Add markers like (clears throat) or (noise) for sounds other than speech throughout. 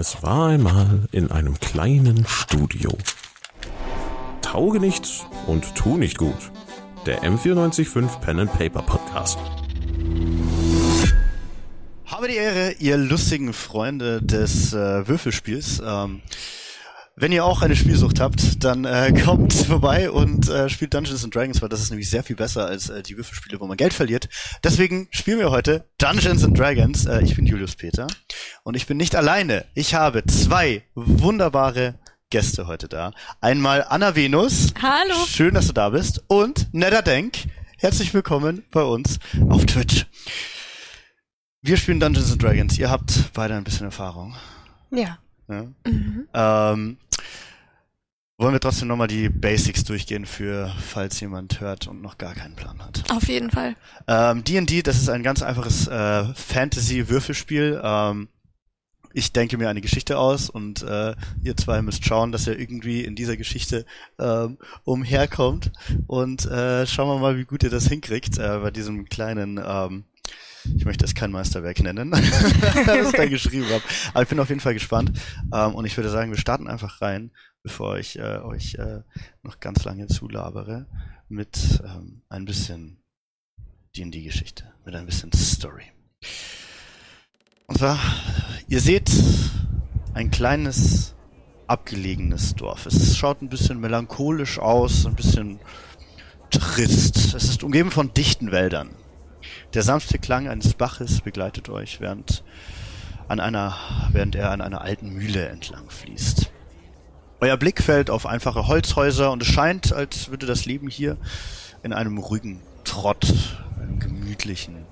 Es war einmal in einem kleinen Studio. Tauge nichts und tu nicht gut. Der M945 Pen and Paper Podcast. Habe die Ehre, ihr lustigen Freunde des äh, Würfelspiels. Ähm, wenn ihr auch eine Spielsucht habt, dann äh, (laughs) kommt vorbei und äh, spielt Dungeons and Dragons, weil das ist nämlich sehr viel besser als äh, die Würfelspiele, wo man Geld verliert. Deswegen spielen wir heute Dungeons and Dragons. Äh, ich bin Julius Peter und ich bin nicht alleine. Ich habe zwei wunderbare Gäste heute da. Einmal Anna Venus. Hallo. Schön, dass du da bist. Und Nedda Denk. Herzlich willkommen bei uns auf Twitch. Wir spielen Dungeons and Dragons. Ihr habt beide ein bisschen Erfahrung. Ja. Ja. Ähm, wollen wir trotzdem nochmal die Basics durchgehen für, falls jemand hört und noch gar keinen Plan hat. Auf jeden Fall. Ähm, D&D, das ist ein ganz einfaches äh, Fantasy-Würfelspiel. Ähm, ich denke mir eine Geschichte aus und äh, ihr zwei müsst schauen, dass ihr irgendwie in dieser Geschichte ähm, umherkommt und äh, schauen wir mal, wie gut ihr das hinkriegt äh, bei diesem kleinen ähm, ich möchte es kein Meisterwerk nennen, (laughs) das ich da (laughs) geschrieben habe. Aber ich bin auf jeden Fall gespannt. Ähm, und ich würde sagen, wir starten einfach rein, bevor ich äh, euch äh, noch ganz lange zulabere, mit ähm, ein bisschen D&D-Geschichte, mit ein bisschen Story. Und zwar, ihr seht ein kleines, abgelegenes Dorf. Es schaut ein bisschen melancholisch aus, ein bisschen trist. Es ist umgeben von dichten Wäldern. Der sanfte Klang eines Baches begleitet euch, während, an einer, während er an einer alten Mühle entlang fließt. Euer Blick fällt auf einfache Holzhäuser und es scheint, als würde das Leben hier in einem ruhigen Trott, einem gemütlichen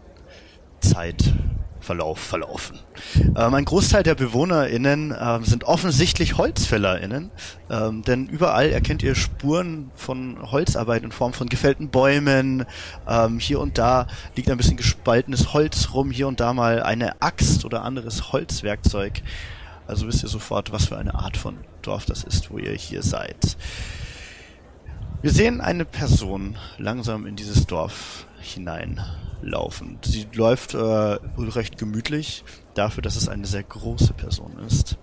Zeitverlauf verlaufen. Ähm, ein Großteil der BewohnerInnen ähm, sind offensichtlich HolzfällerInnen, ähm, denn überall erkennt ihr Spuren von Holzarbeit in Form von gefällten Bäumen. Ähm, hier und da liegt ein bisschen gespaltenes Holz rum, hier und da mal eine Axt oder anderes Holzwerkzeug. Also wisst ihr sofort, was für eine Art von Dorf das ist, wo ihr hier seid. Wir sehen eine Person langsam in dieses Dorf hineinlaufen. Sie läuft äh, recht gemütlich dafür, dass es eine sehr große Person ist.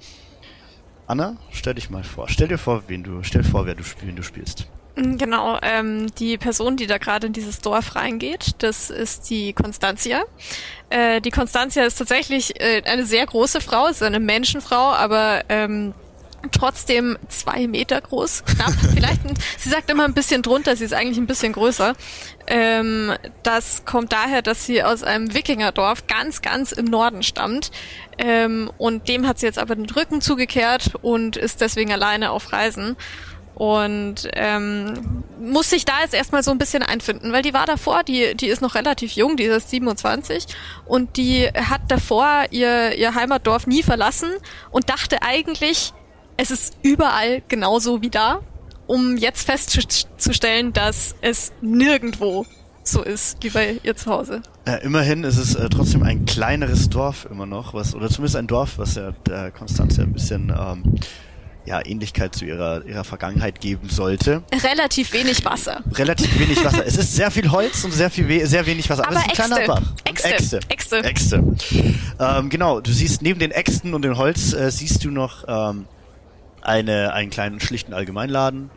Anna, stell dich mal vor. Stell dir vor, wen du, stell vor, wer du, wen du spielst. Genau, ähm, die Person, die da gerade in dieses Dorf reingeht, das ist die Constantia. Äh, die Constantia ist tatsächlich äh, eine sehr große Frau, ist eine Menschenfrau, aber ähm, trotzdem zwei Meter groß, knapp. (laughs) Vielleicht, ein, sie sagt immer ein bisschen drunter, sie ist eigentlich ein bisschen größer. Ähm, das kommt daher, dass sie aus einem Wikingerdorf ganz, ganz im Norden stammt. Ähm, und dem hat sie jetzt aber den Rücken zugekehrt und ist deswegen alleine auf Reisen und ähm, muss sich da jetzt erstmal so ein bisschen einfinden, weil die war davor, die, die ist noch relativ jung, die ist 27 und die hat davor ihr, ihr Heimatdorf nie verlassen und dachte eigentlich, es ist überall genauso wie da, um jetzt festzustellen, dass es nirgendwo so ist wie bei ihr zu Hause. Ja, immerhin ist es äh, trotzdem ein kleineres Dorf immer noch, was oder zumindest ein Dorf, was ja der Konstanz ja ein bisschen ähm, ja, Ähnlichkeit zu ihrer, ihrer Vergangenheit geben sollte. Relativ wenig Wasser. Relativ wenig Wasser. es ist sehr viel Holz und sehr viel we sehr wenig Wasser. Aber, Aber es ist ein kleiner Bach. Äxte. Äxte. Äxte. Ähm, genau, du siehst neben den Äxten und dem Holz äh, siehst du noch ähm, eine, einen kleinen schlichten Allgemeinladen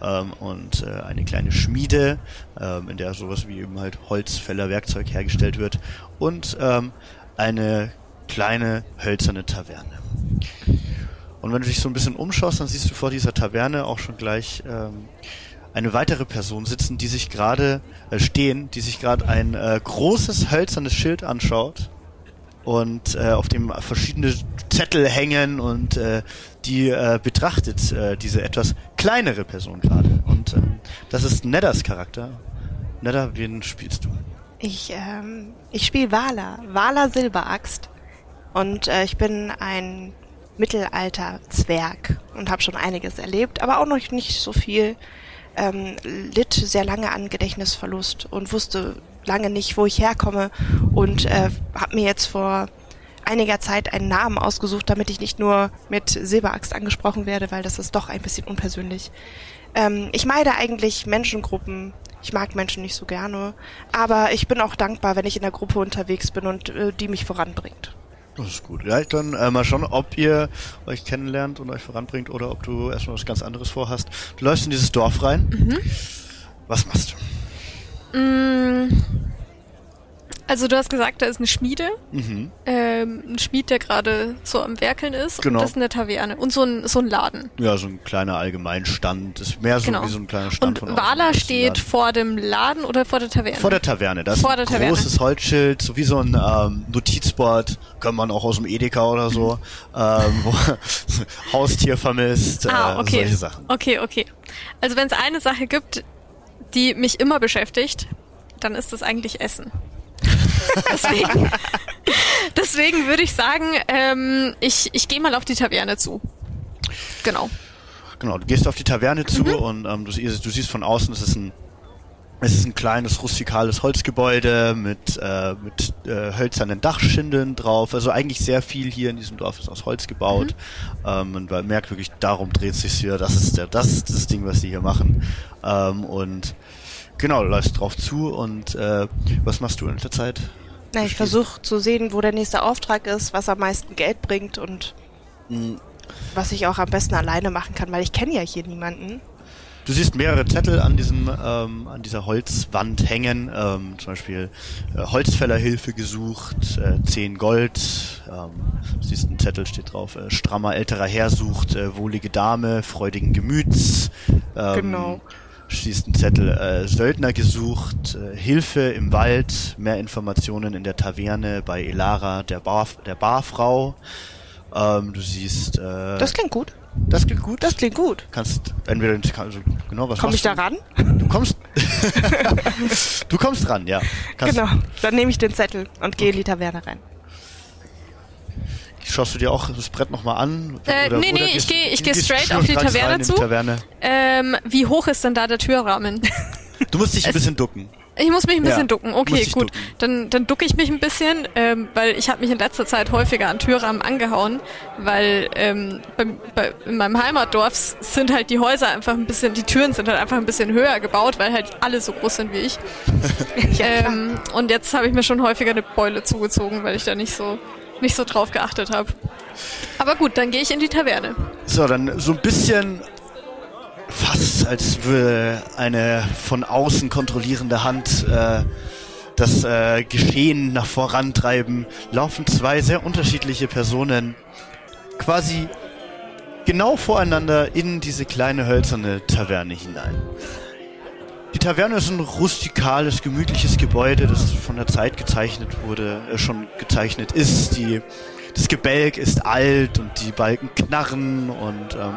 ähm, und äh, eine kleine Schmiede, ähm, in der sowas wie eben halt Holzfällerwerkzeug hergestellt wird und ähm, eine kleine hölzerne Taverne. Und wenn du dich so ein bisschen umschaust, dann siehst du vor dieser Taverne auch schon gleich ähm, eine weitere Person sitzen, die sich gerade äh, stehen, die sich gerade ein äh, großes hölzernes Schild anschaut und äh, auf dem verschiedene Zettel hängen und äh, die äh, betrachtet äh, diese etwas kleinere Person gerade. Und ähm, das ist Nedders Charakter. Nedda, wen spielst du? Ich, ähm, ich spiele Vala, Vala Silberaxt. Und äh, ich bin ein Mittelalter-Zwerg und habe schon einiges erlebt, aber auch noch nicht so viel. Ähm, litt sehr lange an Gedächtnisverlust und wusste lange nicht, wo ich herkomme und äh, habe mir jetzt vor einiger Zeit einen Namen ausgesucht, damit ich nicht nur mit Silberaxt angesprochen werde, weil das ist doch ein bisschen unpersönlich. Ähm, ich meide eigentlich Menschengruppen. Ich mag Menschen nicht so gerne, aber ich bin auch dankbar, wenn ich in der Gruppe unterwegs bin und äh, die mich voranbringt. Das ist gut. Ja, dann äh, mal schauen, ob ihr euch kennenlernt und euch voranbringt oder ob du erstmal was ganz anderes vorhast. Du läufst in dieses Dorf rein. Mhm. Was machst du? Mm, Also du hast gesagt, da ist eine Schmiede, Mhm. ähm, ein Schmied, der gerade so am Werkeln ist Genau. und das ist eine Taverne und so ein, so ein Laden. Ja, so ein kleiner Allgemeinstand. Ist mehr so Genau. wie so ein kleiner Stand Und Wala steht vor dem Laden oder vor der Taverne? Vor der Taverne. Das ist Vor ein der Taverne. großes Holzschild, so wie so ein ähm, Notizboard, kann man auch aus dem Edeka oder so, ähm, wo (laughs) Haustier vermisst, ah, äh, okay. solche Sachen. Okay, okay. Also wenn es eine Sache gibt, die mich immer beschäftigt, dann ist das eigentlich Essen. (laughs) deswegen, deswegen würde ich sagen, ähm, ich, ich gehe mal auf die Taverne zu. Genau. Genau, du gehst auf die Taverne zu Mhm. und ähm, du, siehst- du siehst von außen, es ist ein es ist ein kleines rustikales Holzgebäude mit, äh, mit äh, hölzernen Dachschindeln drauf. Also eigentlich sehr viel hier in diesem Dorf ist aus Holz gebaut. Mhm. Ähm, und man merkt wirklich, darum dreht sich hier. Das ist der, das ist das Ding, was die hier machen. Ähm, und genau, du läufst drauf zu und äh, was machst du in der Zeit? Na, ich versuche zu sehen, wo der nächste Auftrag ist, was am meisten Geld bringt und Mhm. was ich auch am besten alleine machen kann, weil ich kenne ja hier niemanden. Du siehst mehrere Zettel an diesem ähm, an dieser Holzwand hängen, ähm, zum Beispiel äh, Holzfällerhilfe gesucht, äh, 10 Gold. Ähm, du siehst einen Zettel steht drauf: äh, strammer älterer Herr sucht äh, wohlige Dame, freudigen Gemüts. Ähm, Genau. Schließt einen Zettel: äh, Söldner gesucht, äh, Hilfe im Wald, mehr Informationen in der Taverne bei Elara, der Bar der Barfrau. Ähm, du siehst. Äh, Das klingt gut. das klingt gut. Das klingt gut. kannst entweder also genau was Komme ich da du? ran? Du kommst. (laughs) du kommst ran, ja. Kannst, Genau. Dann nehme ich den Zettel und gehe in die Taverne rein. Schaust du dir auch das Brett nochmal an? Äh, nee, nee, ich gehst- geh- ich geh gehst straight auf die Taverne zu. Die Taverne. Ähm, wie hoch ist denn da der Türrahmen? Du musst dich ein bisschen ducken. Ich muss mich ein bisschen Ja, ducken. Okay, gut. ducken. Dann, dann ducke ich mich ein bisschen, ähm, weil ich habe mich in letzter Zeit häufiger an Türrahmen angehauen, weil ähm, bei, bei, in meinem Heimatdorf sind halt die Häuser einfach ein bisschen, die Türen sind halt einfach ein bisschen höher gebaut, weil halt alle so groß sind wie ich. (laughs) Ja, ähm, und jetzt habe ich mir schon häufiger eine Beule zugezogen, weil ich da nicht so nicht so drauf geachtet habe. Aber gut, dann gehe ich in die Taverne. So, dann so ein bisschen fast als würde eine von außen kontrollierende Hand äh, das äh, Geschehen nach vorantreiben, laufen zwei sehr unterschiedliche Personen quasi genau voreinander in diese kleine hölzerne Taverne hinein. Die Taverne ist ein rustikales, gemütliches Gebäude, das von der Zeit gezeichnet wurde, äh, schon gezeichnet ist. Die, das Gebälk ist alt und die Balken knarren und ähm,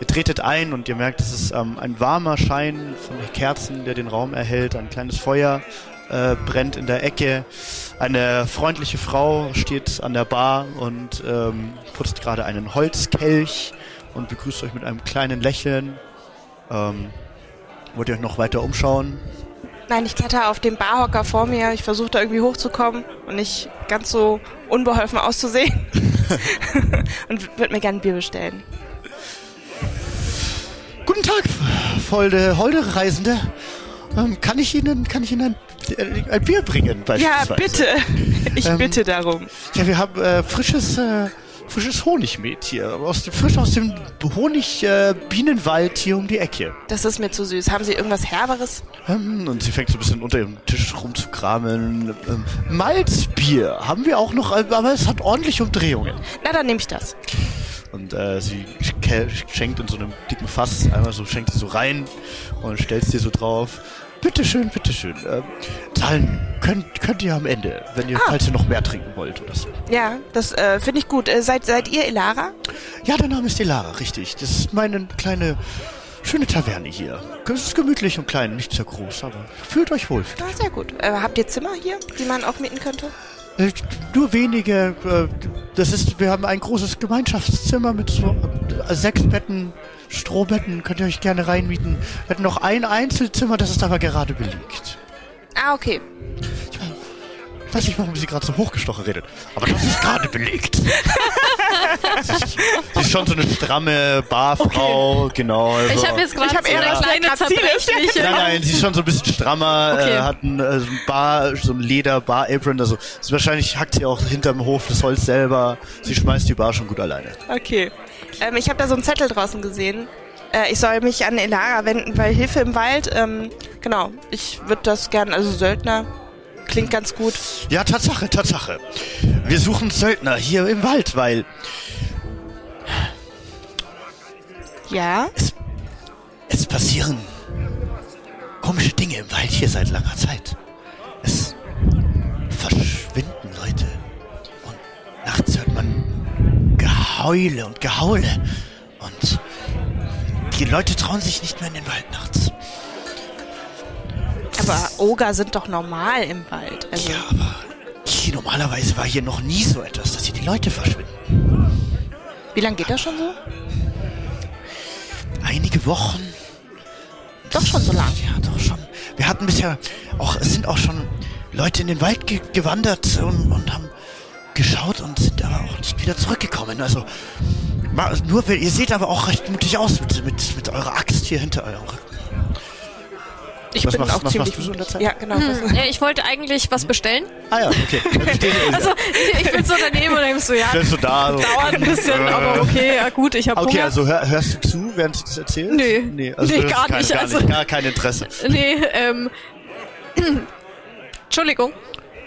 ihr tretet ein und ihr merkt, es ist ähm, ein warmer Schein von Kerzen, der den Raum erhält. Ein kleines Feuer äh, brennt in der Ecke. Eine freundliche Frau steht an der Bar und ähm, putzt gerade einen Holzkelch und begrüßt euch mit einem kleinen Lächeln. Ähm, Wollt ihr euch noch weiter umschauen? Nein, ich kletter auf den Barhocker vor mir. Ich versuche da irgendwie hochzukommen und nicht ganz so unbeholfen auszusehen. (laughs) (laughs) und würde mir gerne ein Bier bestellen. Guten Tag, holde, holde Reisende. Ähm, kann ich Ihnen, kann ich Ihnen ein, äh, ein Bier bringen? Ja, bitte. (laughs) Ich Ähm, bitte darum. Ja, wir haben äh, frisches, äh, frisches Honigmet hier. Aus dem, frisch aus dem Honig-Bienenwald äh, hier um die Ecke. Das ist mir zu süß. Haben Sie irgendwas Herberes? Ähm, und sie fängt so ein bisschen unter ihrem Tisch rumzukrameln. Ähm, Malzbier haben wir auch noch, aber es hat ordentlich Umdrehungen. Na, dann nehme ich das. Und äh, sie sch- schenkt in so einem dicken Fass, einmal so schenkt sie so rein und stellt es dir so drauf. Bitteschön, bitteschön. Ähm, zahlen könnt, könnt ihr am Ende, wenn ihr, Ah. falls ihr noch mehr trinken wollt oder so. Ja, das äh, finde ich gut. Äh, seid, seid ihr Elara? Ja, der Name ist Elara, richtig. Das ist meine kleine, schöne Taverne hier. Es ist gemütlich und klein, nicht sehr groß, aber fühlt euch wohl. Ja, sehr gut. Äh, habt ihr Zimmer hier, die man auch mieten könnte? Äh, Nur wenige, äh, das ist, wir haben ein großes Gemeinschaftszimmer mit so äh, sechs Betten, Strohbetten, könnt ihr euch gerne reinmieten. Wir hatten noch ein Einzelzimmer, das ist aber gerade belegt. Ah, okay. Ich weiß nicht, warum sie gerade so hochgestochen redet, aber das ist gerade belegt. sie, sie ist schon so eine stramme Barfrau, genau. Also. Ich habe jetzt gerade Ich hab so eher eine das kleine zerbrechliche. Nein, nein, sie ist schon so ein bisschen strammer, Okay. äh, hat ein, äh, so ein Bar, so ein Leder-Bar-Apron, also ist wahrscheinlich hackt sie auch hinterm Hof das Holz selber. Sie schmeißt die Bar schon gut alleine. Okay. Ähm, ich habe da so einen Zettel draußen gesehen. Äh, ich soll mich an Elara wenden, weil Hilfe im Wald, ähm, genau, ich würde das gern, also Söldner, klingt ganz gut. Ja, Tatsache, Tatsache. Wir suchen Söldner hier im Wald, weil Ja? es passieren komische Dinge im Wald hier seit langer Zeit. Es verschwinden Leute. Und nachts hört man Geheule und Gehaule. Und die Leute trauen sich nicht mehr in den Wald nachts. Aber Oger sind doch normal im Wald. Also, Ja, aber hier, normalerweise war hier noch nie so etwas, dass hier die Leute verschwinden. wie lange geht das schon so? Einige Wochen. Doch schon so lang. Ja, doch schon. Wir hatten bisher auch, es sind auch schon Leute in den Wald ge gewandert und, und haben geschaut und sind aber auch nicht wieder zurückgekommen. Also, nur, weil- ihr seht aber auch recht mutig aus mit, mit, mit eurer Axt hier hinter eurem Rücken. Ich Was bin machst- auch was ziemlich du so in der Zeit? Ja, genau. Hm, ich wollte eigentlich was bestellen. Ah ja, okay. (laughs) Also, Also ich, bin so daneben und denk so, ja, stellst du da so. dauert ein bisschen, aber (laughs) okay, ja gut, ich habe Okay, Hunger. also hör, hörst du zu, während sie das erzählt? Nee. Nee, also Nee, du gar kein, nicht, Gar, also- nicht, gar kein Interesse. (laughs) Nee, ähm. (clears throat) Entschuldigung.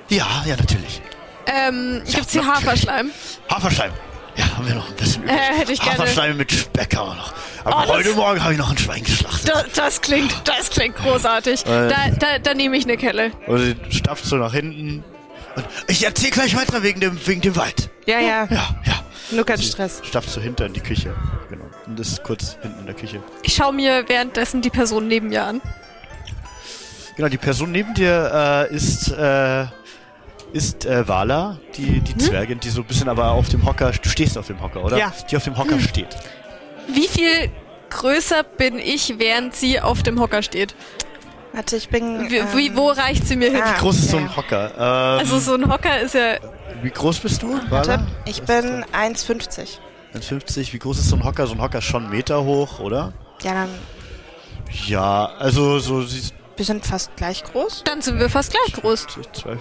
Ja, ja, natürlich. Ähm, Ja, gibt's hier natürlich. Haferschleim? Haferschleim. Ja, haben wir noch ein bisschen. Äh, hätte ich gerne. Mit Speck haben wir noch. Aber Oh, heute Morgen habe ich noch ein Schwein geschlachtet. Das, das klingt, das klingt großartig. Äh. Da, da, da nehme ich eine Kelle. Und sie stapft so nach hinten. Und ich erzähl gleich weiter wegen dem, wegen dem Wald. Ja, ja, Ja, ja. nur kein Stress. Stapft so hinter in die Küche. Genau. Und das ist kurz hinten in der Küche. Ich schaue mir währenddessen die Person neben mir an. Genau, die Person neben dir äh, ist, äh, ist äh, Vala, die, die Zwergin, die so ein bisschen aber auf dem Hocker, du stehst auf dem Hocker, oder? Ja. Die auf dem Hocker steht. Wie viel größer bin ich, während sie auf dem Hocker steht? Warte, ich bin. Wie, ähm, wie, wo reicht sie mir hin? ah. Wie groß ist so ein Hocker? Ähm, Also so ein Hocker ist ja wie groß bist du, Vala? Warte, ich bin 1,50. 50. Wie groß ist so ein Hocker? So ein Hocker ist schon einen Meter hoch, oder? Ja, dann. Ja, also so sie Wir sind fast gleich groß? Dann sind wir fast gleich groß. 2,50.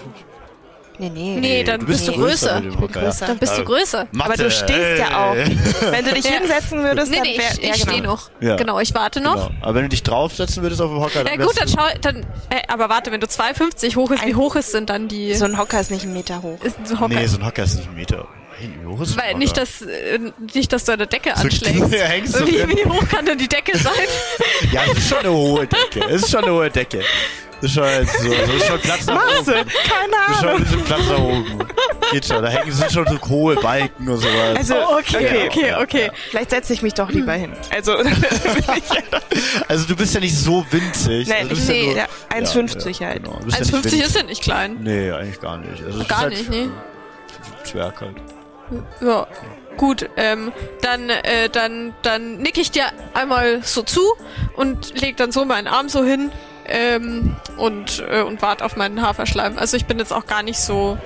Nee, nee. Nee, dann bist du größer. Ich bin größer. Dann bist du Äh, größer. Mathe, Aber du stehst ja auch. ey. Wenn du dich (laughs) Ja. hinsetzen würdest, Nee, dann nee, wär, ich, ja, ich genau. stehe noch. Ja. Genau, ich warte noch. Genau. Aber wenn du dich draufsetzen würdest auf dem Hocker, dann Ja gut, wärst dann schau, dann, äh, aber warte, wenn du 2,50 hoch ist, wie Ein- hoch ist denn dann die, So ein Hocker ist nicht einen Meter hoch. ist ein Hocker? Nee, so ein Hocker ist nicht ein Meter. Hoch ein Weil Hocker? nicht, dass, äh, nicht, dass du der Decke anschlägst. wie, wie hoch kann denn die Decke sein? (laughs) Ja, es ist schon eine hohe Decke. Es ist schon eine hohe Decke. Das ist schon, so, so ist schon Platz nach oben. Keine Das ist schon ein Ahnung. bisschen Platz nach oben. Geht schon. Da hängen sind schon so hohe Balken und sowas. Also, Oh, okay, okay, ja, okay. ja. Vielleicht setze ich mich doch lieber hin. Also, (laughs) Also du bist ja nicht so winzig. nee, also, ja nee, nur- 1,50 ja, halt. Genau. Du bist ja nicht 1,50 winzig. ist ja nicht klein. Nee, eigentlich gar nicht. Also, Gar halt nicht, nee. Zwerg halt. Ja, gut, ähm, dann, äh, dann, dann nick ich dir einmal so zu und leg dann so meinen Arm so hin, ähm, und, äh, und wart auf meinen Haferschleim. Also ich bin jetzt auch gar nicht so,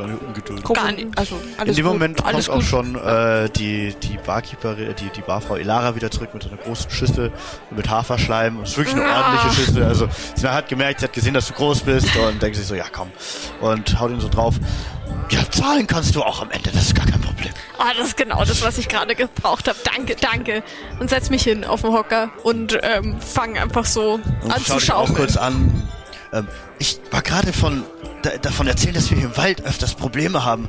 Gar nicht ungeduldig. Gar nicht. Also, In alles dem gut. Moment alles kommt auch gut. schon äh, die, die Barkeeperin, die, die Barfrau Elara wieder zurück mit so einer großen Schüssel mit Haferschleim. Und es ist wirklich eine Ah. ordentliche Schüssel. Also sie hat gemerkt, sie hat gesehen, dass du groß bist und denkt sich so, ja komm. Und haut ihn so drauf. Ja, zahlen kannst du auch am Ende, das ist gar kein Problem. ah, das ist genau das, was ich gerade gebraucht habe. Danke, danke. Und setz mich hin auf den Hocker und, ähm, fang einfach so Und an schau zu dich auch schaukeln. kurz an. Ähm, ich war gerade von da, davon erzählen, dass wir hier im Wald öfters Probleme haben.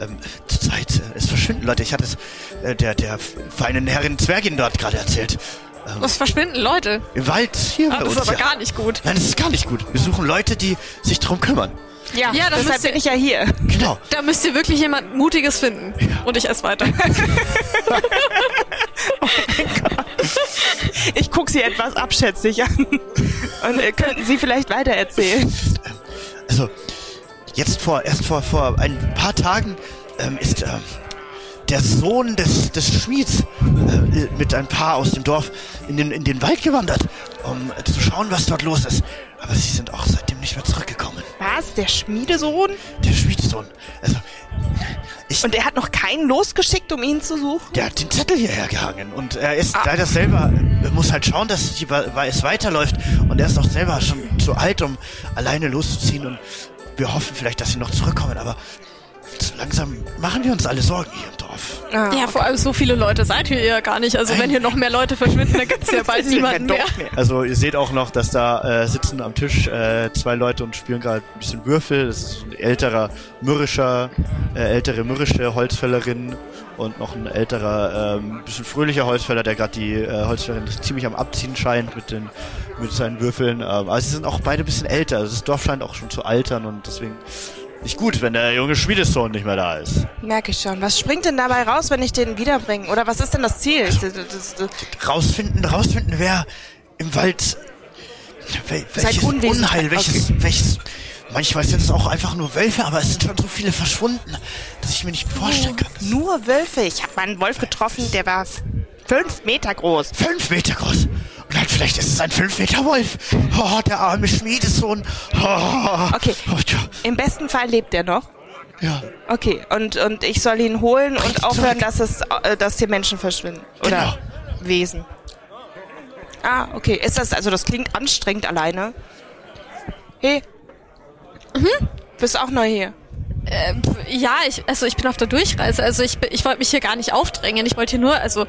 Ähm, zurzeit, äh, es verschwinden Leute. Ich hatte es äh, der, der feinen Herrin Zwergin dort gerade erzählt. Ähm, Was verschwinden Leute? Im Wald hier Ah, bei das uns. ist aber ja. gar nicht gut. Nein, das ist gar nicht gut. Wir suchen Leute, die sich drum kümmern. Ja, Ja, dann deshalb bin ich ja hier. Genau. (laughs) Da müsst ihr wirklich jemand Mutiges finden. Und ich esse weiter. (laughs) Ich gucke sie etwas abschätzig an. Und äh, könnten Sie vielleicht weitererzählen? Also, jetzt vor, erst vor, vor ein paar Tagen ähm, ist ähm, der Sohn des, des Schmieds äh, mit ein Paar aus dem Dorf in den, in den Wald gewandert, um äh, zu schauen, was dort los ist. Aber sie sind auch seitdem nicht mehr zurückgekommen. Was? Der Schmiedesohn? Der Schmiedesohn. Also, Ich, Und er hat noch keinen losgeschickt, um ihn zu suchen? der hat den Zettel hierher gehangen und er ist leider selber, er muss halt schauen, dass es weiterläuft. Und er ist auch selber schon zu alt, um alleine loszuziehen. Und wir hoffen vielleicht, dass sie noch zurückkommen, aber langsam machen wir uns alle Sorgen hier im Dorf. Ah, Ja, vor allem so viele Leute seid ihr ja gar nicht. Also wenn hier noch mehr Leute verschwinden, dann gibt's ja (laughs) bald niemanden mehr. Also ihr seht auch noch, dass da äh, sitzen am Tisch äh, zwei Leute und spielen gerade ein bisschen Würfel. Das ist ein älterer, mürrischer, äh, ältere mürrische Holzfällerin und noch ein älterer, ähm, bisschen fröhlicher Holzfäller, der gerade die äh, Holzfällerin ziemlich am Abziehen scheint mit den mit seinen Würfeln. Ähm, aber sie sind auch beide ein bisschen älter. Also das Dorf scheint auch schon zu altern und deswegen nicht gut, wenn der junge Schmiedesohn nicht mehr da ist. Merke ich schon. Was springt denn dabei raus, wenn ich den wiederbringe? Oder was ist denn das Ziel? Das, das, das, rausfinden, rausfinden, wer im Wald wel, welches unwesend. Unheil, welches, welches. Manchmal sind es auch einfach nur Wölfe, aber es sind schon so viele verschwunden, dass ich mir nicht vorstellen kann. dass- nur Wölfe. Ich habe mal einen Wolf getroffen, der war fünf Meter groß. Fünf Meter groß. Und dann vielleicht ist es ein fünf Meter Wolf. Oh, der arme Schmiedesohn. Oh, Okay. Oh. Im besten Fall lebt er noch. ja. Okay, und, und ich soll ihn holen und Bringt aufhören, zurück. dass, es, äh, dass hier Menschen verschwinden. Oder Wesen. Ah, okay. Ist das, also das klingt anstrengend alleine. Hey. Bist auch neu hier. Äh, ja, ich, also ich bin auf der Durchreise. Also ich, ich wollte mich hier gar nicht aufdrängen. Ich wollte hier nur, also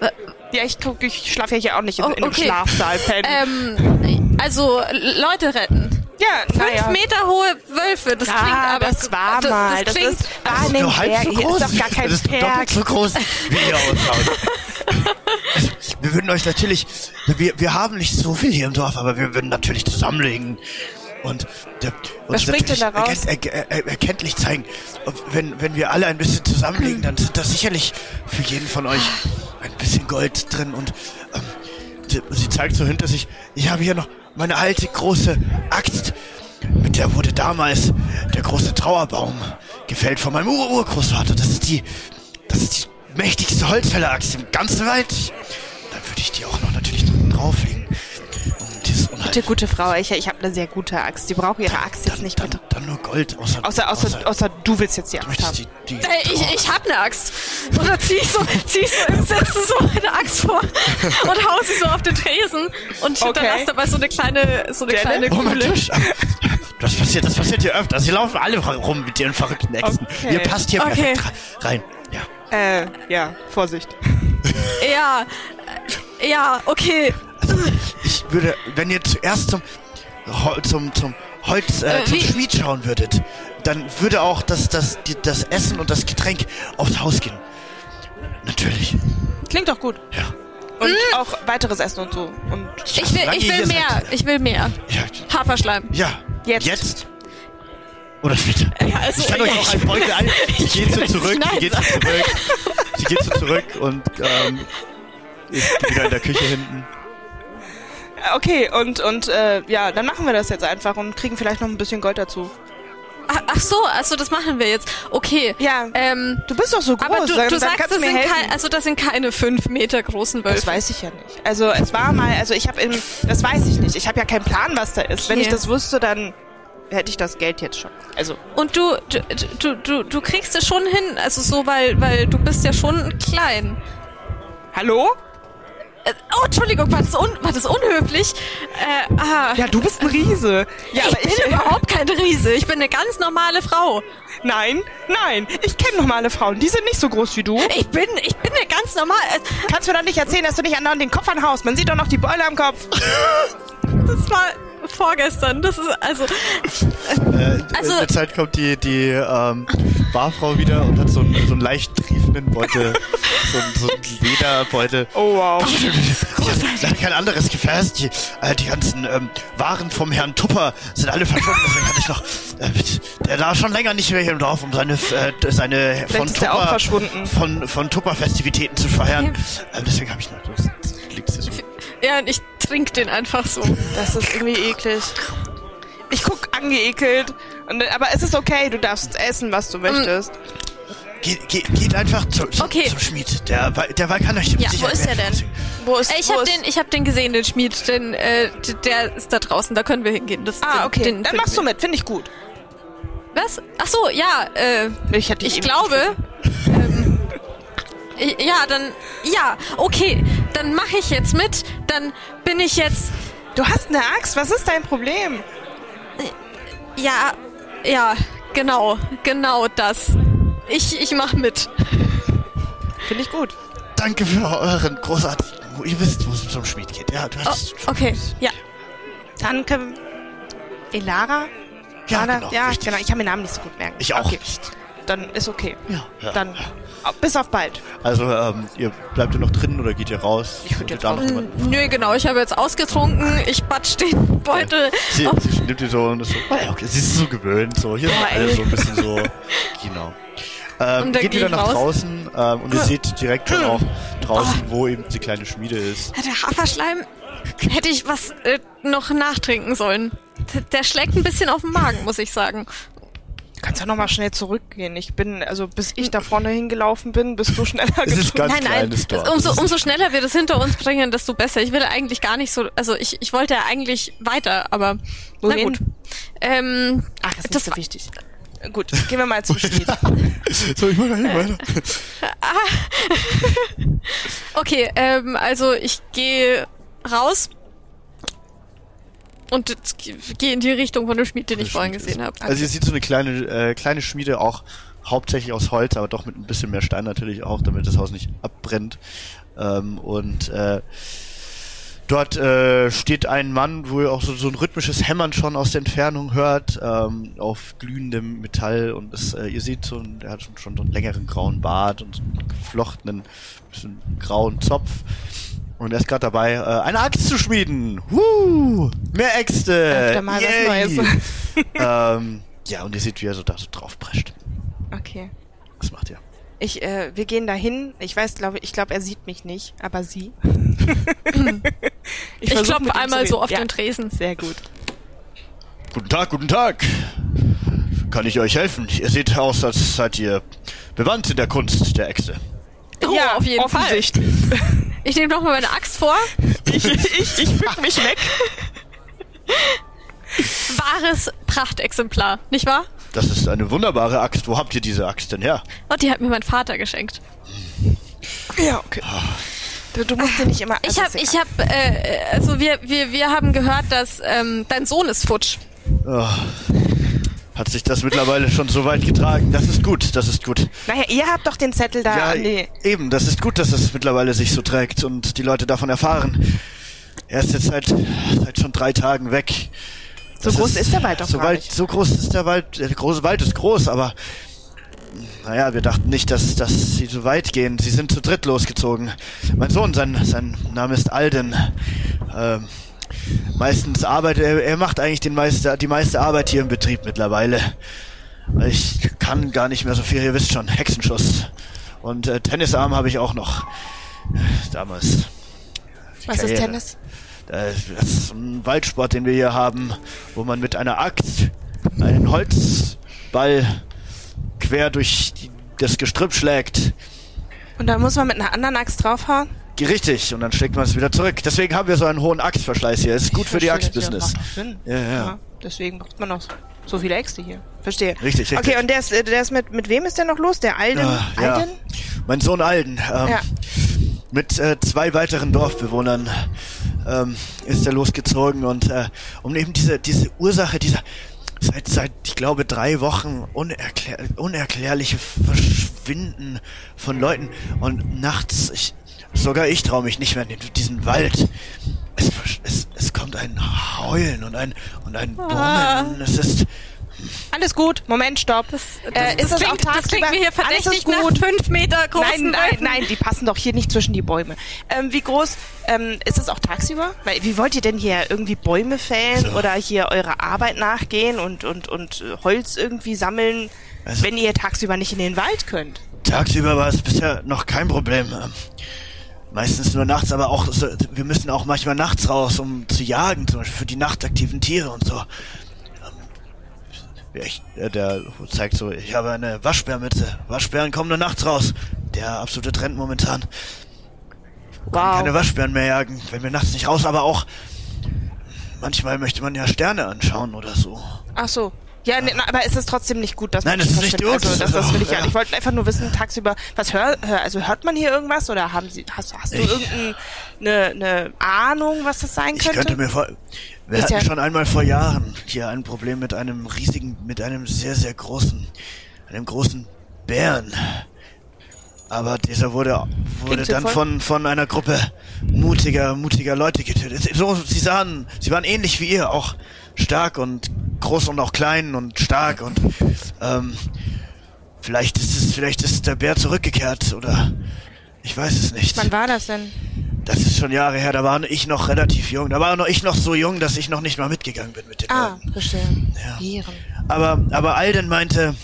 äh, Ja, ich, guck, ich schlafe ja hier auch nicht in, Oh, in einem okay. Schlafsaal ähm, also Leute retten. ja, Fünf naja. Meter hohe Wölfe. Das klingt Ja, aber das war das, mal. Das, Das, klingt, ist war in dem Nur halb so Hier groß. ist doch gar kein das ist Berg. doppelt so groß, wie ihr ausschaut. Also, wir würden euch natürlich, wir, wir haben nicht so viel hier im Dorf, aber wir würden natürlich zusammenlegen und, der, denn natürlich erkennt- er, er, erkenntlich zeigen. Und wenn, wenn wir alle ein bisschen zusammenlegen, dann sind da sicherlich für jeden von euch ein bisschen Gold drin und ähm, sie, sie zeigt so hinter sich, ich habe hier noch meine alte große Axt, mit der wurde damals der große Trauerbaum gefällt von meinem Ur-Urgroßvater. Das ist die, das ist die mächtigste Holzfälleraxt im ganzen Wald. Dann würde ich die auch noch natürlich drauflegen. Gute, gute Frau. Ich, ich habe eine sehr gute Axt. Die braucht ihre Axt jetzt dann, nicht dann, mit. dann nur Gold, außer, Außer, außer, außer du willst jetzt die Axt haben. die, die Ey, ich, ich hab eine Axt. Und dann zieh ich so, zieh ich so, setze so eine Axt vor (laughs) und hau sie so auf den Tresen und Okay. hinterlasse dabei so eine kleine, so eine kleine Oh. Tisch. Das passiert, das passiert hier öfter. Sie laufen alle rum mit ihren verrückten Äxten. Okay. Ihr passt hier Okay. perfekt rein. Ja. Äh, ja, Vorsicht. Ja, äh, ja, okay. Ich würde, wenn ihr zuerst zum, Hol- zum, zum Holz, äh, Äh, zum wie- Schmied schauen würdet, dann würde auch das, das, die, das Essen und das Getränk aufs Haus gehen. Natürlich. Klingt doch gut. Ja. Und auch weiteres Essen und so. Und Ich will, ich will mehr. seid. Ich will mehr. Ja. Haferschleim. ja. Jetzt. Jetzt. Oder später. Ja, also, ich kann euch auch einen Beutel ein. (laughs) Sie geht so zurück, sie geht so zurück. Sie geht so zurück und ähm, ist wieder in der Küche hinten. Okay, und, und äh, ja, dann machen wir das jetzt einfach und kriegen vielleicht noch ein bisschen Gold dazu. Ach, ach so, also das machen wir jetzt. Okay. Ja, Ähm, du bist doch so groß. aber du, dann, du sagst, das sind, kein, also das sind keine fünf Meter großen Wölfe. Das weiß ich ja nicht. Also es war mal, also ich habe im, das weiß ich nicht. Ich habe ja keinen Plan, was da ist. Wenn Okay. ich das wüsste, dann hätte ich das Geld jetzt schon. Also Und du, du, du, du, du kriegst es schon hin, also so, weil, weil du bist ja schon klein. hallo? Äh, Oh, Entschuldigung, war das, un, war das unhöflich? Äh, ah, Ja, du bist ein Riese. Ja, ich bin (laughs) überhaupt keine Riese. Ich bin eine ganz normale Frau. Nein, nein. Ich kenne normale Frauen. Die sind nicht so groß wie du. Ich bin, ich bin eine ganz normal. äh, Kannst mir doch nicht erzählen, dass du nicht andauernd den Kopf anhaust. Man sieht doch noch die Beule am Kopf. (laughs) Das war vorgestern. Das ist also. Äh, Also- in der Zeit kommt die, die ähm, Barfrau wieder und hat so einen, so einen leicht triefenden Beutel, so, einen- so einen Lederbeutel. Oh wow. Leider kein anderes Gefäß. Die, äh, die ganzen ähm, Waren vom Herrn Tupper sind alle verschwunden. Deswegen hatte ich noch. Äh, der war schon länger nicht mehr hier im Dorf, um seine äh, seine von ist der auch verschwunden. von von Tupper Festivitäten zu feiern. Äh, deswegen habe ich noch. Das, das liegt hier so. Ja, und ich trink den einfach so. Das ist irgendwie eklig. Ich guck angeekelt. Und, aber es ist okay, du darfst essen, was du möchtest. Geht, geht, geht einfach zu, zu, Okay. zum Schmied. Der, der kann euch Ja, wo ist der denn? Wo ist, Äh, Ich habe den, ich hab den gesehen, den Schmied. Den, äh, der ist da draußen. Da können wir hingehen. Das, Ah, okay. Den Dann machst du mit, finde ich gut. Was? Ach so, ja, äh, Ich, ich glaube. Ähm, ja, dann. Ja, okay. Dann mache ich jetzt mit. Dann bin ich jetzt. Du hast eine Axt, was ist dein Problem? Ja, ja, genau. Genau das. Ich, ich mach mit. Finde ich gut. Danke für euren großartigen. Ihr wisst, wo es zum Schmied geht. Ja, du Oh, hast schon okay, ja. Dann können Elara? Ja, Lara? genau, ja richtig. genau. Ich kann mir Namen nicht so gut merken. Ich auch okay. nicht. Dann ist okay. Ja, ja. Dann au- bis auf bald. Also, ähm, ihr bleibt ihr noch drin oder geht ihr raus? Ich würd jetzt Da noch raus. jemand- Nö, genau. Ich habe jetzt ausgetrunken. Ich batsch den (laughs) Beutel. Sie, sie nimmt die so und ist so, oh ja, okay, sie ist so gewöhnt, so, hier sind alle so ein bisschen so, (laughs) genau. Ähm, geht geh wieder nach raus. draußen ähm, und ihr seht direkt schon auch draußen, wo eben die kleine Schmiede ist. Der Haferschleim. Hätte ich was äh, noch nachtrinken sollen. Der schlägt ein bisschen auf den Magen, muss ich sagen. Du kannst ja noch mal schnell zurückgehen. Ich bin, also bis ich da vorne hingelaufen bin, bist du schneller Es ist ganz nein, nein. Dorf. Umso, ist- umso schneller wir das hinter uns bringen, desto besser. Ich will eigentlich gar nicht so. Also ich, ich wollte ja eigentlich weiter, aber na gut. Ähm, Ach, das ist Das nicht so wichtig. Gut, gehen wir mal zum Schmied. (laughs) So, ich mach da hin weiter. (laughs) okay, ähm, also ich gehe raus und jetzt ge- gehe in die Richtung von dem Schmied, den ich vorhin gesehen habe. Also ihr seht so eine kleine, äh, kleine Schmiede, auch hauptsächlich aus Holz, aber doch mit ein bisschen mehr Stein natürlich auch, damit das Haus nicht abbrennt. Ähm, und äh, dort äh, steht ein Mann, wo ihr auch so, so ein rhythmisches Hämmern schon aus der Entfernung hört, ähm, auf glühendem Metall. Und es, äh, ihr seht so, er hat schon, schon so einen längeren grauen Bart und so einen geflochtenen, bisschen grauen Zopf. Und er ist gerade dabei, äh, eine Axt zu schmieden. Woo! Mehr Äxte! Öfter mal was Neues. (laughs) (laughs) ähm, ja, und ihr seht, wie er so da so drauf prescht. Okay. Was macht ihr? Ich, äh, wir gehen dahin. Ich weiß, glaube ich, glaube, er sieht mich nicht, aber sie. (laughs) Ich, versuch, klopfe einmal so auf ja, den Tresen. Sehr gut. Guten Tag, guten Tag. Kann ich euch helfen? Ihr seht aus, als seid ihr bewandt in der Kunst der Äxte. Oh, ja, auf jeden offensichtlich. (laughs) Ich nehme nochmal meine Axt vor. ich, ich, ich bück mich weg. (laughs) Wahres Prachtexemplar, nicht wahr? Das ist eine wunderbare Axt. Wo habt ihr diese Axt denn her? Und die hat mir mein Vater geschenkt. Ja, okay. Du, du musst dir nicht immer. Ich habe, ich habe, äh, also wir, wir, wir haben gehört, dass ähm, dein Sohn ist futsch. Oh, hat sich das mittlerweile schon so weit getragen? Das ist gut, das ist gut. Naja, ihr habt doch den Zettel da. ja, die- eben, das ist gut, dass es mittlerweile sich so trägt und die Leute davon erfahren. Er ist jetzt seit, seit schon drei Tagen weg. So Das groß ist der Wald doch so gar Wald, nicht. So groß ist der Wald, der große Wald ist groß, aber naja, wir dachten nicht, dass, dass sie so weit gehen. Sie sind zu dritt losgezogen. Mein Sohn, sein, sein Name ist Alden. Ähm, meistens arbeitet er, er macht eigentlich den meiste, die meiste Arbeit hier im Betrieb mittlerweile. Ich kann gar nicht mehr so viel, ihr wisst schon, Hexenschuss. Und äh, Tennisarm habe ich auch noch. Damals. Was ist Karriere. Tennis? Äh, Das ist ein Waldsport, den wir hier haben, wo man mit einer Axt einen Holzball quer durch die, das Gestrüpp schlägt. Und dann muss man mit einer anderen Axt draufhauen? Richtig, und dann schlägt man es wieder zurück. Deswegen haben wir so einen hohen Axtverschleiß hier. Ist gut für die Axtbusiness. Ja, macht Sinn. Ja, ja. Deswegen braucht man auch so viele Äxte hier. Verstehe. Richtig, richtig. Okay, und der ist, äh, der ist mit, mit wem ist der noch los? Der Alden? Ah, ja. Alden? Mein Sohn Alden. Ähm, Ja. Mit äh, zwei weiteren Dorfbewohnern ähm, ist er losgezogen und äh, um eben diese, diese Ursache dieser seit, seit, ich glaube, drei Wochen unerklär, unerklärliche Verschwinden von Leuten und nachts, ich, sogar ich traue mich nicht mehr in diesen Wald. Es, es, es kommt ein Heulen und ein, und ein Brummen. Es ist, Alles gut. Moment, stopp. Das, Äh, das, ist das, auch klingt, das klingt tagsüber? mir hier Alles verdächtig ist nach gut. fünf Meter großen Nein, nein, nein, die passen doch hier nicht zwischen die Bäume. Ähm, wie groß ähm, ist es auch tagsüber? Weil, wie wollt ihr denn hier irgendwie Bäume fällen So. oder hier eurer Arbeit nachgehen und, und, und äh, Holz irgendwie sammeln, Also- wenn ihr tagsüber nicht in den Wald könnt? Tagsüber war es bisher noch kein Problem. Meistens nur nachts, aber auch so, wir müssen auch manchmal nachts raus, um zu jagen, zum Beispiel für die nachtaktiven Tiere und so. Ähm, Ich, äh, der zeigt so, ich habe eine Waschbärmütze. Waschbären kommen nur nachts raus. Der absolute Trend momentan. Wow. Keine Waschbären mehr jagen, wenn wir nachts nicht raus, aber auch manchmal möchte man ja Sterne anschauen oder so. Ach so. Ja, ne, na, aber ist es trotzdem nicht gut, dass Nein, man das ist nicht gut. Also, das, das will ich ja. (laughs) Ja. Ich wollte einfach nur wissen, tagsüber, was hör, hör, also hört man hier irgendwas oder haben Sie, hast, hast du irgendeine eine Ahnung, was das sein Ich könnte? könnte mir vor. Wir Ist hatten ja- schon einmal vor Jahren hier ein Problem mit einem riesigen, mit einem sehr, sehr großen, einem großen Bären. Aber dieser wurde, wurde Klingt dann von, von einer Gruppe mutiger, mutiger Leute getötet. So, sie sahen, sie waren ähnlich wie ihr, auch stark und groß und auch klein und stark und, ähm, vielleicht ist es, vielleicht ist der Bär zurückgekehrt oder, ich weiß es nicht. Wann war das denn? Das ist schon Jahre her, da war ich noch relativ jung. Da war noch ich noch so jung, dass ich noch nicht mal mitgegangen bin mit den Ah, Leuten. verstehe. Ja. Aber, aber Alden meinte,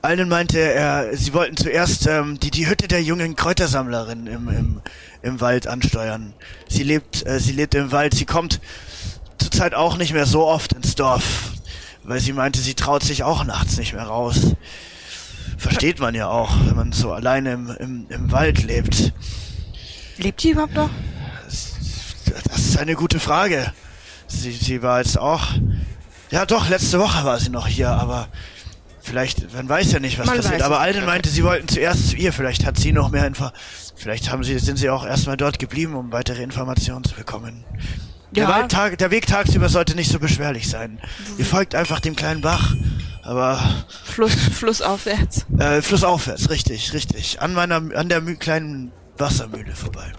Alden meinte, er, sie wollten zuerst ähm, die, die Hütte der jungen Kräutersammlerin im, im, im Wald ansteuern. Sie lebt, äh, sie lebt im Wald, sie kommt zurzeit auch nicht mehr so oft ins Dorf, weil sie meinte, sie traut sich auch nachts nicht mehr raus. Versteht man ja auch, wenn man so alleine im, im, im Wald lebt. Lebt die überhaupt noch? Das ist eine gute Frage. Sie, sie war jetzt auch. Ja, doch, letzte Woche war sie noch hier, aber vielleicht, man weiß ja nicht, was Man passiert. Aber Alden meinte, sie wollten zuerst zu ihr. Vielleicht hat sie noch mehr Info. Vielleicht haben sie, sind sie auch erstmal dort geblieben, um weitere Informationen zu bekommen. Der, Ja. Waldtag, der Weg tagsüber sollte nicht so beschwerlich sein. Ihr folgt einfach dem kleinen Bach, aber Fluss, flussaufwärts. (laughs) äh, flussaufwärts, richtig, richtig. An meiner, an der kleinen Wassermühle vorbei.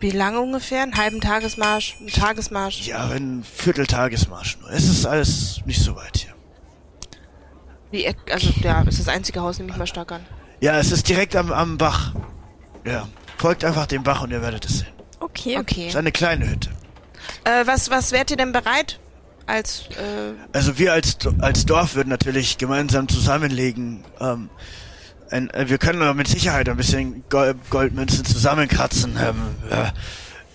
Wie lange ungefähr? Einen halben Tagesmarsch? Ein Tagesmarsch? Ja, ein Vierteltagesmarsch nur. Es ist alles nicht so weit hier. Wie, also, ja, ist das einzige Haus, nehme ich mal stark an. Ja, es ist direkt am, am Bach. Ja, folgt einfach dem Bach und ihr werdet es sehen. Okay. Es Okay. ist eine kleine Hütte. Äh, was, was wärt ihr denn bereit? Als, äh, Also wir als, als Dorf würden natürlich gemeinsam zusammenlegen. Ähm, ein, äh, wir können mit Sicherheit ein bisschen Gold, Goldmünzen zusammenkratzen. Ähm, ja,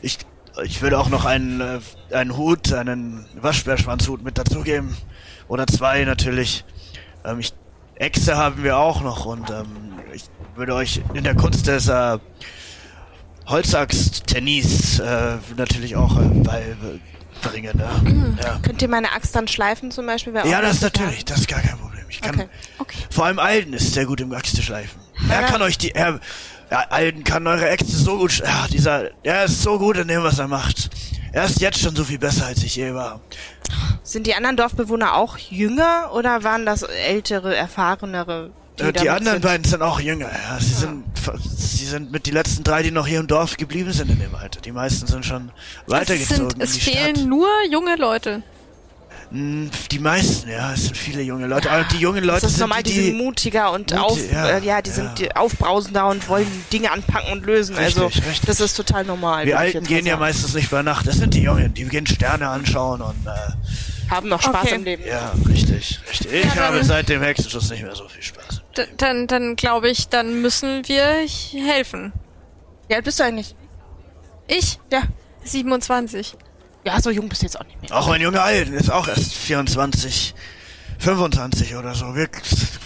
ich, ich würde auch noch einen, äh, einen Hut, einen Waschbärschwanzhut mit dazugeben. Oder zwei natürlich. Ähm, ich, Äxte haben wir auch noch und ähm, ich würde euch in der Kunst des äh, Holzaxt-Tennis äh, natürlich auch äh, bei bringen. Ne? Ja. könnt ihr meine Axt dann schleifen zum Beispiel? Ja, das ist natürlich, das ist gar kein Problem. Ich kann, Okay. Okay. vor allem Alden ist sehr gut im Äxte schleifen. Er Ja. kann euch die, er, ja, Alden kann eure Äxte so gut, ja, dieser, er ist so gut in dem, was er macht. Er ist jetzt schon so viel besser, als ich je war. Sind die anderen Dorfbewohner auch jünger oder waren das ältere, erfahrenere? Die, die damit anderen sind? beiden sind auch jünger, ja. Sie sind, sie sind mit die letzten drei, die noch hier im Dorf geblieben sind in dem Alter. Die meisten sind schon Es, weitergezogen sind, es in die fehlen Stadt. nur junge Leute. Hm, Die meisten, ja, es sind viele junge Leute. Aber die jungen Leute Das ist sind normal, die, die, die, sind mutiger und Muti- auf, ja, äh, ja, die ja. sind die aufbrausender und wollen Dinge anpacken und lösen. Richtig, also richtig. das ist total normal. wir Alten gehen ja sagen. meistens nicht bei Nacht. Das sind die Jungen, die gehen Sterne anschauen und, äh, haben noch Spaß Okay. im Leben. Ja, richtig, richtig. Ich Ja, habe seit dem Hexenschuss nicht mehr so viel Spaß. Dann, dann glaube ich, dann müssen wir helfen. Wie alt bist du eigentlich? Ich? Ja. 27. Ja, so jung bist du jetzt auch nicht mehr. Auch mein junger Alten ist auch erst 24, 25 oder so. Wir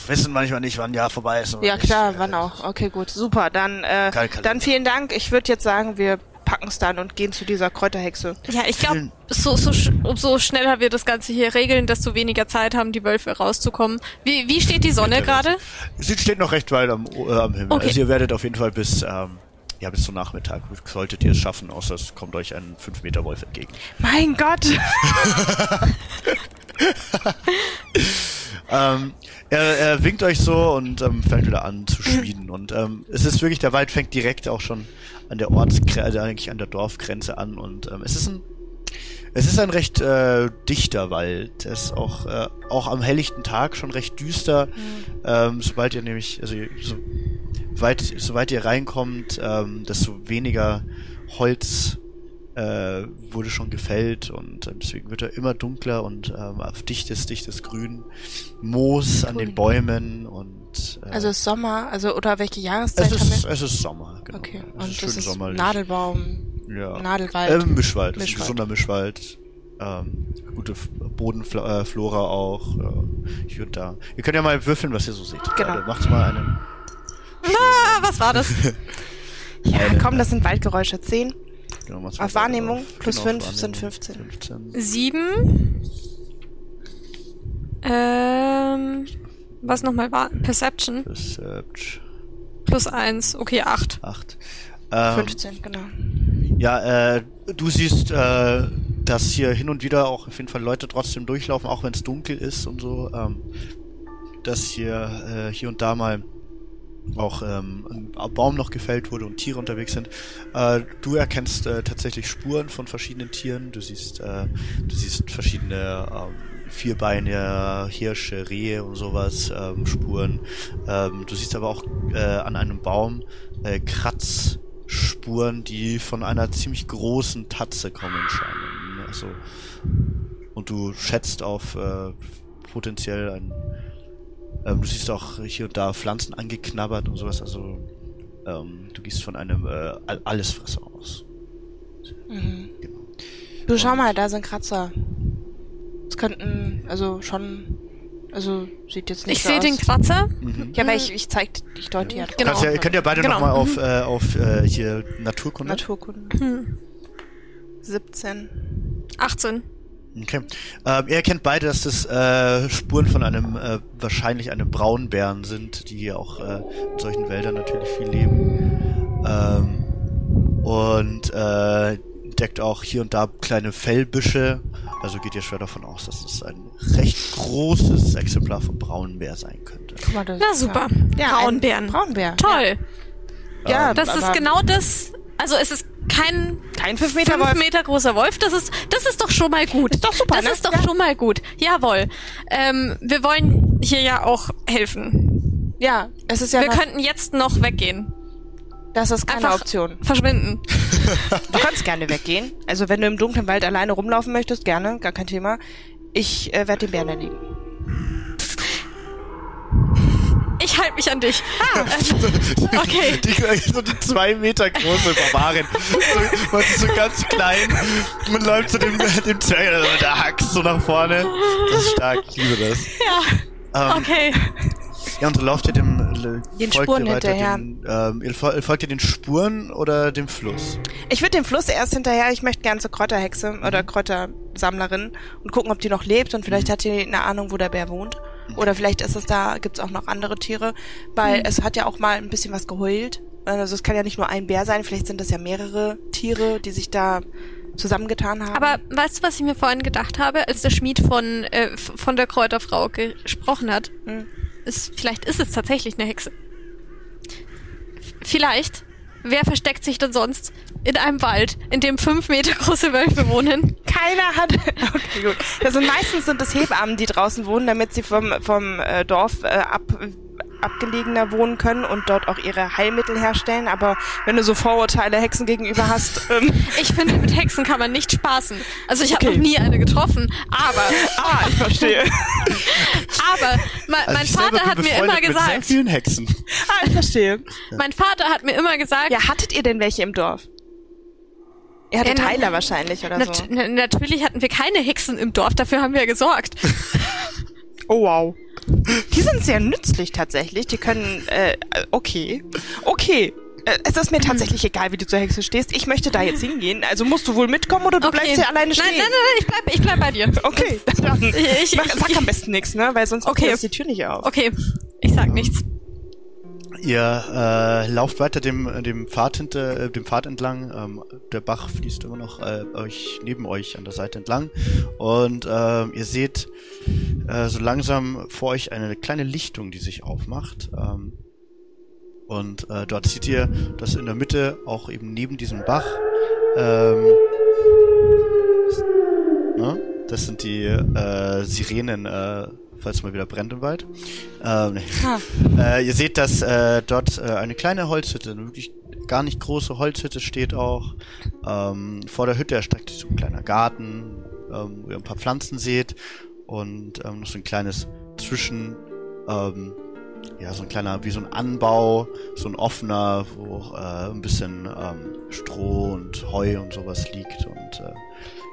wissen manchmal nicht, wann ein Jahr vorbei ist. Ja nicht. klar, wann auch. Okay, gut, super. Dann, äh, dann vielen Dank. Ich würde jetzt sagen, wir packen es dann und gehen zu dieser Kräuterhexe. Ja, ich glaube, so, so, sch- umso schneller wir das Ganze hier regeln, desto weniger Zeit haben die Wölfe rauszukommen. Wie, wie steht die Sonne gerade? Sie steht noch recht weit am, äh, am Himmel. Okay. Also ihr werdet auf jeden Fall bis, ähm, ja, bis zum Nachmittag solltet ihr es schaffen, außer es kommt euch ein 5 Meter Wolf entgegen. Mein Gott! (laughs) Ähm, er, er winkt euch so und ähm, fängt wieder an zu schmieden. Und ähm, es ist wirklich, der Wald fängt direkt auch schon an der Ortsgrenze, also eigentlich an der Dorfgrenze an. Und ähm, es ist ein es ist ein recht äh, dichter Wald. Es ist auch, äh, auch am helllichten Tag schon recht düster. Ähm, sobald ihr nämlich, also so weit, soweit ihr reinkommt, ähm, desto weniger Holz äh, wurde schon gefällt und äh, deswegen wird er immer dunkler und ähm, auf dichtes, dichtes Grün, Moos an Cool. den Bäumen und äh, Also ist Sommer, also oder welche Jahreszeit es haben ist, wir? es ist Sommer, genau. Okay, es und ist das ist sommerlich. Nadelbaum, ja. Nadelwald. Ähm, Mischwald, das ist ein Mischwald. gesunder Mischwald. Ähm, gute Bodenflora äh, Flora auch. Äh, hier und da. Ihr könnt ja mal würfeln, was ihr so seht. Genau. Gerade. Macht mal einen. Ah, was war das? (laughs) ja, komm, das sind Waldgeräusche. Zehn. Genau, Auf Wahrnehmung auf- plus genau, auf fünf sind Wahrnehmung. 15. 15. Sieben. Ähm, was nochmal war? Perception Research plus eins. Okay, acht. 8. Ähm, 15, genau. Ja, äh, du siehst, äh, dass hier hin und wieder auch auf jeden Fall Leute trotzdem durchlaufen, auch wenn es dunkel ist und so. Ähm, dass hier äh, hier und da mal auch ähm, ein Baum noch gefällt wurde und Tiere unterwegs sind. Äh, du erkennst äh, tatsächlich Spuren von verschiedenen Tieren. Du siehst, äh, du siehst verschiedene ähm, Vierbeine, Hirsche, Rehe und sowas, ähm, Spuren. Ähm, du siehst aber auch äh, an einem Baum äh, Kratzspuren, die von einer ziemlich großen Tatze kommen scheinen. Also, und du schätzt auf äh, potenziell ein ähm, du siehst auch hier und da Pflanzen angeknabbert und sowas. Also ähm, du gehst von einem äh, All- Allesfresser aus. Mhm. Genau. Du schau mal, da sind Kratzer. Es könnten, also schon, also sieht jetzt nicht Ich so sehe aus. den Kratzer. Mhm. Ja, aber ich, ich zeig, ich deute ja, Genau. Kannst ja, ihr könnt ja beide Genau. nochmal auf, äh, auf äh, hier Naturkunde. Naturkunde. Hm. 17. 18. Okay. Ähm, ihr erkennt beide, dass das äh, Spuren von einem, äh, wahrscheinlich einem Braunbären sind, die hier auch äh, in solchen Wäldern natürlich viel leben. Ähm, und äh, deckt auch hier und da kleine Fellbüsche. Also geht ihr schwer davon aus, dass es ein recht großes Exemplar von Braunbär sein könnte. Guck mal, das Na super. Ja, Braunbären. Braunbär. Toll. Ja, Ähm, Das ist genau das. Also es ist kein kein 5 Meter fünf Wolf. Meter großer Wolf. Das ist, das ist doch schon mal gut. Ist doch super, Das ne? ist doch Ja. schon mal gut. Jawohl. Ähm, wir wollen hier ja auch helfen. Ja, es ist ja wir könnten jetzt noch weggehen. das ist keine einfach- Option. Verschwinden. (laughs) Du kannst gerne weggehen. Also wenn du im dunklen Wald alleine rumlaufen möchtest, gerne, gar kein Thema. Ich äh, werde den Bären erlegen. Ich halte mich an dich. (laughs) (laughs) Okay. Die, so die zwei Meter große Barbarin. So, man ist so ganz klein. Man läuft zu dem, dem Zwerg, also der Hax so nach vorne. Das ist stark, ich liebe das. Ja, Ähm, okay. Ja, und so lauft ihr dem, äh, Den folgt Spuren ihr weiter hinterher. Den, ähm, folgt ihr den Spuren oder dem Fluss? Ich würde dem Fluss erst hinterher, ich möchte gern zur Kräuterhexe Mhm. oder Kräutersammlerin und gucken, ob die noch lebt und vielleicht hat die eine Ahnung, wo der Bär wohnt. Mhm. Oder vielleicht ist es da, gibt's auch noch andere Tiere, weil es hat ja auch mal ein bisschen was geheult. Also es kann ja nicht nur ein Bär sein, vielleicht sind das ja mehrere Tiere, die sich da zusammengetan haben. Aber weißt du, was ich mir vorhin gedacht habe, als der Schmied von, äh, von der Kräuterfrau gesprochen hat? Hm. Ist, vielleicht ist es tatsächlich eine Hexe. Vielleicht. Wer versteckt sich denn sonst in einem Wald, in dem fünf Meter große Wölfe wohnen? Keiner hat. (laughs) Okay, gut. Sind meistens sind es Hebammen, die draußen wohnen, damit sie vom vom äh, Dorf äh, ab abgelegener wohnen können und dort auch ihre Heilmittel herstellen. Aber wenn du so Vorurteile Hexen gegenüber hast, ähm, (laughs) Ich finde, mit Hexen kann man nicht spaßen. Also ich habe Okay. noch nie eine getroffen, aber, ah, ich verstehe. (laughs) aber mein, Also mein Vater hat mir immer befreundet Mit sehr gesagt, vielen Hexen. ah, ich verstehe. mein Vater hat mir immer gesagt, Ja, hattet ihr denn welche im Dorf? Ihr hattet Ja, na- Heiler wahrscheinlich oder nat so. na- natürlich hatten wir keine Hexen im Dorf, dafür haben wir ja gesorgt. (laughs) Oh wow. Die sind sehr nützlich tatsächlich. Die können, äh, okay. Okay. Äh, Es ist mir tatsächlich egal, wie du zur Hexe stehst. Ich möchte da jetzt hingehen. Also musst du wohl mitkommen oder du bleibst hier alleine stehen. Nein, nein, nein, ich bleib, ich bleib bei dir. (laughs) Okay, (laughs) dann Ich- ich- mach, sag am besten nichts, ne? Weil sonst Okay. okay. die Tür nicht auf. Okay, ich sag nichts. Ihr äh, lauft weiter dem, dem Pfad hinter, äh, dem Pfad entlang. Ähm, der Bach fließt immer noch äh, euch neben euch an der Seite entlang. Und ähm, ihr seht äh, so langsam vor euch eine kleine Lichtung, die sich aufmacht. Ähm, und äh, dort seht ihr, dass in der Mitte auch eben neben diesem Bach ähm, ne? das sind die äh, Sirenen, äh, falls mal wieder brennt im Wald. Ähm. (laughs) Äh, ihr seht, dass äh, dort äh, eine kleine Holzhütte, eine wirklich gar nicht große Holzhütte steht auch. Ähm, vor der Hütte erstreckt sich so ein kleiner Garten, ähm, wo ihr ein paar Pflanzen seht und ähm, noch so ein kleines Zwischen, ähm, ja, so ein kleiner, wie so ein Anbau, so ein offener, wo äh, ein bisschen ähm, Stroh und Heu und sowas liegt und äh,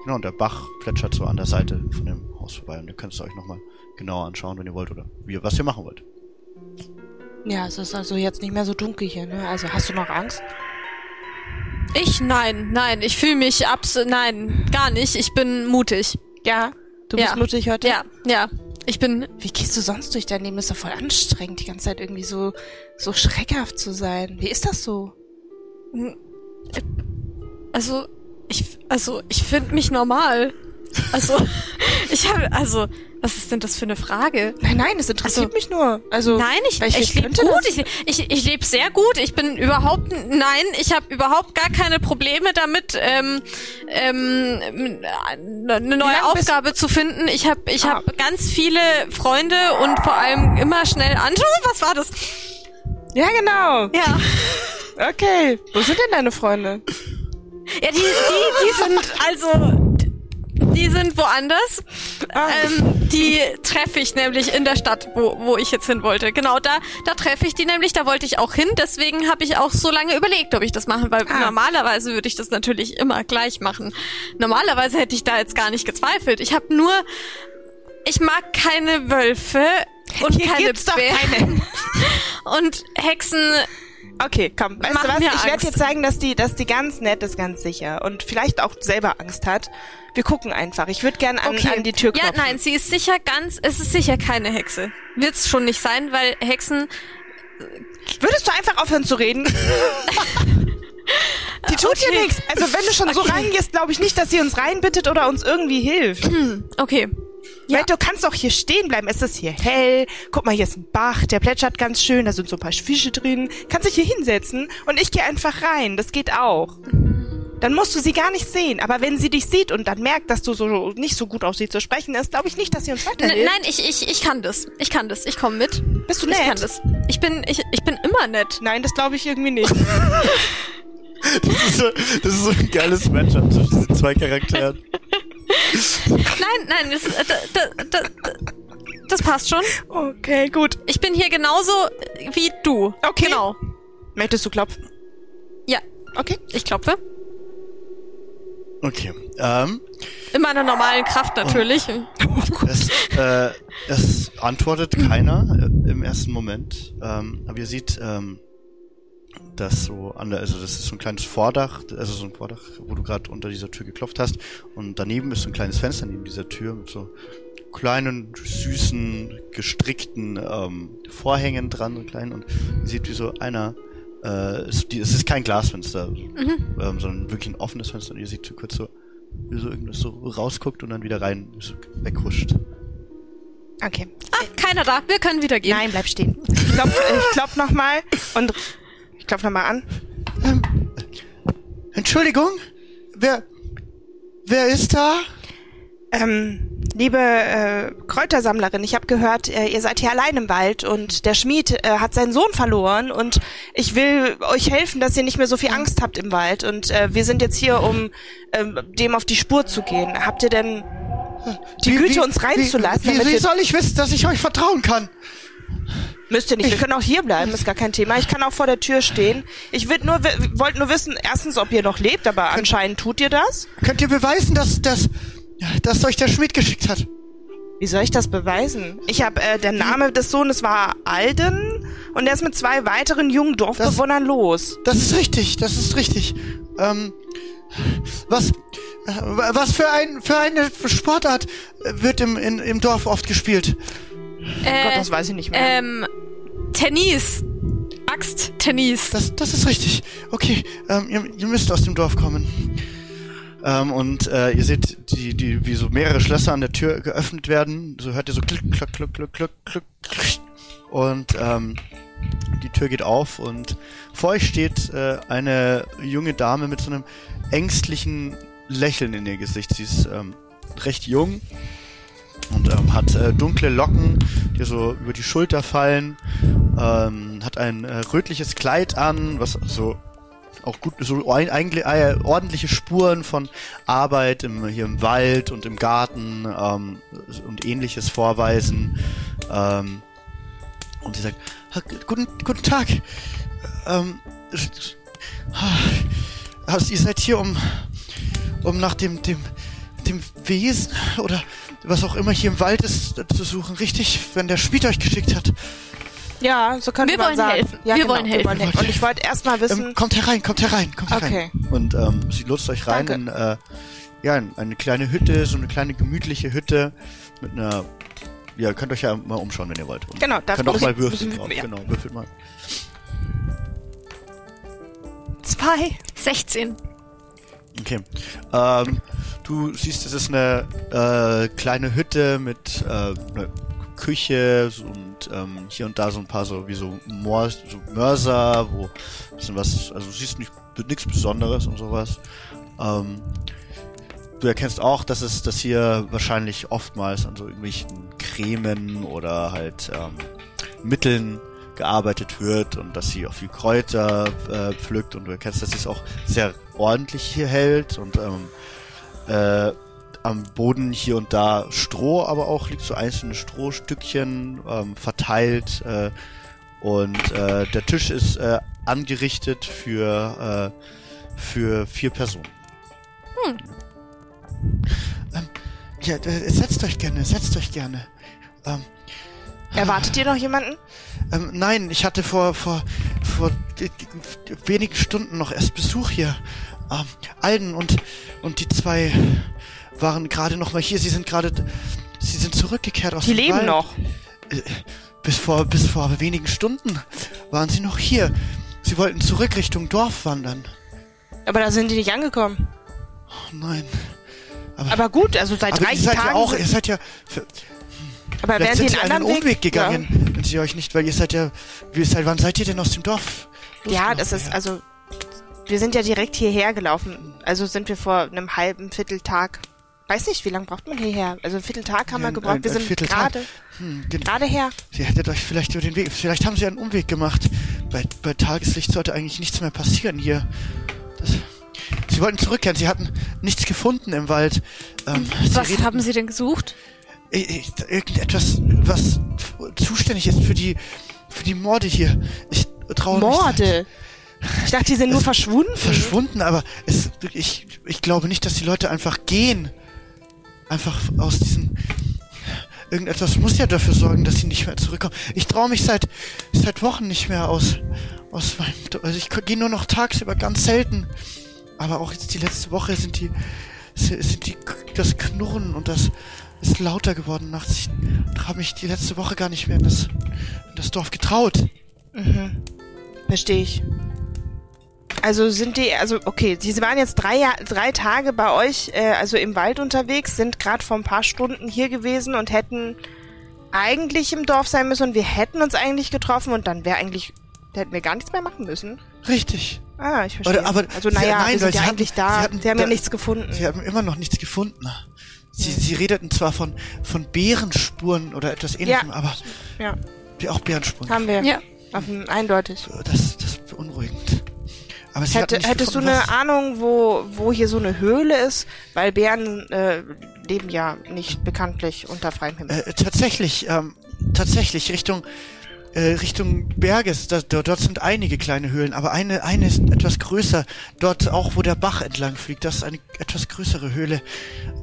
genau, und der Bach plätschert so an der Seite von dem Haus vorbei und ihr könnt es euch nochmal genauer anschauen, wenn ihr wollt oder wie, was ihr machen wollt. Ja, es ist also jetzt nicht mehr so dunkel hier, ne? Also hast du noch Angst? Ich, nein, nein, ich fühle mich absolut, nein, gar nicht. Ich bin mutig. Ja. Du Ja. bist mutig heute? Ja, ja. Ich bin, Wie gehst du sonst durch dein Leben? Ist doch voll anstrengend, die ganze Zeit irgendwie so, so schreckhaft zu sein. Wie ist das so? also, ich, also, ich finde mich normal. Also, (laughs) ich habe, also, was ist denn das für eine Frage? Nein, nein, es interessiert Also- mich nur. Also, Nein, ich, weil ich lebe gut. Ich, ich, ich lebe sehr gut. Ich bin überhaupt, nein, ich habe überhaupt gar keine Probleme damit, ähm, ähm, eine neue Aufgabe zu finden. Ich habe ich Ah. hab ganz viele Freunde und vor allem immer schnell Anjo, was war das? Ja, genau. Ja. Okay. Wo sind denn deine Freunde? Ja, die, die, die sind, also, die sind woanders. Ah. Ähm, die treffe ich nämlich in der Stadt, wo, wo ich jetzt hin wollte. Genau, da, da treffe ich die nämlich, da wollte ich auch hin. Deswegen habe ich auch so lange überlegt, ob ich das mache, weil Ah. normalerweise würde ich das natürlich immer gleich machen. Normalerweise hätte ich da jetzt gar nicht gezweifelt. Ich habe nur, ich mag keine Wölfe und Hier keine Bären. keine. (laughs) Und Hexen, Okay, komm. Weißt Mach du was? Ich werde jetzt sagen, dass die, dass die ganz nett ist, ganz sicher. Und vielleicht auch selber Angst hat. Wir gucken einfach. Ich würde gern an, an die Tür Ja, klopfen. nein, sie ist sicher ganz, es ist sicher keine Hexe. Wird's schon nicht sein, weil Hexen, Würdest du einfach aufhören zu reden? (laughs) die tut Okay. dir nichts. Also wenn du schon so Okay. reingehst, glaube ich nicht, dass sie uns reinbittet oder uns irgendwie hilft. okay. Weil du kannst doch hier stehen bleiben. Es ist hier hell. Guck mal, hier ist ein Bach, der plätschert ganz schön. Da sind so ein paar Fische drin. Kannst dich hier hinsetzen und ich gehe einfach rein. Das geht auch. Dann musst du sie gar nicht sehen. Aber wenn sie dich sieht und dann merkt, dass du so nicht so gut auf sie zu sprechen ist, glaube ich nicht, dass sie uns N weiterhilft. nein, ich, ich, ich kann das. Ich kann das. Ich komme mit. Bist du Ich kann nett? das. Ich bin, ich, ich bin immer nett. Nein, das glaube ich irgendwie nicht. (laughs) Das ist, so, das ist so ein geiles Matchup zwischen diesen zwei Charakteren. Nein, nein, das, äh, da, da, da, das passt schon. Okay, gut. Ich bin hier genauso wie du. Okay. Genau. Möchtest du klopfen? Ja, Okay. ich klopfe. Okay. Ähm, In meiner normalen Kraft natürlich. es, äh, es antwortet keiner äh, im ersten Moment. Ähm, aber ihr seht, ähm, dass so an der, also das ist so ein kleines Vordach, also so ein Vordach, wo du gerade unter dieser Tür geklopft hast. Und daneben ist so ein kleines Fenster neben dieser Tür mit so kleinen, süßen, gestrickten ähm, Vorhängen dran, so klein. Und ihr seht, wie so einer, äh, es, die, es ist kein Glasfenster, ähm, sondern wirklich ein offenes Fenster. Und ihr seht so kurz so, wie so irgendwas so rausguckt und dann wieder rein so weghuscht. Okay. Ah, keiner da. Wir können wieder gehen. Nein, bleib stehen. Ich klopf, ich klopf nochmal und ich klopf nochmal an. Entschuldigung? Wer, wer ist da? Ähm, liebe äh, Kräutersammlerin, ich habe gehört, äh, ihr seid hier allein im Wald und der Schmied äh, hat seinen Sohn verloren und ich will euch helfen, dass ihr nicht mehr so viel Angst habt im Wald und äh, wir sind jetzt hier, um ähm, dem auf die Spur zu gehen. Habt ihr denn die Güte, uns reinzulassen? Wie, wie, wie soll ich wissen, dass ich euch vertrauen kann? Müsst ihr nicht. Wir können auch hier bleiben, ist gar kein Thema. Ich kann auch vor der Tür stehen. Ich will nur, wollte nur wissen, erstens, ob ihr noch lebt, aber anscheinend tut ihr das. Könnt ihr beweisen, dass, dass, dass euch der Schmied geschickt hat? Wie soll ich das beweisen? Ich habe äh, der Name des Sohnes war Alden und er ist mit zwei weiteren jungen Dorfbewohnern los. Das ist richtig, das ist richtig. Ähm, was, äh, was für ein, für eine Sportart wird im, in, im Dorf oft gespielt? Oh Gott, das weiß ich nicht mehr. Ähm, Tennis. Axt, Tennis. Das, das ist richtig. Okay, ähm, ihr, ihr müsst aus dem Dorf kommen. Ähm, und äh, ihr seht, die, die, wie so mehrere Schlösser an der Tür geöffnet werden. So hört ihr so klick, klack, klick, klick, klick, klick, klick. Und ähm, die Tür geht auf und vor euch steht äh, eine junge Dame mit so einem ängstlichen Lächeln in ihr Gesicht. Sie ist ähm, recht jung und ähm, hat äh, dunkle Locken, die so über die Schulter fallen, ähm, hat ein äh, rötliches Kleid an, was so auch gut so eigentlich äh, ordentliche Spuren von Arbeit im, hier im Wald und im Garten ähm, und ähnliches vorweisen. Ähm, und sie sagt, "Ha, guten, guten Tag. Ähm, also ihr seid hier, um, um nach dem, dem, dem Wesen oder was auch immer hier im Wald ist, zu suchen, richtig? Wenn der Schmied euch geschickt hat. ja, so könnte wir man wollen sagen. helfen. Ja, Wir genau, wollen helfen. Und ich wollte erst mal wissen, Ähm, kommt herein, kommt herein, kommt herein. Okay. Und ähm, sie lotst euch rein Danke. in äh, ja, in eine kleine Hütte, so eine kleine gemütliche Hütte mit einer ihr könnt euch ja mal umschauen, wenn ihr wollt. Und Genau, da könnt auch mal würfeln drauf. wir- ja. Genau, würfelt mal. Zwei. 16. Okay. Ähm, du siehst, es ist eine äh, kleine Hütte mit äh, einer Küche und ähm, hier und da so ein paar so wie so, Moor, so Mörser, wo bisschen was, also du siehst nicht nichts Besonderes und sowas. Ähm, du erkennst auch, dass es, dass hier wahrscheinlich oftmals an so irgendwelchen Cremen oder halt ähm, Mitteln gearbeitet wird und dass sie auch viel Kräuter äh, pflückt und du erkennst, dass sie es auch sehr ordentlich hier hält und ähm, äh, am Boden hier und da Stroh, aber auch liegt so einzelne Strohstückchen ähm, verteilt äh, und äh, der Tisch ist äh, angerichtet für äh, für vier Personen. Hm. Ähm, ja, äh, setzt euch gerne, setzt euch gerne. Ähm, Erwartet ihr noch jemanden? ähm, nein, ich hatte vor, vor, vor wenigen Stunden noch erst Besuch hier. Ähm, Alden und, und die zwei waren gerade noch mal hier. Sie sind gerade, sie sind zurückgekehrt aus Die dem leben Wald. noch. Bis vor, bis vor wenigen Stunden waren sie noch hier. Sie wollten zurück Richtung Dorf wandern. Aber da sind die nicht angekommen. Oh nein. Aber gut, also seit Aber 30 ihr seid Tagen. ja auch, ihr seid ja, für, aber wären die sie einen anderen Umweg gegangen, wenn sie euch nicht, weil ihr seid ja, wie, seit wann seid ihr denn aus dem Dorf? Ja, ja das ist also. Wir sind ja direkt hierher gelaufen. Also sind wir vor einem halben Vierteltag. Weiß nicht, wie lange braucht man hierher? Also ein Vierteltag haben Ja, wir gebraucht. ein- wir ein sind Vierteltag. gerade Hm, gen- gerade her. Sie hättet euch vielleicht über den Weg, vielleicht haben sie einen Umweg gemacht. Bei, bei Tageslicht sollte eigentlich nichts mehr passieren hier. Das, sie wollten zurückkehren, sie hatten nichts gefunden im Wald. Ähm, sie Was redeten- haben Sie denn gesucht? Irgendetwas, was zuständig ist für die, für die Morde hier. Ich traue mich Morde. Ich dachte, die sind nur verschwunden. verschwunden, aber es, ich, ich glaube nicht, dass die Leute einfach gehen. Einfach aus diesem. Irgendetwas muss ja dafür sorgen, dass sie nicht mehr zurückkommen. Ich traue mich seit seit Wochen nicht mehr aus aus meinem. Also ich gehe nur noch tagsüber ganz selten. Aber auch jetzt die letzte Woche sind die sind die das Knurren und das ist lauter geworden nachts. Ich habe mich die letzte Woche gar nicht mehr in das, in das Dorf getraut. Mhm. Verstehe ich. Also sind die, also okay, sie waren jetzt drei, Ja- drei Tage bei euch, äh, also im Wald unterwegs, sind gerade vor ein paar Stunden hier gewesen und hätten eigentlich im Dorf sein müssen und wir hätten uns eigentlich getroffen und dann wäre eigentlich, hätten wir gar nichts mehr machen müssen. Richtig. Ah, ich verstehe. Oder- aber also sie- naja, nein, wir weil sind ja sie eigentlich hatten- da, sie hatten sie haben ja da- nichts gefunden. Sie haben immer noch nichts gefunden. Sie, sie redeten zwar von, von Bärenspuren oder etwas ähnlichem, aber ja, auch Bärenspuren. haben wir. Ja. Auf, eindeutig. Das, das ist beunruhigend. Aber sie Hätte, hättest du eine was- Ahnung, wo, wo hier so eine Höhle ist? Weil Bären äh, leben ja nicht bekanntlich unter freiem Himmel. Äh, tatsächlich, ähm, tatsächlich Richtung äh, Richtung Berges. Da, dort, dort sind einige kleine Höhlen, aber eine eine ist etwas größer. Dort auch, wo der Bach entlang fliegt, das ist eine etwas größere Höhle.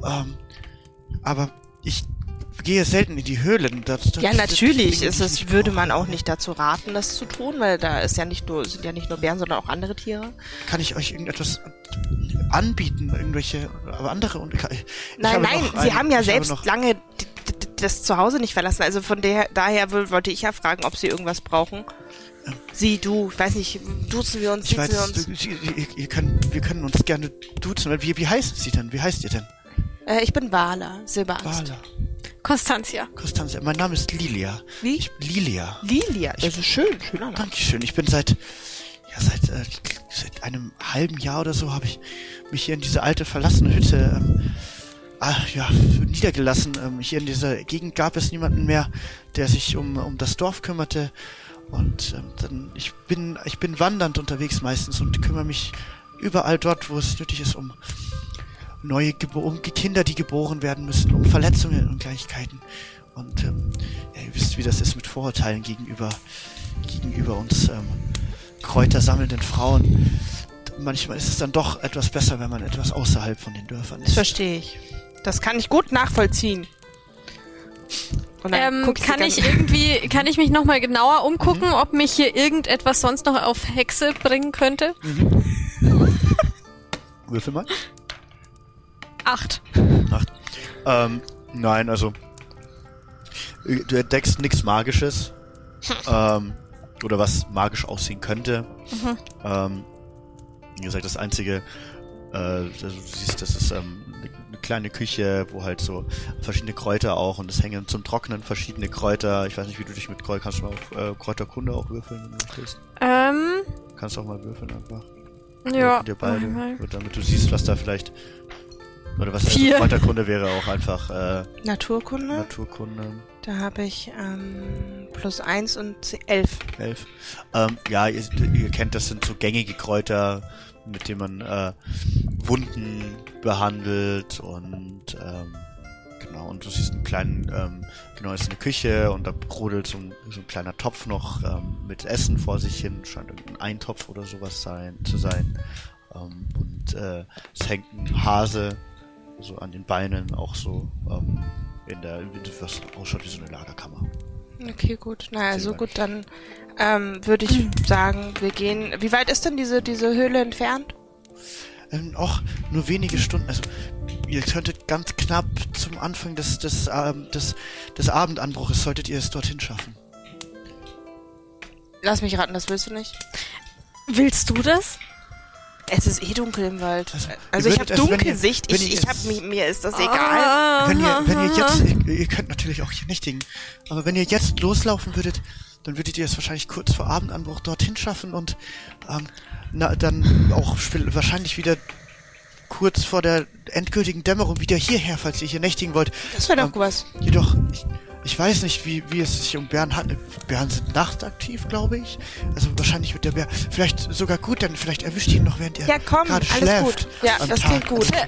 Ähm, aber ich gehe selten in die Höhlen. Das, das, ja, natürlich deswegen ist es, würde man auch nicht dazu raten, das zu tun, weil da ist ja nicht nur, sind ja nicht nur Bären, sondern auch andere Tiere. Kann ich euch irgendetwas anbieten? Irgendwelche aber andere? Und Nein, nein, sie einen- haben ja selbst lange das Zuhause nicht verlassen. Also von der, daher wollte ich ja fragen, ob sie irgendwas brauchen. Sie, du, ich weiß nicht, duzen wir uns, Ich siezen wir weiß, uns. du- ihr, ihr könnt, wir können uns gerne duzen. Wie, wie heißt sie denn? Wie heißt ihr denn? Äh, ich bin Wala, Silberangst. Wala, Konstantia. Constanze. Mein Name ist Lilia. Wie? Ich, Lilia. Lilia, das ist schön, schöner Name. Dankeschön. Ich bin seit, ja, seit, äh, seit einem halben Jahr oder so habe ich mich hier in diese alte verlassene Hütte, ähm, ah, ja, niedergelassen. Ähm, hier in dieser Gegend gab es niemanden mehr, der sich um, um das Dorf kümmerte. Und ähm, dann, ich bin, ich bin wandernd unterwegs meistens und kümmere mich überall dort, wo es nötig ist, um neue Gebo Kinder, die geboren werden müssen, um Verletzungen und Gleichkeiten. Und ähm, ja, ihr wisst, wie das ist mit Vorurteilen gegenüber, gegenüber uns ähm, Kräuter sammelnden Frauen. Manchmal ist es dann doch etwas besser, wenn man etwas außerhalb von den Dörfern Das ist. verstehe ich. Das kann ich gut nachvollziehen. Ähm, kann ich irgendwie, kann ich mich nochmal genauer umgucken, ob mich hier irgendetwas sonst noch auf Hexe bringen könnte? (laughs) Würfel mal. Acht. Acht. Ähm, nein, also du entdeckst nichts Magisches. ähm, oder was magisch aussehen könnte. Ähm, wie gesagt, das einzige, äh, du siehst, das ist ähm, eine, eine kleine Küche, wo halt so verschiedene Kräuter auch und es hängen zum Trocknen verschiedene Kräuter. Ich weiß nicht, wie du dich mit Kräutern, kannst du mal auf äh, Kräuterkunde auch würfeln, wenn du möchtest? Ähm, Kannst du auch mal würfeln einfach. ja. Dir beide. damit du siehst, was da vielleicht. Oder was also Vier. Kräuterkunde wäre auch einfach äh, Naturkunde. Naturkunde. Da habe ich ähm, plus eins und elf. Elf. Ähm, ja, ihr, ihr kennt, das sind so gängige Kräuter, mit denen man äh, Wunden behandelt und ähm, genau, und du siehst einen kleinen, ähm, genau, es ist eine Küche und da brodelt so ein, so ein kleiner Topf noch ähm, mit Essen vor sich hin, scheint ein Eintopf oder sowas sein, zu sein. Ähm, und äh, es hängt ein Hase so an den Beinen, auch so ähm, in der, was ausschaut wie so eine Lagerkammer. Okay, gut. Naja, so gut, dann ähm, würde ich sagen, wir gehen. Wie weit ist denn diese, diese Höhle entfernt? Ähm, auch nur wenige Stunden. Also ihr könntet ganz knapp zum Anfang des, des, ähm, des, des Abendanbruches solltet ihr es dorthin schaffen. Lass mich raten, das willst du nicht. Willst du das? Es ist eh dunkel im Wald. Also, Also ich habe ihr- Dunkelsicht. wenn Ich, ich hab, es- mi- mir ist das Ah. egal. Wenn ihr, wenn ihr jetzt, ihr, ihr könnt natürlich auch hier nächtigen, aber wenn ihr jetzt loslaufen würdet, dann würdet ihr es wahrscheinlich kurz vor Abendanbruch dorthin schaffen und ähm, na, dann auch wahrscheinlich wieder kurz vor der endgültigen Dämmerung wieder hierher, falls ihr hier nächtigen wollt. Das wäre doch Ähm, was. Jedoch, ich, ich weiß nicht, wie, wie es sich um Bären handelt. Bären sind nachtaktiv, glaube ich. Also wahrscheinlich wird der Bär vielleicht sogar gut, denn vielleicht erwischt ihn noch, während er Ja, komm, gerade alles schläft. gut. Ja, das Tag. klingt gut. Äh,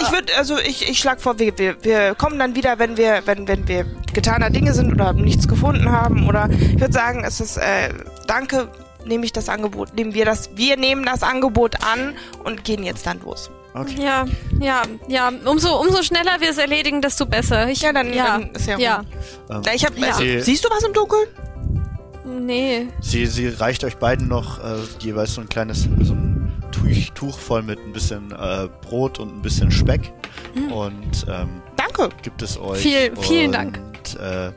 Ich würde, also ich, ich schlag vor, wir, wir, wir kommen dann wieder, wenn wir, wenn, wenn wir getaner Dinge sind oder nichts gefunden haben. Oder ich würde sagen, es ist, äh, danke, nehme ich das Angebot, nehmen wir das, wir nehmen das Angebot an und gehen jetzt dann los. Okay. Ja, ja, ja. Umso, umso schneller wir es erledigen, desto besser. Ich, Ja, dann, ja, dann ist ja, ja. Ähm, Ich hab, Ja. also, Sie- siehst du was im Dunkeln? Nee. Sie, sie reicht euch beiden noch äh, jeweils so ein kleines so ein Tuch, Tuch voll mit ein bisschen äh, Brot und ein bisschen Speck und ähm, Danke. gibt es euch. Viel- vielen und, Dank. Äh,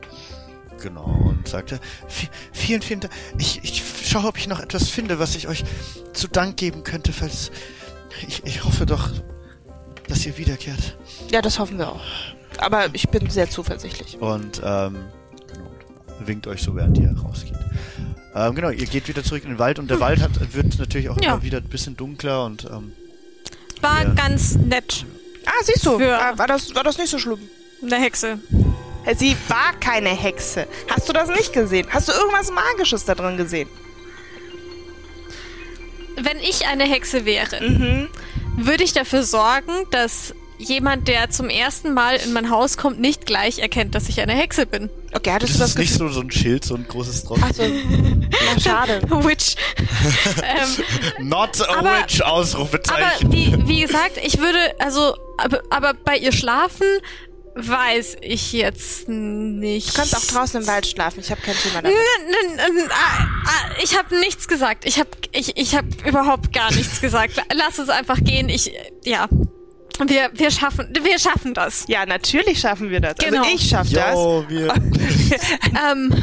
genau und sagte "Vi- vielen vielen Dank. Ich, ich schaue, ob ich noch etwas finde, was ich euch zu Dank geben könnte, falls ich, ich hoffe doch, dass ihr wiederkehrt. Ja, das hoffen wir auch. Aber ich bin sehr zuversichtlich. Und ähm, genau, winkt euch so, während ihr rausgeht. Ähm, genau, ihr geht wieder zurück in den Wald und der Wald hat, wird natürlich auch Ja. immer wieder ein bisschen dunkler und ähm, War Ja. ganz nett. Ah, siehst du, Für- ah, war, das, war das nicht so schlimm. Eine Hexe. Sie war keine Hexe. Hast du das nicht gesehen? Hast du irgendwas Magisches da drin gesehen? Wenn ich eine Hexe wäre, Mhm. würde ich dafür sorgen, dass jemand, der zum ersten Mal in mein Haus kommt, nicht gleich erkennt, dass ich eine Hexe bin. Okay, hattest das du das ist nicht so, so ein Schild, so ein großes drauf. Achso. Na, schade. Witch. ähm, (laughs) Not a Aber- witch, aber Ausrufezeichen. wie, wie gesagt, ich würde, also, aber, aber bei ihr schlafen weiß ich jetzt nicht. Du kannst auch draußen im Wald schlafen. Ich habe kein Thema damit. Ah, ah, Ich habe nichts gesagt. Ich habe ich, ich hab überhaupt gar nichts gesagt. Lass es einfach gehen. Ich, ja. Wir, wir schaffen, wir schaffen das. Ja, natürlich schaffen wir das. Genau. Also ich schaff das. Wir, (laughs) Ähm,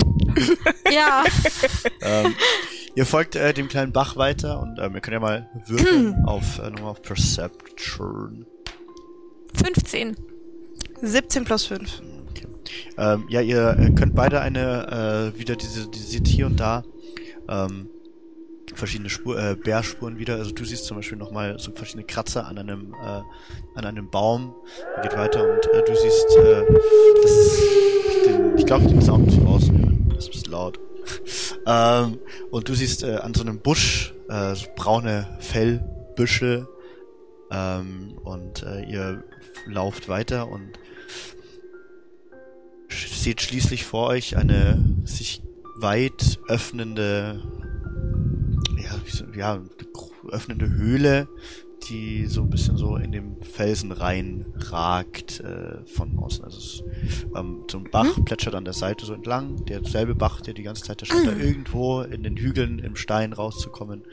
ja. ähm, ihr folgt äh, dem kleinen Bach weiter und ähm, ihr könnt ja mal würfeln (clears throat) auf, äh, nochmal auf Perception. 15. 17 plus 5. Okay. Ähm, ja, ihr äh, könnt beide eine, äh, wieder diese, die seht hier und da, ähm, verschiedene Spur, äh, Bärspuren wieder. Also du siehst zum Beispiel nochmal so verschiedene Kratzer an einem, äh, an einem Baum. Er geht weiter und äh, du siehst, äh, das ist, den, ich glaube, den Sound muss ich rausnehmen. Das ist ein bisschen laut. (laughs) ähm, und du siehst äh, an so einem Busch äh, so braune Fellbüsche ähm, und äh, ihr lauft weiter und seht schließlich vor euch eine sich weit öffnende, ja, wie so, ja, öffnende Höhle, die so ein bisschen so in dem Felsen rein ragt äh, von außen. Also es, ähm, so ein Bach plätschert an der Seite so entlang. Derselbe Bach, der die ganze Zeit, der scheint da irgendwo in den Hügeln im Stein rauszukommen.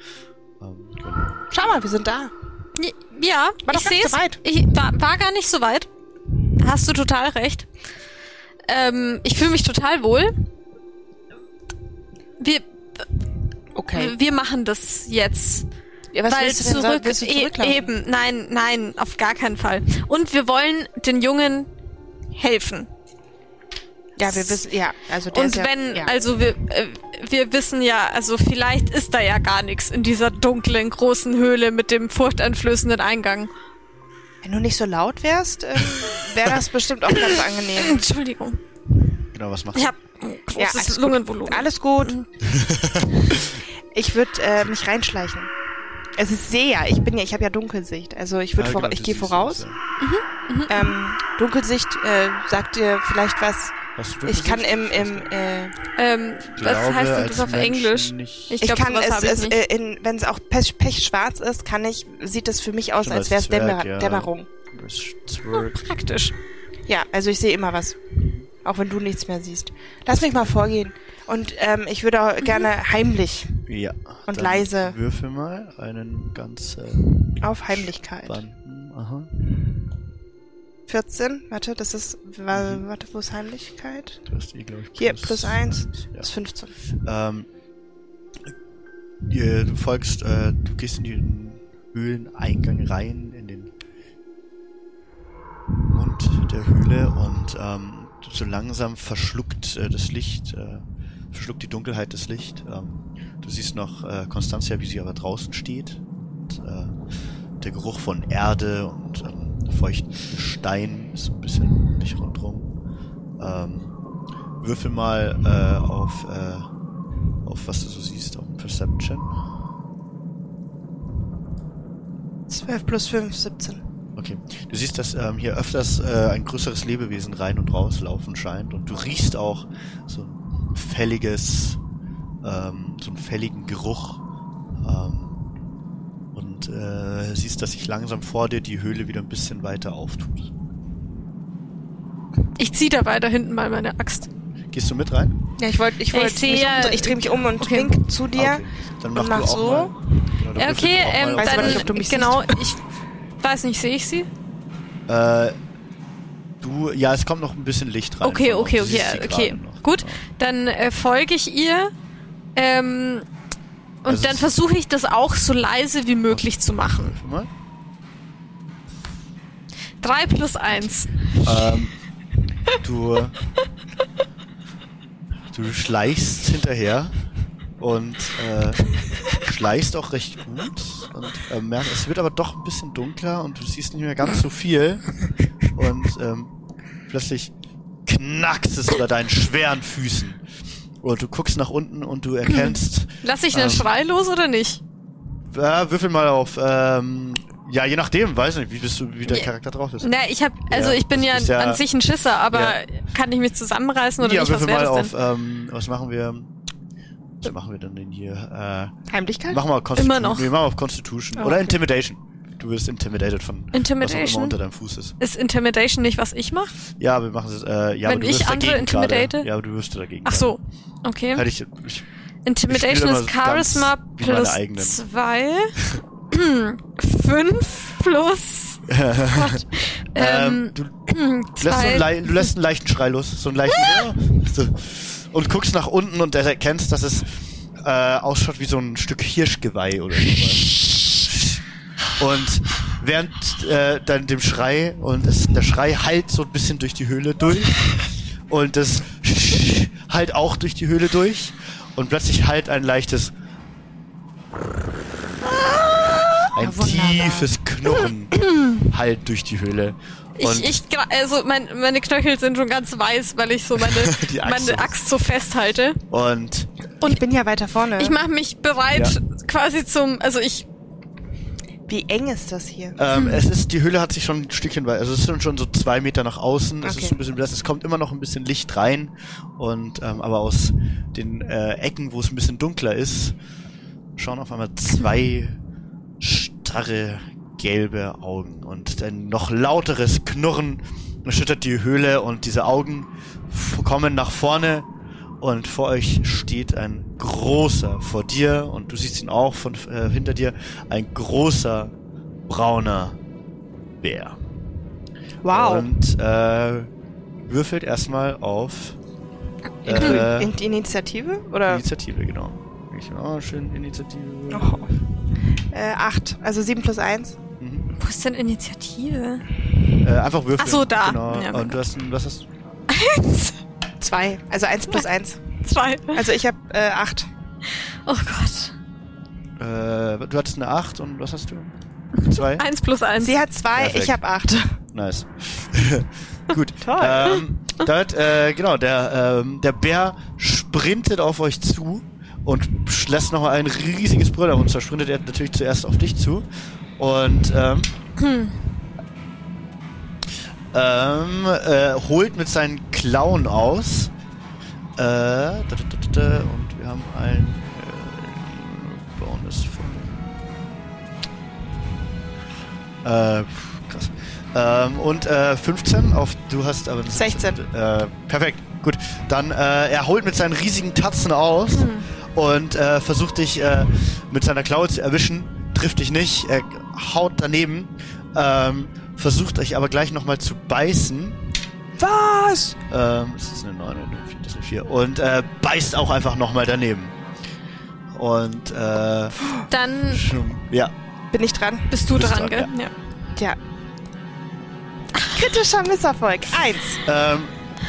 Ähm, genau. Schau mal, wir sind da. Ja, War doch ich gar nicht sehe so weit. Ich war, war gar nicht so weit. Hast du total recht. Ähm, ich fühle mich total wohl. Wir, Okay. wir machen das jetzt. Ja, was weil zurück, e eben, nein, nein, auf gar keinen Fall. Und wir wollen den Jungen helfen. Ja, wir wissen, ja, also der Und ist ja, wenn, ja. also wir, äh, wir wissen ja, also vielleicht ist da ja gar nichts in dieser dunklen, großen Höhle mit dem furchteinflößenden Eingang. Wenn du nicht so laut wärst, ähm, wäre das bestimmt auch ganz angenehm. (laughs) Entschuldigung. Genau, was macht Ich habe ein großes alles gut. Lungenvolumen. Alles gut. (laughs) ich würde äh, mich reinschleichen. Es ist sehr, ich bin ja, ich habe ja Dunkelsicht. Also ich würde, Ja, vor, genau, ich du gehe voraus. es, ja. Ähm, Dunkelsicht äh, sagt dir vielleicht was. Ich kann im, im äh, Ähm, was Glaube, heißt denn das auf Menschen Englisch? Nicht. Ich ich glaube, kann es, es äh, in, wenn es auch pech, pechschwarz ist, kann ich, sieht es für mich aus, Schon als wäre es Dämmer ja. Dämmerung. Das Zwerg. Praktisch. Ja, also ich sehe immer was. Auch wenn du nichts mehr siehst. Lass mich mal vorgehen. Und ähm, ich würde auch gerne heimlich Ja. Und dann leise. Würfel mal einen ganz äh, auf Heimlichkeit. spannenden. Aha. 14, warte, das ist, wa- warte, wo ist Heimlichkeit? Du hast eh, glaube ich, Hier, plus eins. Ja. Das ist 15. Ähm, ihr, du folgst, äh, du gehst in den Höhleneingang rein, in den Mund der Höhle und ähm, so langsam verschluckt äh, das Licht, äh, verschluckt die Dunkelheit das Licht. Ähm, du siehst noch äh, Constantia, wie sie aber draußen steht. Und, äh, der Geruch von Erde und ähm, feuchten Stein ist so ein bisschen dich rundherum. Ähm, würfel mal äh, auf, äh, auf was du so siehst, auf Perception. 12 plus 5, 17. Okay. Du siehst, dass ähm, hier öfters äh, ein größeres Lebewesen rein und raus laufen scheint und du riechst auch so ein fälliges, ähm, so einen fälligen Geruch ähm, und äh, siehst, dass sich langsam vor dir die Höhle wieder ein bisschen weiter auftut. Ich ziehe dabei da hinten mal meine Axt. Gehst du mit rein? Ja, ich wollte, ich ich wollte, sehe ja- um, ich drehe mich um und Okay. wink zu dir. Okay. Dann mach und mach du auch so. Mal. Genau, Ja, okay, ähm, mal dann, nicht, ob du mich genau, ich weiß nicht, sehe ich sie? Äh, du, ja, es kommt noch ein bisschen Licht rein. Okay, okay, okay, siehst okay. noch. Gut, Ja. dann äh, folge ich ihr. Ähm, und Also dann versuche ich das auch so leise wie möglich zu machen. Mal. Drei plus eins. Ähm, du, du schleichst hinterher und äh, schleichst auch recht gut und äh, merkst, es wird aber doch ein bisschen dunkler und du siehst nicht mehr ganz so viel und ähm, plötzlich knackst es unter deinen schweren Füßen und du guckst nach unten und du erkennst, (laughs) Lass ich einen Ähm. Schrei los oder nicht? äh, würfel mal auf, ähm, ja, je nachdem, weiß nicht, wie bist du, wie dein Ja. Charakter drauf ist. Na, ich hab, also Ja, ich bin ja, ja- an sich ein Schisser, aber Ja. kann ich mich zusammenreißen oder ja, nicht? Was würfel mal auf, ähm, was machen wir? Was machen wir denn denn hier? Äh, Heimlichkeit? machen wir Constitution. Immer noch. Nee, machen wir auf Constitution. Oh, Oder okay. Intimidation. Du wirst intimidated von was auch immer Intimidation? unter deinem Fuß ist. Ist Intimidation nicht, was ich mache? Ja, wir machen es. Äh, ja, Wenn aber du ich andere intimidate? Ja, aber du wirst dagegen. Ach so, okay. Hätte ich, ich, Intimidation Ich spiele ist Charisma plus eigenen. zwei. (laughs) Fünf plus Gott. (laughs) ähm, ähm, du, (clears throat) lässt so einen, lei- du lässt einen leichten Schrei los. So einen leichten. (laughs) so, und guckst nach unten und erkennst, dass es äh, ausschaut wie so ein Stück Hirschgeweih oder sowas. Und während äh, dann dem Schrei und es, der Schrei halt so ein bisschen durch die Höhle durch und das (laughs) halt auch durch die Höhle durch und plötzlich halt ein leichtes ein Ja, wunderbar. tiefes Knurren (clears throat) halt durch die Höhle. Und ich, ich, also mein, meine Knöchel sind schon ganz weiß, weil ich so meine, (laughs) Die Axt meine so- Axt so festhalte. und ich bin ja weiter vorne. Ich mache mich bereit, Ja. quasi zum, also ich, Wie eng ist das hier? Ähm, es ist, die Höhle hat sich schon ein Stückchen weit, also es sind schon so zwei Meter nach außen, es Okay. ist ein bisschen blass, es kommt immer noch ein bisschen Licht rein und, ähm, aber aus den äh, Ecken, wo es ein bisschen dunkler ist, schauen auf einmal zwei starre gelbe Augen und ein noch lauteres Knurren erschüttert die Höhle und diese Augen kommen nach vorne und vor euch steht ein großer, vor dir und du siehst ihn auch von äh, hinter dir, ein großer brauner Bär. Wow. Und äh, würfelt erstmal auf In, Äh, in die Initiative? Oder? Initiative, genau. Ich, oh, schön Initiative. Oh. Äh, acht. Also sieben plus eins. Mhm. Wo ist denn Initiative? Äh, einfach würfeln. Ach so, da. Genau. Ja, Und du hast, ein- was hast (laughs) Zwei. Also eins plus eins. Zwei. Also ich habe äh, acht. Oh Gott. äh, du hattest eine 8 und was hast du? Zwei? (laughs) Eins plus eins. Sie hat zwei, Perfekt. ich habe acht. Nice. (laughs) Gut. Toll. Ähm, damit, äh, genau, der, ähm, der Bär sprintet auf euch zu und lässt nochmal ein riesiges Brüller und zwar sprintet er natürlich zuerst auf dich zu. Und ähm, ähm, äh, holt mit seinen Klauen aus. Äh, da, da, da, da, und wir haben einen äh, Bonus von. Äh, krass. Ähm, und äh, 15 auf. Du hast aber. 16. Äh, perfekt, gut. Dann, äh, er holt mit seinen riesigen Tatzen aus und äh, versucht dich äh, mit seiner Klaue zu erwischen. Trifft dich nicht. Er haut daneben. Ähm, versucht euch aber gleich nochmal zu beißen. Was? Ähm, das ist eine 9 und eine 4, das ist eine 4. Und äh, beißt auch einfach nochmal daneben. Und äh, Dann ja, Bin ich dran? bist du Bist dran, dran, gell? Ja. Ja. Kritischer Misserfolg. Eins. ähm,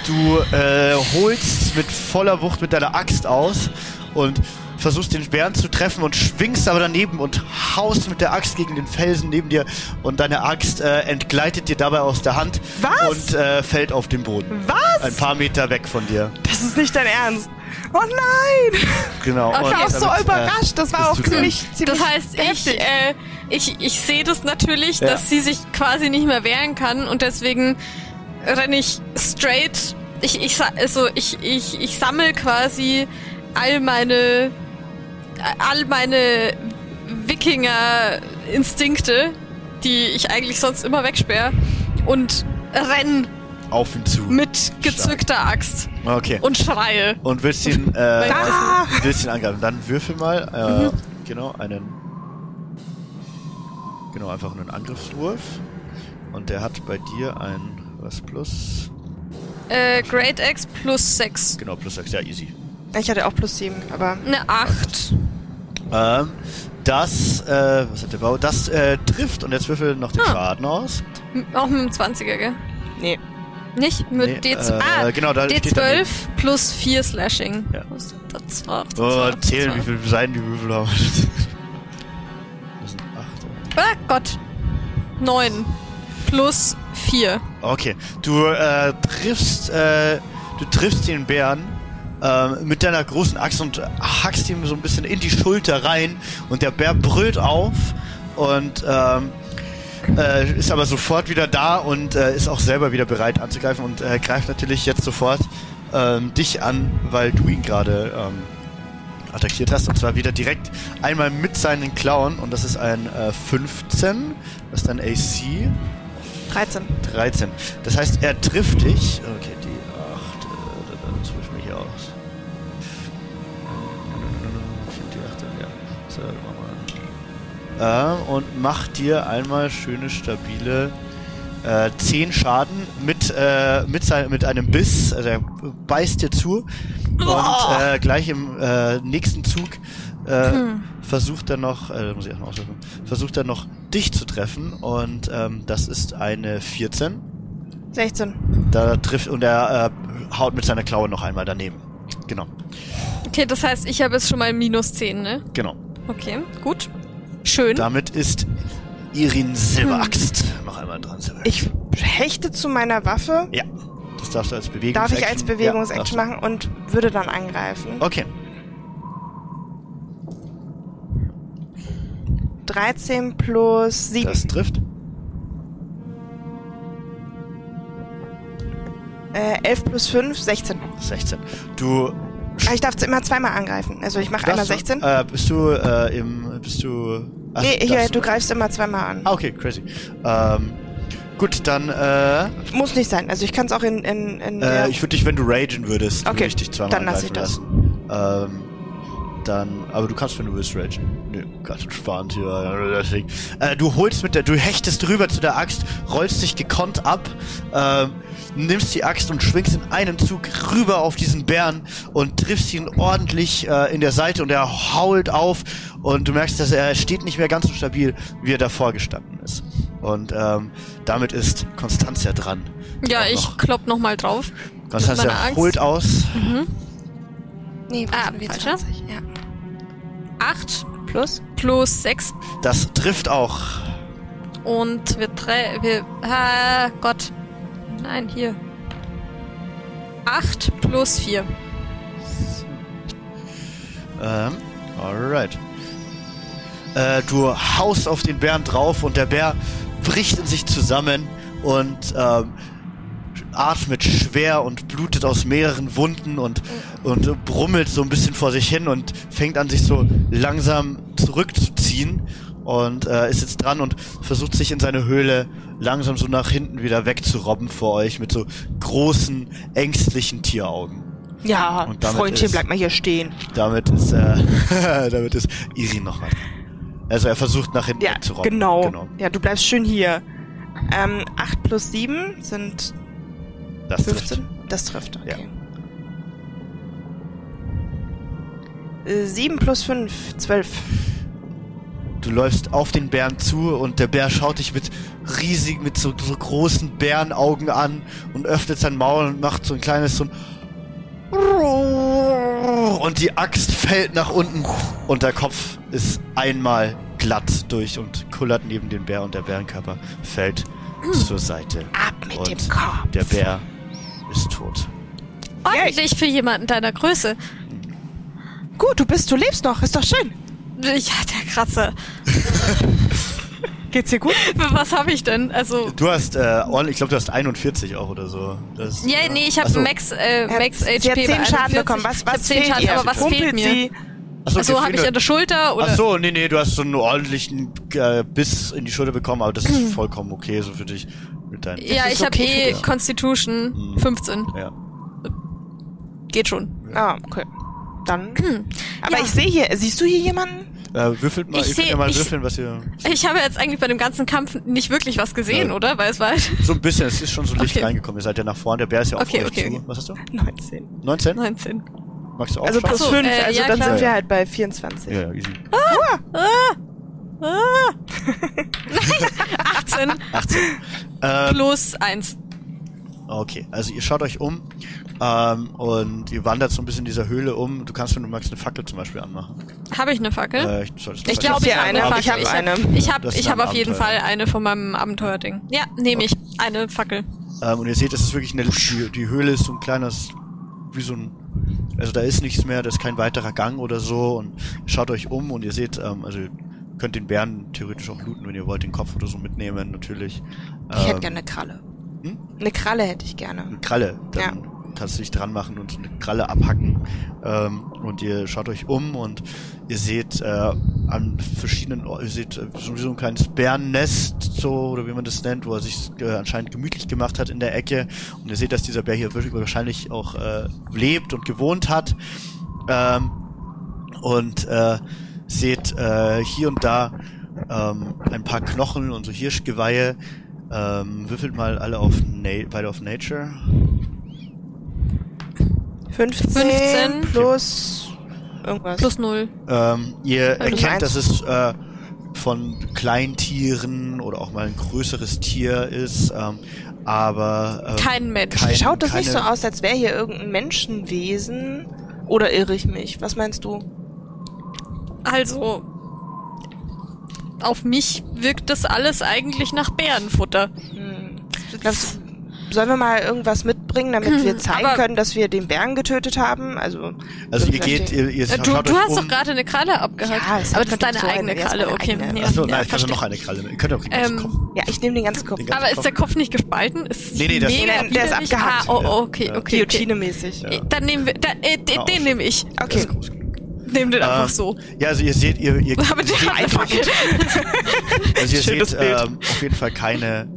du äh, holst mit voller Wucht mit deiner Axt aus und versuchst den Bären zu treffen und schwingst aber daneben und haust mit der Axt gegen den Felsen neben dir und deine Axt äh, entgleitet dir dabei aus der Hand Was? und äh, fällt auf den Boden. Was? Ein paar Meter weg von dir. Das ist nicht dein Ernst. Oh nein! Genau. Ich war auch so damit, äh, überrascht. Das war auch ziemlich, ziemlich Das heißt, ich, äh, ich, ich sehe das natürlich, Ja. dass sie sich quasi nicht mehr wehren kann und deswegen renne ich straight. Ich, ich, sa- also ich, ich, ich sammle quasi all meine, all meine Wikinger-Instinkte, die ich eigentlich sonst immer wegsperre und renn auf ihn zu. mit gezückter Axt Okay. und schreie. Und willst ihn, äh, Ah! willst ihn angreifen. Dann würfel mal, äh, genau, einen, genau, einfach einen Angriffswurf. Und der hat bei dir ein, was plus? Äh, Great X plus 6. Genau, plus 6, ja, easy. Ich hatte auch plus sieben, aber Eine 8. Ähm, das, äh, was hat der Bau? Das, äh, trifft und jetzt würfel noch den Ah. Schaden aus. Auch mit dem 20er, gell? nee. Nicht? Mit Nee, D12. äh, ah, genau, da steht D12 plus 4 Slashing. Ja. Das? war- das Oh, war- das zählen, war- wie viele Seiten die Würfel haben. (laughs) Das sind acht. Ah, Gott. 9 plus 4. Okay, du äh, triffst, äh, du triffst den Bären ähm, mit deiner großen Axt und hackst ihm so ein bisschen in die Schulter rein und der Bär brüllt auf und ähm, äh, ist aber sofort wieder da und äh, ist auch selber wieder bereit anzugreifen und äh, greift natürlich jetzt sofort ähm, dich an, weil du ihn gerade ähm, attackiert hast und zwar wieder direkt einmal mit seinen Klauen und das ist ein äh, 15, das ist dein AC 13. 13. Das heißt, er trifft dich. Okay, ja. So, machen wir. Äh, und macht dir einmal schöne, stabile äh, 10 Schaden mit, äh, mit, sein, mit einem Biss. Also er beißt dir zu. Und äh, gleich im äh, nächsten Zug äh, versucht er noch, äh, muss ich erstmal aussuchen, versucht er noch dich zu treffen und ähm, das ist eine 14. 16. Da trifft und er äh, haut mit seiner Klaue noch einmal daneben. Genau, Okay, das heißt, ich habe jetzt schon mal minus 10, ne? genau. Okay, gut. Schön. Damit ist Irin Silberaxt noch einmal dran. Silber. Ich hechte zu meiner Waffe. ja, das darfst du als Bewegungs Darf ich als Ja, Bewegungsaction darfst machen und würde dann angreifen. Okay, 13 plus 7. das trifft. Äh, 11 plus 5, 16. 16. Du Ah, Ich darf immer zweimal angreifen. Also ich mache einmal darfst 16. Du, äh, bist du äh, im bist du ach, nee, hier, du greifst immer zweimal an. Ah, okay, crazy. Ähm, gut, dann äh, Muss nicht sein. Also ich kann es auch in, in, in Äh, ich würde dich, wenn du ragen würdest, Okay, würde ich dich zweimal dann lass ich lassen. Ähm, dann, aber du kannst, wenn du willst, ragen. Nö, ganz entspannt hier. Deswegen. Äh, du holst mit der, du hechtest rüber zu der Axt, rollst dich gekonnt ab, ähm, nimmst die Axt und schwingst in einem Zug rüber auf diesen Bären und triffst ihn ordentlich äh, in der Seite und er hault auf und du merkst, dass er steht nicht mehr ganz so stabil, wie er davor gestanden ist. Und ähm, damit ist Constantia dran. Ja, ich noch. klopp nochmal drauf. Axt. holt aus. Nee, Ah, W20. falscher? Ja. 8 Plus? plus 6 Das trifft auch. und wir drei, wir, ah, Gott. Nein, hier. 8 plus 4. Ähm, alright. Äh, du haust auf den Bären drauf und der Bär bricht in sich zusammen und ähm, atmet schwer und blutet aus mehreren Wunden und, und brummelt so ein bisschen vor sich hin und fängt an, sich so langsam zurückzuziehen und äh, ist jetzt dran und versucht sich in seine Höhle langsam so nach hinten wieder wegzurobben vor euch mit so großen, ängstlichen Tieraugen. Ja, Und Freundchen, ist- bleib mal hier stehen. Damit ist, äh, (laughs) damit ist Irin noch weiter. Also er versucht nach hinten Ja, wegzurobben. genau. genau. Ja, du bleibst schön hier. Ähm, 8 plus 7 sind Das 15? trifft. Das trifft, Ja. okay. Äh, 7 plus 5, 12. Du läufst auf den Bären zu und der Bär schaut dich mit riesig, mit so, so großen Bärenaugen an und öffnet sein Maul und macht so ein kleines so ein und die Axt fällt nach unten und der Kopf ist einmal glatt durch und kullert neben den Bär und der Bärenkörper fällt zur Seite. Ab mit und dem Kopf. Der Bär ist tot. Ordentlich für jemanden deiner Größe. Gut, du bist, du lebst noch, ist doch schön. Ja, der Kratzer. Geht's dir gut? (laughs) Was habe ich denn? Also, Du hast, äh, ich glaube, du hast 41 auch oder so. Das, ja, nee, ich habe Achso. Max, äh, Er hat- Max HP Sie hat 10 bei Schaden 41. bekommen. Was, Ich hab was 10 fehlt Schaden, ihr? aber was Humpelt fehlt mir? Sie? Achso, Also habe ich an der Schulter oder? Ach so, nee, nee, du hast so einen ordentlichen äh, Biss in die Schulter bekommen, aber das ist (clears throat) vollkommen okay, so für dich mit deinen. Ja, ich habe okay eh für dich. Constitution Mhm. 15. Ja. Geht schon. Ah, okay. Dann. (clears throat) Aber Ja. ich sehe hier, siehst du hier jemanden? (laughs) Äh, würfelt mal, Ich ihr könnt seh- ja mal ich- würfeln, was ihr. Ich habe jetzt eigentlich bei dem ganzen Kampf nicht wirklich was gesehen, Ja. oder? Weil es war halt (laughs) So ein bisschen, es ist schon so Licht Okay. reingekommen. Ihr seid ja nach vorne, der Bär ist ja auch Okay, okay, zu. okay. Was hast du? 19. 19? 19. Magst du auch Also plus Ach so, 5, äh, also ja, dann klar. sind wir halt bei 24. Ja, ja, easy. 18 18. ähm, plus 1. okay, also ihr schaut euch um ähm, und ihr wandert so ein bisschen in dieser Höhle um. Du kannst, wenn du magst, eine Fackel zum Beispiel anmachen. Habe ich eine Fackel? Äh, ich soll das ich glaube, ich eine, Fackel. ich habe hab- eine. Ich habe Das ich hab auf jeden. Fall eine von meinem Abenteuerding. Ja, nehme ich. Eine Fackel. Ähm, und ihr seht, es ist wirklich eine, die, die Höhle ist so ein kleines, wie so ein, also da ist nichts mehr, da ist kein weiterer Gang oder so und schaut euch um und ihr seht, ähm, also ihr könnt den Bären theoretisch auch looten, wenn ihr wollt, den Kopf oder so mitnehmen, natürlich. Ich hätte Ähm, gerne eine Kralle. Hm? Eine Kralle hätte ich gerne. eine Kralle, dann kannst du dich dran machen und so eine Kralle abhacken. Ähm, und ihr schaut euch um und ihr seht äh, an verschiedenen, Or- ihr seht äh, so, wie so ein kleines Bärennest, so oder wie man das nennt, wo er sich äh, anscheinend gemütlich gemacht hat in der Ecke. Und ihr seht, dass dieser Bär hier wirklich wahrscheinlich auch äh, lebt und gewohnt hat. Ähm, und äh, seht äh, hier und da ähm, ein paar Knochen und so Hirschgeweihe. Ähm, würfelt mal alle auf Na beide auf Nature. 15, 15 plus irgendwas. Plus 0. Ähm, ihr Also erkennt, eins. dass es äh, von Kleintieren oder auch mal ein größeres Tier ist, ähm, aber ähm, Kein Mensch. kein- Schaut das nicht so aus, als wäre hier irgendein Menschenwesen? Oder irre ich mich? Was meinst du? Also, auf mich wirkt das alles eigentlich nach Bärenfutter. Hm. Glaubst du, sollen wir mal irgendwas mitbringen, damit wir (clears throat) zeigen aber- können, dass wir den Bären getötet haben? Also, Also ihr geht, ihr, ihr Äh, Du, schaut du euch hast um. doch gerade eine Kralle abgehakt. Ja, es aber hat das ist deine Konturen, eigene jetzt Kralle, okay. eigene. Ja, Achso, ja, nein, ich also verstehe. noch eine Kralle. Ihr könnt auch den ganzen Ähm, Kopf. Ja, ich nehme den ganzen Kopf. Den ganzen Aber ist der Kopf nicht gespalten? Ist Nee, nee, das- mega der ist widerlich. abgehackt. Ah, oh, okay, Ja. okay. okay. Guillotine-mäßig. Ja. Dann nehmen wir, da, äh, den, Ja, nehme ich. Okay. Ist groß genug. Nehm den einfach Ähm, so. Ja, also ihr seht, ihr, ihr, (laughs) Aber ihr eine (laughs) Fackel. Also ihr Schönes seht ähm, auf jeden Fall keine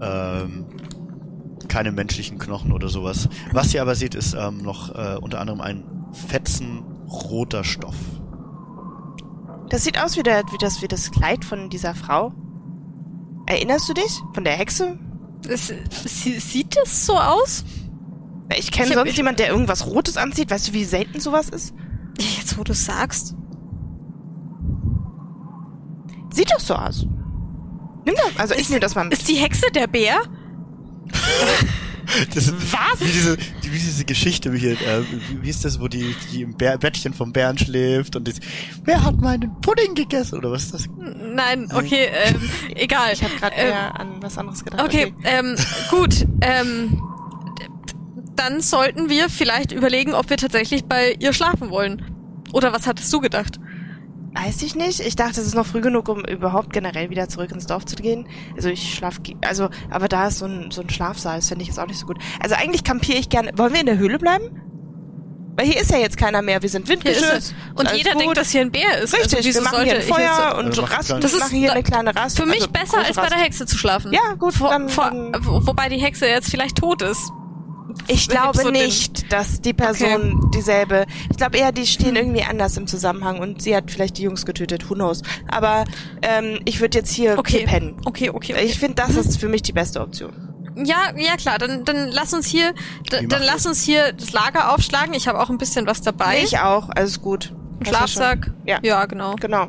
ähm, keine menschlichen Knochen oder sowas. Was ihr aber seht, ist ähm, noch äh, unter anderem ein Fetzen roter Stoff. Das sieht aus wie, der, wie, das, wie das Kleid von dieser Frau. Erinnerst du dich? Von der Hexe? Es, sie, sieht das so aus? Ich kenne sonst ich- jemand, der irgendwas Rotes anzieht. Weißt du, wie selten sowas ist? Jetzt, wo du sagst. Sieht doch so aus. Nimm das. Also ich Ist- nehme das mal mit. Ist die Hexe der Bär? (laughs) Das ist Was? Wie diese, die- wie diese Geschichte, wie, hier, äh, wie, wie ist das, wo die, die im Bär, Bettchen vom Bären schläft und das, wer hat meinen Pudding gegessen oder was ist das? Nein, okay, ähm, egal. Ich habe gerade ähm, an was anderes gedacht. Okay, ähm, gut. Ähm, dann sollten wir vielleicht überlegen, ob wir tatsächlich bei ihr schlafen wollen. Oder was hattest du gedacht? Weiß ich nicht. Ich dachte, es ist noch früh genug, um überhaupt generell wieder zurück ins Dorf zu gehen. Also ich schlaf, also, aber da ist so ein, so ein Schlafsaal, das finde ich jetzt auch nicht so gut. Also eigentlich kampiere ich gerne. Wollen wir in der Höhle bleiben? Weil hier ist ja jetzt keiner mehr. Wir sind windgeschützt. es. Und jeder gut. denkt, dass hier ein Bär ist. Richtig, also, wieso wir machen sollte hier ein Feuer Also und rasten. Das ist machen hier eine kleine Rast. Für mich also besser als bei der. Hexe zu schlafen. Ja, gut, Vor, dann, vor, dann wobei die Hexe jetzt vielleicht tot ist. Ich glaube nicht, dass die Person dieselbe. Ich glaube eher, die stehen irgendwie anders im Zusammenhang und sie hat vielleicht die Jungs getötet. Who knows? Aber ähm, ich würde jetzt hier, Okay. pennen. Okay, okay. okay. Ich finde, das ist für mich die beste Option. Ja, ja klar, dann, dann lass uns hier, dann macht lass uns hier das Lager aufschlagen. Ich habe auch ein bisschen was dabei. Ich auch, alles gut. Ein. Schlafsack. Ja. Ja, genau. Genau.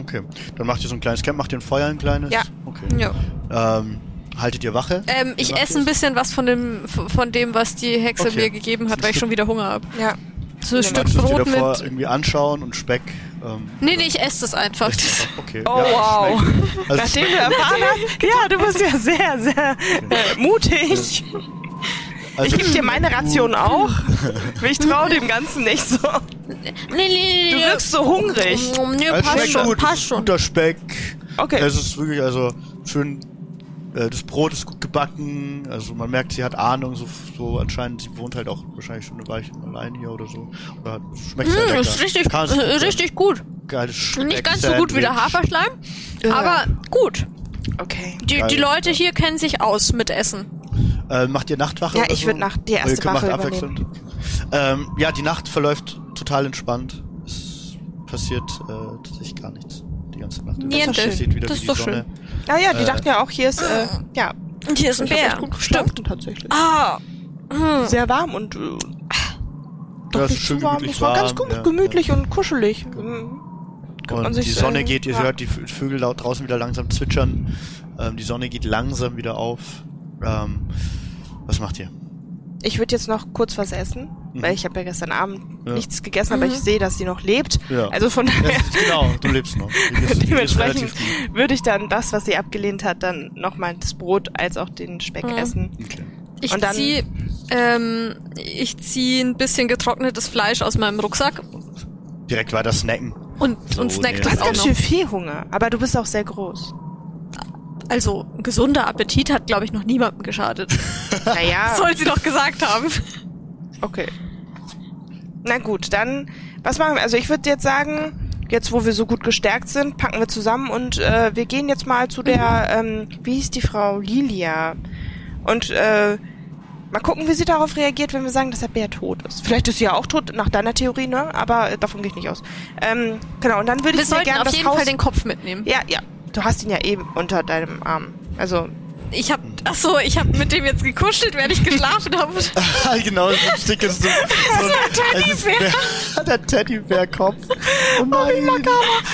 Okay, dann macht ihr so ein kleines Camp, macht ihr ein Feuer ein kleines? Ja. Okay. Ja. Ähm, haltet ihr Wache? Ähm, ich esse ein bisschen was von dem, von dem, was die Hexe Okay. mir gegeben hat, weil ich schon wieder Hunger habe. Ja. So ein Ja, Stück Brot davor mit. irgendwie anschauen und Speck? Ähm, Nee, nee, ich esse das einfach. (laughs) okay. Oh, ja, wow. Also Nachdem du erfahren hast, ja, du bist ja sehr, sehr äh, mutig. also Ich gebe dir meine Ration auch. (laughs) Ich traue dem Ganzen nicht so. Nee, nee, nee, Du wirkst so hungrig. Nee, Also passt schon, gut, passt schon. guter Speck. Okay. Es ist wirklich, also, schön, das Brot ist gut gebacken, also man merkt, sie hat Ahnung, so, so anscheinend, sie wohnt halt auch wahrscheinlich schon eine Weile allein hier oder so. Oder schmeckt sehr Mm, lecker. ist richtig, äh, gut richtig gut. Geiles Speck Nicht ganz so gut wie der. Haferschleim, Ja. aber gut. Okay. Die, Geil, die Leute ja. hier kennen sich aus mit Essen. Äh, macht ihr Nachtwache? Ja, oder ich so? würd Nacht- die erste Wache abwechselnd? Ähm, ja, die Nacht verläuft total entspannt. Es passiert äh, tatsächlich gar nichts. Die ganze Nacht. Niente. Es sieht wieder Das wie ist die doch Sonne. Ah ja, die Äh. dachten ja auch, hier ist, äh, (gasps) ja. Und hier ist ein Bär. gut Stimmt. tatsächlich. Ah. Hm. Sehr warm und äh, Ja, doch ist nicht schön zu warm. Es war ganz warm, gut, ja, gemütlich und kuschelig. Mhm. Und sich, die Sonne äh, geht, ihr ja. hört die Vö- Vögel laut draußen wieder langsam zwitschern. Ähm, die Sonne geht langsam wieder auf. Ähm, was macht ihr? Ich würde jetzt noch kurz was essen, Mhm. weil ich habe ja gestern Abend Ja. nichts gegessen, aber Mhm. ich sehe, dass sie noch lebt. Ja. Also von Ja, daher (laughs) genau, du lebst noch. (laughs) Dementsprechend würde ich dann das, was sie abgelehnt hat, dann nochmal das Brot als auch den Speck Mhm. essen. Okay. Ich Und dann- zieh, ähm, ich zieh ein bisschen getrocknetes Fleisch aus meinem Rucksack Direkt weiter snacken. und, So, und snack nee. Du das hast auch noch. schön viel Hunger, aber du bist auch sehr groß. Also, gesunder Appetit hat, glaube ich, noch niemandem geschadet. (laughs) Naja, Soll sie doch gesagt haben. okay. Na gut, dann, was machen wir? Also ich würde jetzt sagen, jetzt wo wir so gut gestärkt sind, packen wir zusammen und äh, wir gehen jetzt mal zu der, ähm, wie hieß die Frau? Lilia. Und äh, mal gucken, wie sie darauf reagiert, wenn wir sagen, dass der Bär tot ist. Vielleicht ist sie ja auch tot, nach deiner Theorie, ne? Aber äh, davon gehe ich nicht aus. Ähm, genau, und dann würde ich mir gerne auf das jeden Haus... Fall den Kopf mitnehmen. ja, ja. Du hast ihn ja eben unter deinem Arm. Also, Ich hab, ach so, ich hab mit dem jetzt gekuschelt, während ich geschlafen habe. (laughs) genau, so ein dickes so, (laughs) so ein Teddybär. (laughs) Der Teddybärkopf. Oh nein.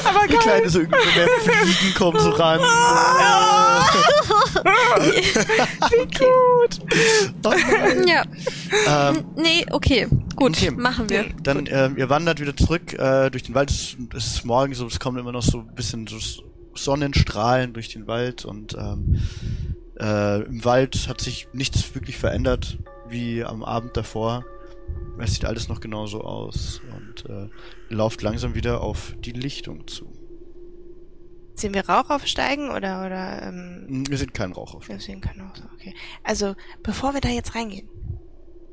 aber Die kleine so irgendwie Fliegen kommen so ran. wie gut. Oh ja. ähm, Nee, okay. Gut, Okay. machen wir. Dann, ähm, ihr wandert wieder zurück äh, durch den Wald. Es, ist morgen so, es kommen immer noch so ein bisschen so Sonnenstrahlen durch den Wald und ähm, äh, im Wald hat sich nichts wirklich verändert wie am Abend davor. Es sieht alles noch genauso aus und äh, lauft langsam wieder auf die Lichtung zu. Sehen wir Rauch aufsteigen oder, oder, ähm, Hm, Wir sind kein Rauch auf. Wir sehen keine Auto, okay. Also, bevor wir da jetzt reingehen,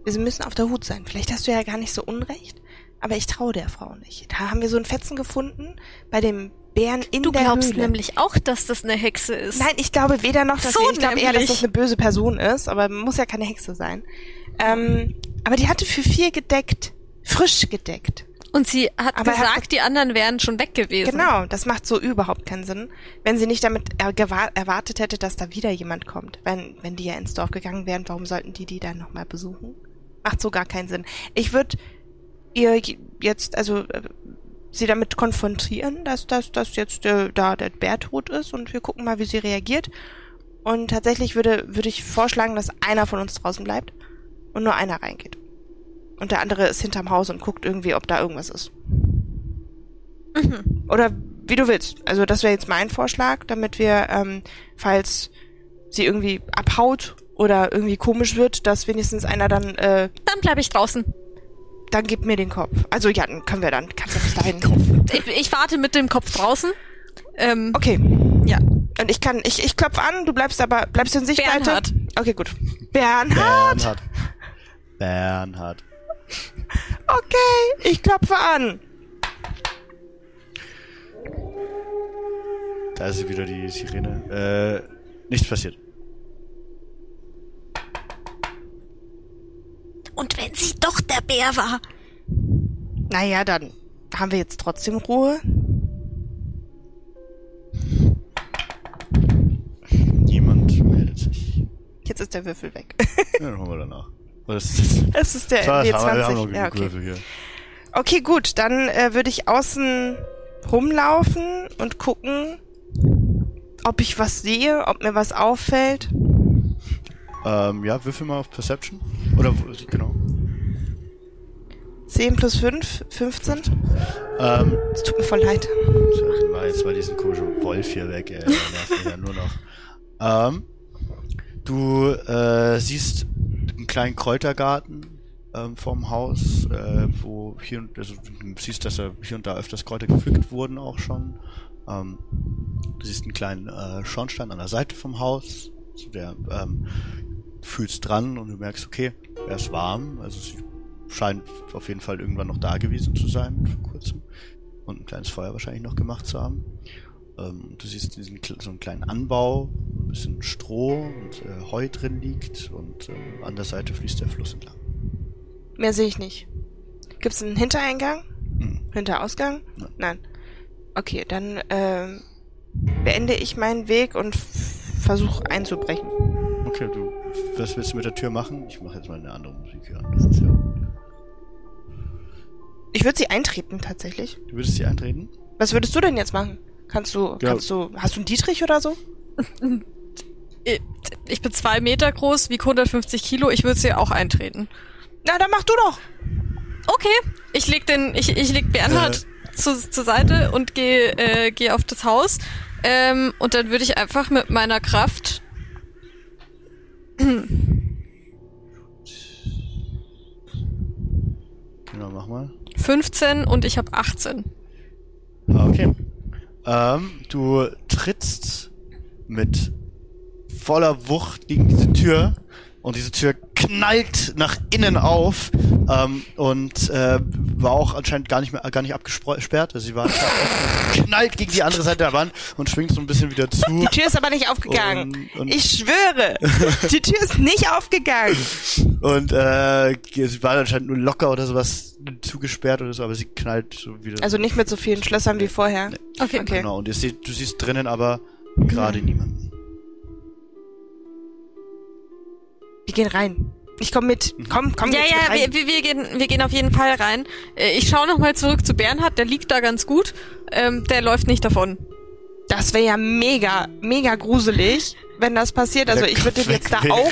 wir müssen auf der Hut sein. Vielleicht hast du ja gar nicht so unrecht, aber ich traue der Frau nicht. Da haben wir so einen Fetzen gefunden bei dem Bären in Du der glaubst Höhle. nämlich auch, dass das eine Hexe ist. Nein, ich glaube weder noch, dass So sie, ich glaube eher, dass das eine böse Person ist, aber muss ja keine Hexe sein. Ähm, aber die hatte für vier gedeckt, frisch gedeckt. Und sie hat Aber er gesagt, hat- die anderen wären schon weg gewesen. Genau, das macht so überhaupt keinen Sinn, wenn sie nicht damit er erwartet hätte, dass da wieder jemand kommt. Wenn, wenn die ja ins Dorf gegangen wären, warum sollten die die dann nochmal besuchen? Macht so gar keinen Sinn. Ich würde ihr jetzt, also äh, sie damit konfrontieren, dass, dass, dass jetzt äh, da der Bär tot ist und wir gucken mal, wie sie reagiert. Und tatsächlich würde, würde ich vorschlagen, dass einer von uns draußen bleibt und nur einer reingeht. Und der andere ist hinterm Haus und guckt irgendwie, ob da irgendwas ist. Oder wie du willst. Also das wäre jetzt mein Vorschlag, damit wir, ähm, falls sie irgendwie abhaut oder irgendwie komisch wird, dass wenigstens einer dann, äh, Dann bleibe ich draußen. Dann gib mir den Kopf. Also ja, dann können wir dann, kannst du bis dahin. Ich, ich warte mit dem Kopf draußen. Ähm, Okay. Ja. Und ich kann, ich, ich klopf an, du bleibst aber, bleibst du in Sichtweite? Bernhard. Okay, gut. Bernhard! Bernhard. Bernhard. Okay, ich klopfe an. Da ist wieder die Sirene. Äh, nichts passiert. Und wenn sie doch der Bär war? Naja, dann haben wir jetzt trotzdem Ruhe. Niemand meldet sich. Jetzt ist der Würfel weg. Ja, dann holen wir danach. Was ist das? Es ist der Das haben wir, wir haben noch W20. Ja, okay. Würfel hier. okay, gut, dann äh, würde ich außen rumlaufen und gucken, ob ich was sehe, ob mir was auffällt. Ähm, ja, würfel mal auf Perception. Oder, wo- genau. 10 plus 5, 15. Ähm, Es tut mir voll leid. so, war jetzt mal diesen komischen Wolf hier weg, ey. Nervt ja nur noch. Ähm, du äh, siehst einen kleinen Kräutergarten ähm, vorm Haus, äh, wo hier und also du siehst, dass da hier und da öfters Kräuter gepflückt wurden auch schon. Ähm, du siehst einen kleinen äh, Schornstein an der Seite vom Haus, zu der ähm, fühlst dran und du merkst, okay, er ist warm, also sie scheint auf jeden Fall irgendwann noch da gewesen zu sein vor kurzem und ein kleines Feuer wahrscheinlich noch gemacht zu haben. Ähm, du siehst diesen so einen kleinen Anbau, ein bisschen Stroh und äh, Heu drin liegt und ähm, an der Seite fließt der Fluss entlang. Mehr sehe ich nicht. Gibt es einen Hintereingang? Hm. Hinterausgang? Nein. Nein. Okay, dann ähm, beende ich meinen Weg und versuche einzubrechen. Okay, du, was willst du mit der Tür machen? Ich mache jetzt mal eine andere Musik hier an. Das ist ja, Ich würde sie eintreten tatsächlich. du würdest sie eintreten? Was würdest du denn jetzt machen? Kannst du, Ja. kannst du, hast du einen Dietrich oder so? Ich bin zwei Meter groß, wiege 150 Kilo, ich würde sie auch eintreten. Na, dann mach du doch. Okay, ich leg den, ich, ich leg Bernhard zu, zur Seite und gehe äh, geh auf das Haus. Ähm, und dann würde ich einfach mit meiner Kraft (clears throat) Genau, mach mal. 15 und ich habe 18. Ah, Okay. Ähm, du trittst mit voller Wucht gegen diese Tür und diese Tür knallt nach innen auf ähm, und äh, war auch anscheinend gar nicht mehr gar nicht abgesperrt. Also sie war (laughs) knallt gegen die andere Seite der Wand und schwingt so ein bisschen wieder zu. Die Tür ist aber nicht aufgegangen. Und- und- ich schwöre, die Tür ist nicht aufgegangen. (laughs) Und äh, sie war anscheinend nur locker oder sowas zugesperrt oder so, aber sie knallt so wieder. Also nicht mit so vielen Schlössern wie vorher. Okay. Okay. Genau, und du siehst, du siehst drinnen aber gerade niemanden. Wir gehen rein. Ich komm mit. Komm, komm Ja, jetzt ja, mit rein. wir, wir, wir, gehen, wir gehen auf jeden Fall rein. Äh, Ich schaue nochmal zurück zu Bernhard, der liegt da ganz gut. Ähm, der läuft nicht davon. Das wäre ja mega, mega gruselig, wenn das passiert. Also Der ich würde den jetzt da auch,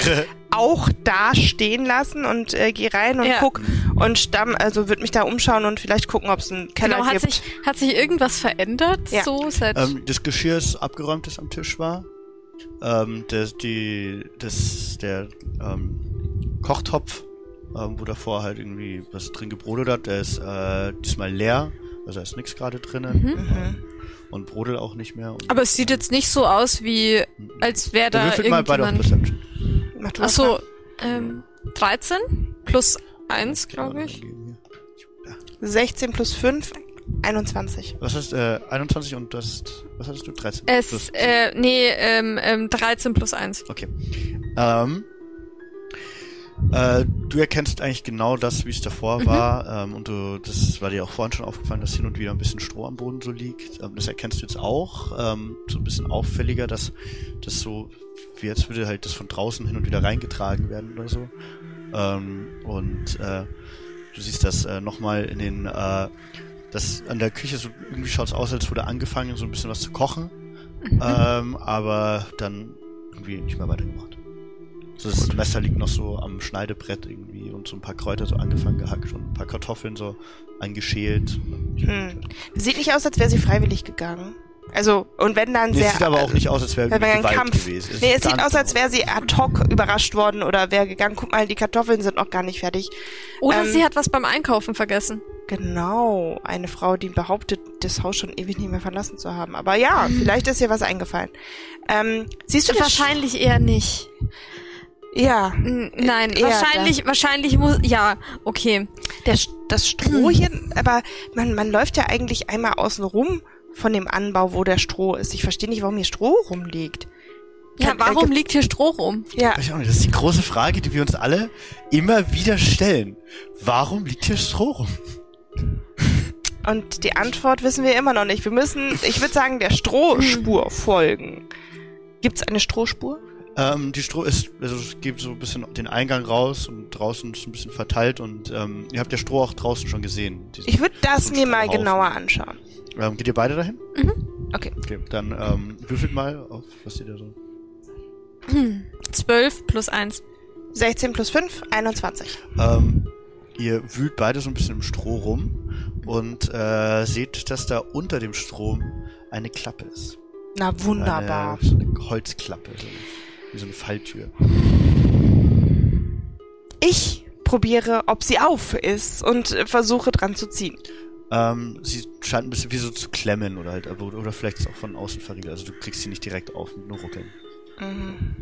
auch da stehen lassen und äh, geh rein und Ja. guck und stamm, also würde mich da umschauen und vielleicht gucken, ob es einen Keller Genau, hat gibt. sich, hat sich irgendwas verändert? Ja. So seit. Ähm, das Geschirr ist abgeräumt, das am Tisch war. Ähm, das, die, das, der ähm, Kochtopf, ähm, wo davor halt irgendwie was drin gebrodelt hat, der ist äh, diesmal leer. Also da ist nichts gerade drinnen. Mhm. Und brodelt auch nicht mehr. Und Aber es sieht jetzt nicht so aus, wie als wäre da Würfelt mal beide auf. Perception. Mach du Ach das so, mal. ähm, 13 plus 1, glaube ich. dann hier. 16 plus 5, 21. Was hast äh, 21 und das was hattest du? 13? Es, äh, nee, ähm, ähm, 13 plus 1. Okay. Ähm, Äh, du erkennst eigentlich genau das, wie es davor Mhm. war. Ähm, und du, das war dir auch vorhin schon aufgefallen, dass hin und wieder ein bisschen Stroh am Boden so liegt. Ähm, das erkennst du jetzt auch. Ähm, so ein bisschen auffälliger, dass das so, wie jetzt würde halt das von draußen hin und wieder reingetragen werden oder so. Ähm, und äh, du siehst das äh, nochmal in den, äh, das an der Küche so irgendwie schaut es aus, als wurde angefangen, so ein bisschen was zu kochen. Ähm, aber dann irgendwie nicht mehr weitergemacht. So, das Messer liegt noch so am Schneidebrett irgendwie und so ein paar Kräuter so angefangen gehackt und ein paar Kartoffeln so angeschält. Hm. Sieht nicht aus, als wäre sie freiwillig gegangen. Also, und wenn dann Nee, sehr. es sieht aber auch nicht aus, als wäre Gewalt Kampf. gewesen. Nee, es sieht aus, als wäre sie ad hoc überrascht worden oder wäre gegangen. Guck mal, die Kartoffeln sind noch gar nicht fertig. Oder Ähm, sie hat was beim Einkaufen vergessen. Genau, eine Frau, die behauptet, das Haus schon ewig nicht mehr verlassen zu haben. Aber ja, vielleicht ist ihr was eingefallen. Ähm, siehst du das? Wahrscheinlich eher nicht. Ja, N- Nein, eher wahrscheinlich, wahrscheinlich muss, ja, okay. der, das Stroh hier, aber man, man läuft ja eigentlich einmal außen rum von dem Anbau, wo der Stroh ist. Ich verstehe nicht, warum hier Stroh rumliegt. Ja, Kann- äh, warum gibt's- liegt hier Stroh rum? Ja, Weiß ich auch nicht. Das ist die große Frage, die wir uns alle immer wieder stellen. Warum liegt hier Stroh rum? und die Antwort wissen wir immer noch nicht. Wir müssen, ich würde sagen, der Strohspur folgen. Gibt's eine Strohspur? Ähm, die Stroh ist, also es gibt so ein bisschen den Eingang raus und draußen ist ein bisschen verteilt und ähm, ihr habt ja Stroh auch draußen schon gesehen. Diesen- Ich würde das so mir mal genauer anschauen. Ähm, geht ihr beide dahin? Okay. Okay, dann ähm, würfelt mal auf, was ihr da so. (clears throat) 12 plus 1. 16 plus 5, 21. Ähm, ihr wühlt beide so ein bisschen im Stroh rum und äh, seht, dass da unter dem Strom eine Klappe ist. Na wunderbar. Eine, so eine Holzklappe, so, wie so eine Falltür. Ich probiere, ob sie auf ist und äh, versuche dran zu ziehen. Ähm, sie scheint ein bisschen wie so zu klemmen oder halt, aber- oder vielleicht ist auch von außen verriegelt. Also du kriegst sie nicht direkt auf, nur ruckeln. Mhm.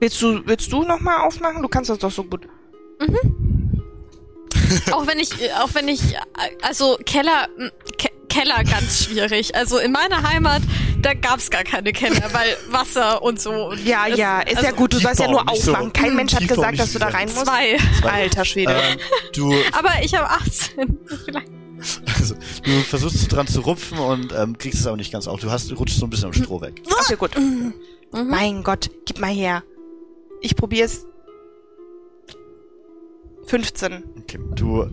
Willst du, willst du nochmal aufmachen? Du kannst das doch so gut. (laughs) auch wenn ich, äh, auch wenn ich, äh, also Keller, m, Ke Keller ganz schwierig. Also in meiner Heimat, da gab's gar keine Keller, weil Wasser und so. Und Ja, es- ja, ist ja also gut. Du sollst ja nur nicht so- aufmachen. Kein Mensch hat gesagt, dass du da rein musst. Zwei. Alter Schwede. Ähm, du, (laughs) Aber ich habe 18. (laughs) Vielleicht. also, du versuchst so dran zu rupfen und ähm, kriegst es aber nicht ganz auf. Du hast, du rutschst so ein bisschen am Stroh weg. Okay, gut. Mhm. Mein Gott, gib mal her. Ich probier's. 15. Okay. Du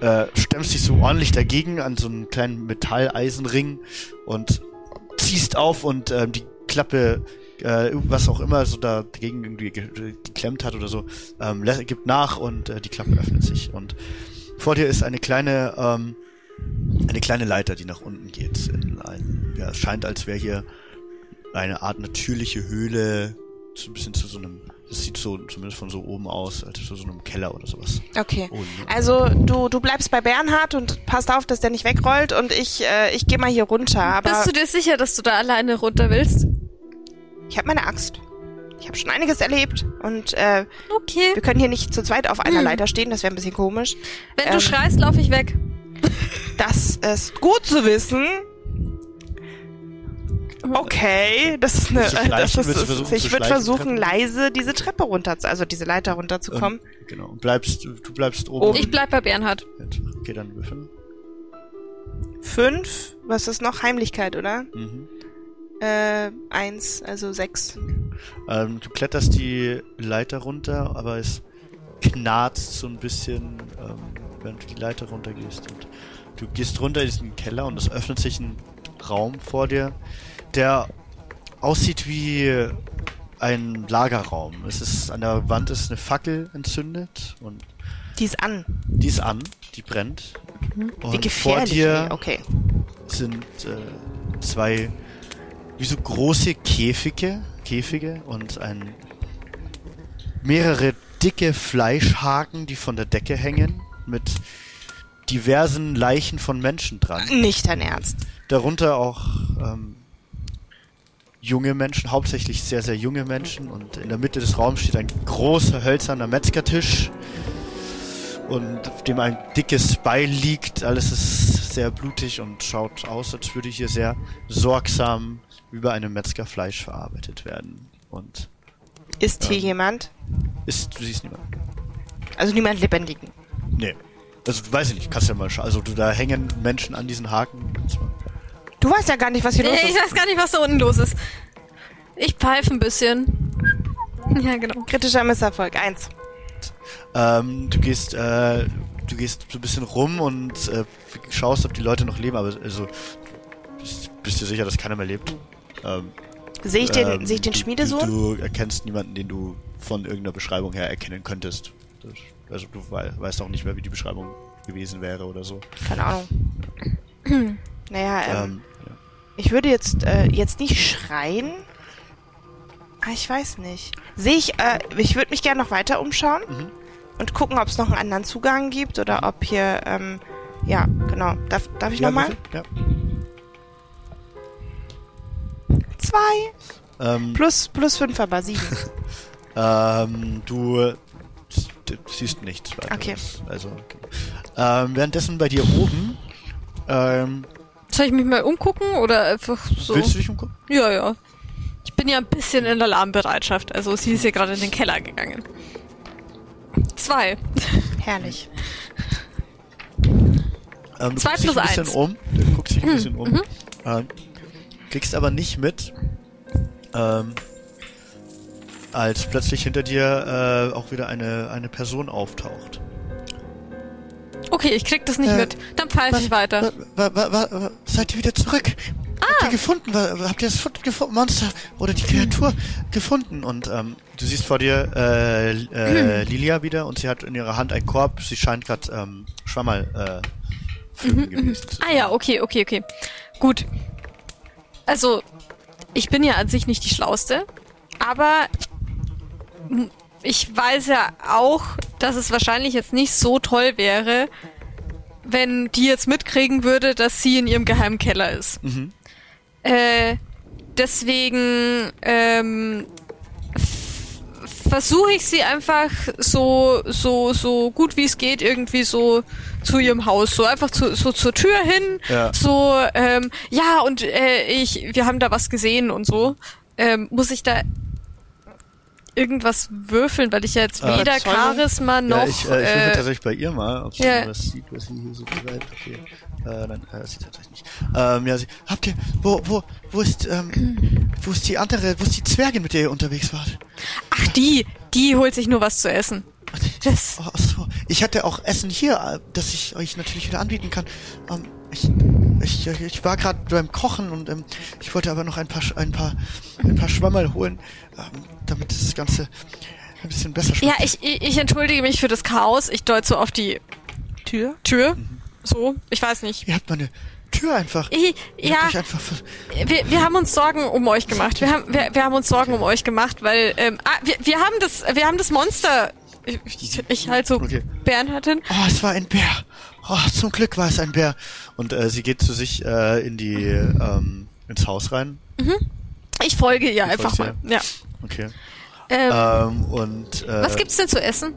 äh, stemmst dich so ordentlich dagegen an so einen kleinen Metalleisenring und ziehst auf und ähm, die Klappe, äh, was auch immer so da dagegen irgendwie ge geklemmt hat oder so, ähm, gibt nach und äh, die Klappe öffnet sich. Und vor dir ist eine kleine, ähm, eine kleine Leiter, die nach unten geht. In ein, ja, es scheint, als wäre hier eine Art natürliche Höhle, so ein bisschen zu so einem, das sieht so zumindest von so oben aus, als zu so einem Keller oder sowas. Okay. Unten. Also du, du bleibst bei Bernhard und passt auf, dass der nicht wegrollt und ich, äh, ich gehe mal hier runter. Aber Bist du dir sicher, dass du da alleine runter willst? ich habe meine Axt. Ich habe schon einiges erlebt und äh, Okay. wir können hier nicht zu zweit auf einer Hm. Leiter stehen, das wäre ein bisschen komisch. Wenn Ähm, du schreist, laufe ich weg. Das ist gut zu wissen. Okay, das ist eine. Das ist, versuchen, ich würde versuchen, leise diese Treppe runter, zu, also diese Leiter runterzukommen. Ähm, genau. Und bleibst, du du bleibst oben. Oben. Ich bleib bei Bernhard. Okay, dann würfeln. Fünf. Was ist noch? Heimlichkeit, oder? Mhm. Äh, eins, also sechs. Ähm, du kletterst die Leiter runter, aber es knarzt so ein bisschen, ähm, während du die Leiter runtergehst. Und du gehst runter in diesen Keller und es öffnet sich ein Raum vor dir, der aussieht wie ein Lagerraum. Es ist an der Wand ist eine Fackel entzündet und Die ist an. die ist an, die brennt. Und Wie vor gefährlich. dir ey. Okay. sind äh, zwei wie so große Käfige, Käfige und ein mehrere dicke Fleischhaken, die von der Decke hängen mit diversen Leichen von Menschen dran. Nicht dein Ernst. Darunter auch ähm, junge Menschen, hauptsächlich sehr, sehr junge Menschen. Und in der Mitte des Raums steht ein großer hölzerner Metzgertisch und auf dem ein dickes Beil liegt. Alles ist sehr blutig und schaut aus, als würde hier sehr sorgsam über einem Metzger Fleisch verarbeitet werden. Und Ist hier Ähm. jemand? ist, du siehst niemanden. Also niemand Lebendigen. Nee. Also, weiß ich nicht, kannst ja mal schauen. Also, da hängen Menschen an diesen Haken. Du weißt ja gar nicht, was hier los Ich ist. weiß gar nicht, was da unten los ist. Ich pfeife ein bisschen. (laughs) Ja, genau. Kritischer Misserfolg. Eins. Ähm, du gehst, äh, du gehst so ein bisschen rum und äh, schaust, ob die Leute noch leben, aber also bist, bist dir sicher, dass keiner mehr lebt. Ähm, Sehe ich den, ähm, sehe ich den du- Schmiedesohn? Du, du erkennst niemanden, den du von irgendeiner Beschreibung her erkennen könntest. Das, also du wei weißt auch nicht mehr, wie die Beschreibung gewesen wäre oder so. Keine Ahnung. (clears throat) naja, ähm, Ähm, ja. Ich würde jetzt, äh, jetzt nicht schreien. Ah, ich weiß nicht. Sehe ich, äh, ich würde mich gerne noch weiter umschauen Mhm. und gucken, ob es noch einen anderen Zugang gibt oder ob hier, ähm, ja, genau. Darf, darf ich Ja, nochmal? Ja. Zwei. Ähm, Plus, plus fünf, aber sieben. (laughs) Ähm, du siehst nichts weiter. Okay. Also, okay. ähm, währenddessen bei dir oben, ähm, Soll ich mich mal umgucken oder einfach so? willst du dich umgucken? Ja, ja. Ich bin ja ein bisschen in Alarmbereitschaft. Also sie ist hier gerade in den Keller gegangen. Zwei. Herrlich. Ähm, du Zwei guckst dich plus ein bisschen eins. um. Du guckst dich ein bisschen um. mhm. Ähm, kriegst aber nicht mit, ähm, als plötzlich hinter dir äh, auch wieder eine, eine Person auftaucht. Okay, ich krieg das nicht Äh, mit. Dann pfeife ich weiter. Wa, wa, wa, wa, seid ihr wieder zurück? Habt ihr gefunden? Wa, habt ihr das Monster oder die Kreatur gefunden? Und ähm, du siehst vor dir äh, äh, Lilia wieder und sie hat in ihrer Hand einen Korb. Sie scheint gerade ähm, Schwammerl äh, pflücken gewesen zu sein. Ah ja, okay, okay, okay. Gut. Also, ich bin ja an sich nicht die Schlauste, aber ich weiß ja auch, dass es wahrscheinlich jetzt nicht so toll wäre, wenn die jetzt mitkriegen würde, dass sie in ihrem geheimen Keller ist. Mhm. Äh, deswegen ähm, versuche ich sie einfach so so so gut wie es geht irgendwie so zu ihrem Haus so einfach zu, so zur Tür hin Ja. so ähm, ja und äh, ich wir haben da was gesehen und so ähm, muss ich da irgendwas würfeln weil ich ja jetzt Äh, weder Überzeugung? Charisma noch Ja, ich, äh, ich würfel äh, tatsächlich bei ihr mal, ob sie ja. was sieht, was sie hier so beschreibt. Okay. Äh, nein, äh, sie tatsächlich nicht. Ähm, ja, sie, habt ihr, wo, wo, wo ist, ähm, wo ist die andere, wo ist die Zwergin, mit der ihr unterwegs wart? ach die die holt sich nur was zu essen das Oh, so. Ich hatte auch Essen hier, äh, das ich euch natürlich wieder anbieten kann. Ähm, ich, ich, ich war gerade beim Kochen und ähm, ich wollte aber noch ein paar, ein paar, ein paar Schwammerl holen, ähm, damit das Ganze ein bisschen besser ja schmeckt. ich ich ich entschuldige mich für das Chaos ich deute so auf die Tür? Tür. So, ich weiß nicht. Ihr habt meine Tür einfach. Ich, ja, einfach wir, wir haben uns Sorgen um euch gemacht. Wir haben, wir, wir haben uns Sorgen um euch gemacht, weil ähm, ah, wir, wir haben das, wir haben das Monster. Ich, ich, ich halt so Okay. Bernhardin. Oh, es war ein Bär. Oh, zum Glück war es ein Bär. Und äh, sie geht zu sich äh, in die ähm, ins Haus rein. Ich folge ihr Du einfach mal. folgst Ja. Okay. Ähm, Ähm, und äh, was gibt's denn zu essen?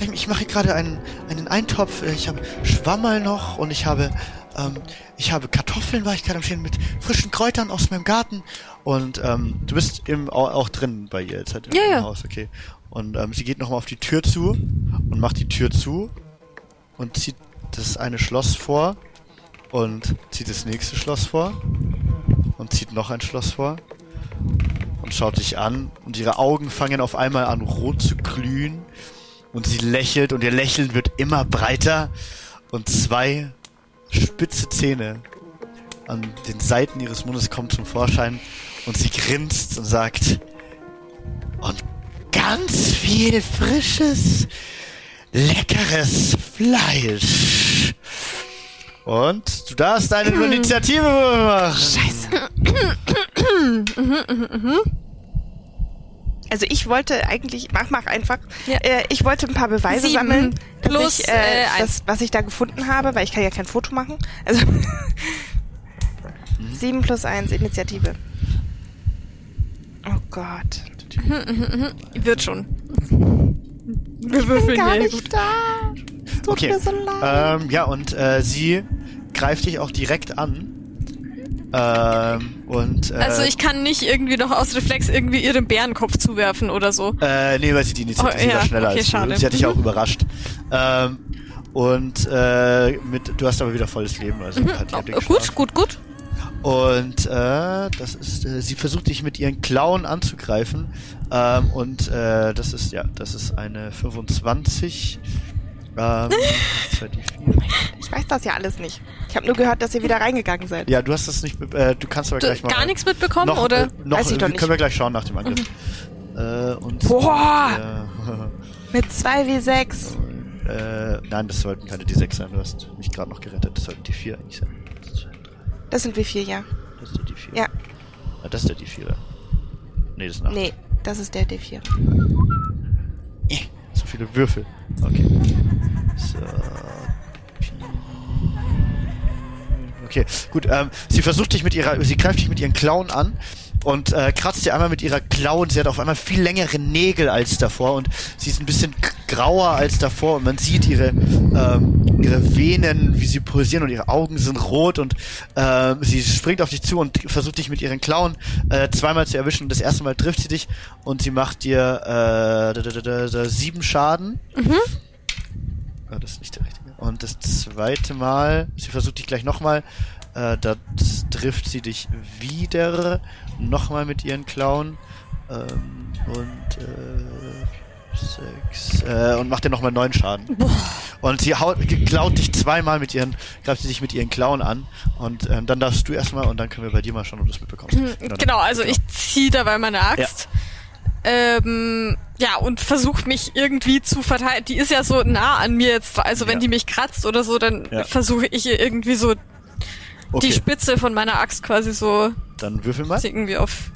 Ich, ich mache gerade einen, einen Eintopf. Ich habe Schwammerl noch und ich habe ähm, ich habe Kartoffeln, war ich gerade am Stehen mit frischen Kräutern aus meinem Garten. Und ähm, du bist im, auch, auch drin bei ihr jetzt halt im, Ja, ja. Haus, okay. Und ähm, sie geht nochmal auf die Tür zu und macht die Tür zu und zieht das eine Schloss vor und zieht das nächste Schloss vor und zieht noch ein Schloss vor und schaut dich an und ihre Augen fangen auf einmal an rot zu glühen und sie lächelt und ihr Lächeln wird immer breiter und zwei spitze Zähne an den Seiten ihres Mundes kommen zum Vorschein und sie grinst und sagt und ganz viel frisches, leckeres Fleisch. Und du darfst eine (clears throat) Initiative machen. Scheiße. Also ich wollte eigentlich, mach, mach einfach. Ja. Äh, ich wollte ein paar Beweise Sieben sammeln, dass plus, ich, äh, äh, das, was ich da gefunden habe, weil ich kann ja kein Foto machen. Also sieben plus eins Initiative. Oh Gott. Wird schon. Wir Ich bin würfeln gar nicht Gut. da. Es tut Okay. mir so leid. Ähm, ja, und äh, sie greift dich auch direkt an. Ähm, Und, äh, Also ich kann nicht irgendwie noch aus Reflex irgendwie ihren Bärenkopf zuwerfen oder so. Äh, nee, weil sie die Initiative Oh, ja, war schneller okay, als du. schade. Sie hat dich Mhm. auch überrascht. Ähm, und äh, mit, du hast aber wieder volles Leben, also hat die Oh, gut, geschlagen. gut, gut. Und äh, das ist, äh, sie versucht dich mit ihren Klauen anzugreifen. Ähm, und äh, das ist, ja, das ist eine 25. Ähm, (laughs) zwei, die vier. Ich weiß das ja alles nicht. Ich habe nur gehört, dass ihr wieder reingegangen seid. ja, du hast das nicht, äh, du kannst aber Du, gleich mal. gar nichts mitbekommen, noch, oder? Äh, noch, Weiß ich äh, doch können nicht. Mhm. wir gleich schauen nach dem Angriff. Äh, und Boah! Äh, (laughs) Mit 2W6. Äh, nein, das sollten keine D6 sein. Du hast mich gerade noch gerettet. Das sollten die 4 eigentlich sein. Das sind wir vier, ja. das ist der D4. Ja. Ah, das ist der D4. Nee, das ist ein 8. Nee, das ist der D4. Eh, so viele Würfel. Okay. So. Okay, gut. Ähm, sie versucht dich mit ihrer, sie greift dich mit ihren Klauen an und äh, kratzt dir einmal mit ihrer Klaue und sie hat auf einmal viel längere Nägel als davor und sie ist ein bisschen grauer als davor und man sieht ihre ähm, ihre Venen, wie sie pulsieren und ihre Augen sind rot und ähm, sie springt auf dich zu und versucht dich mit ihren Klauen äh, zweimal zu erwischen. Das erste Mal trifft sie dich und sie macht dir äh, da, da, da, da, sieben Schaden. Ah, das ist nicht der richtige. Und das zweite Mal, sie versucht dich gleich nochmal, äh, da trifft sie dich wieder, nochmal mit ihren Klauen. Ähm, und äh, sechs, äh, und macht dir nochmal neun Schaden. Und sie haut, klaut dich zweimal mit ihren, greift sie dich mit ihren Klauen an. Und ähm, dann darfst du erstmal und dann können wir bei dir mal schauen, ob du es mitbekommst. Oder- Genau, also Genau. ich ziehe dabei meine Axt. Ähm, ja, und versuche mich irgendwie zu verteidigen. Die ist ja so nah an mir jetzt. Also wenn Ja. die mich kratzt oder so, dann Ja. versuche ich ihr irgendwie so Okay, die Spitze von meiner Axt quasi so dann würfel mal. irgendwie auf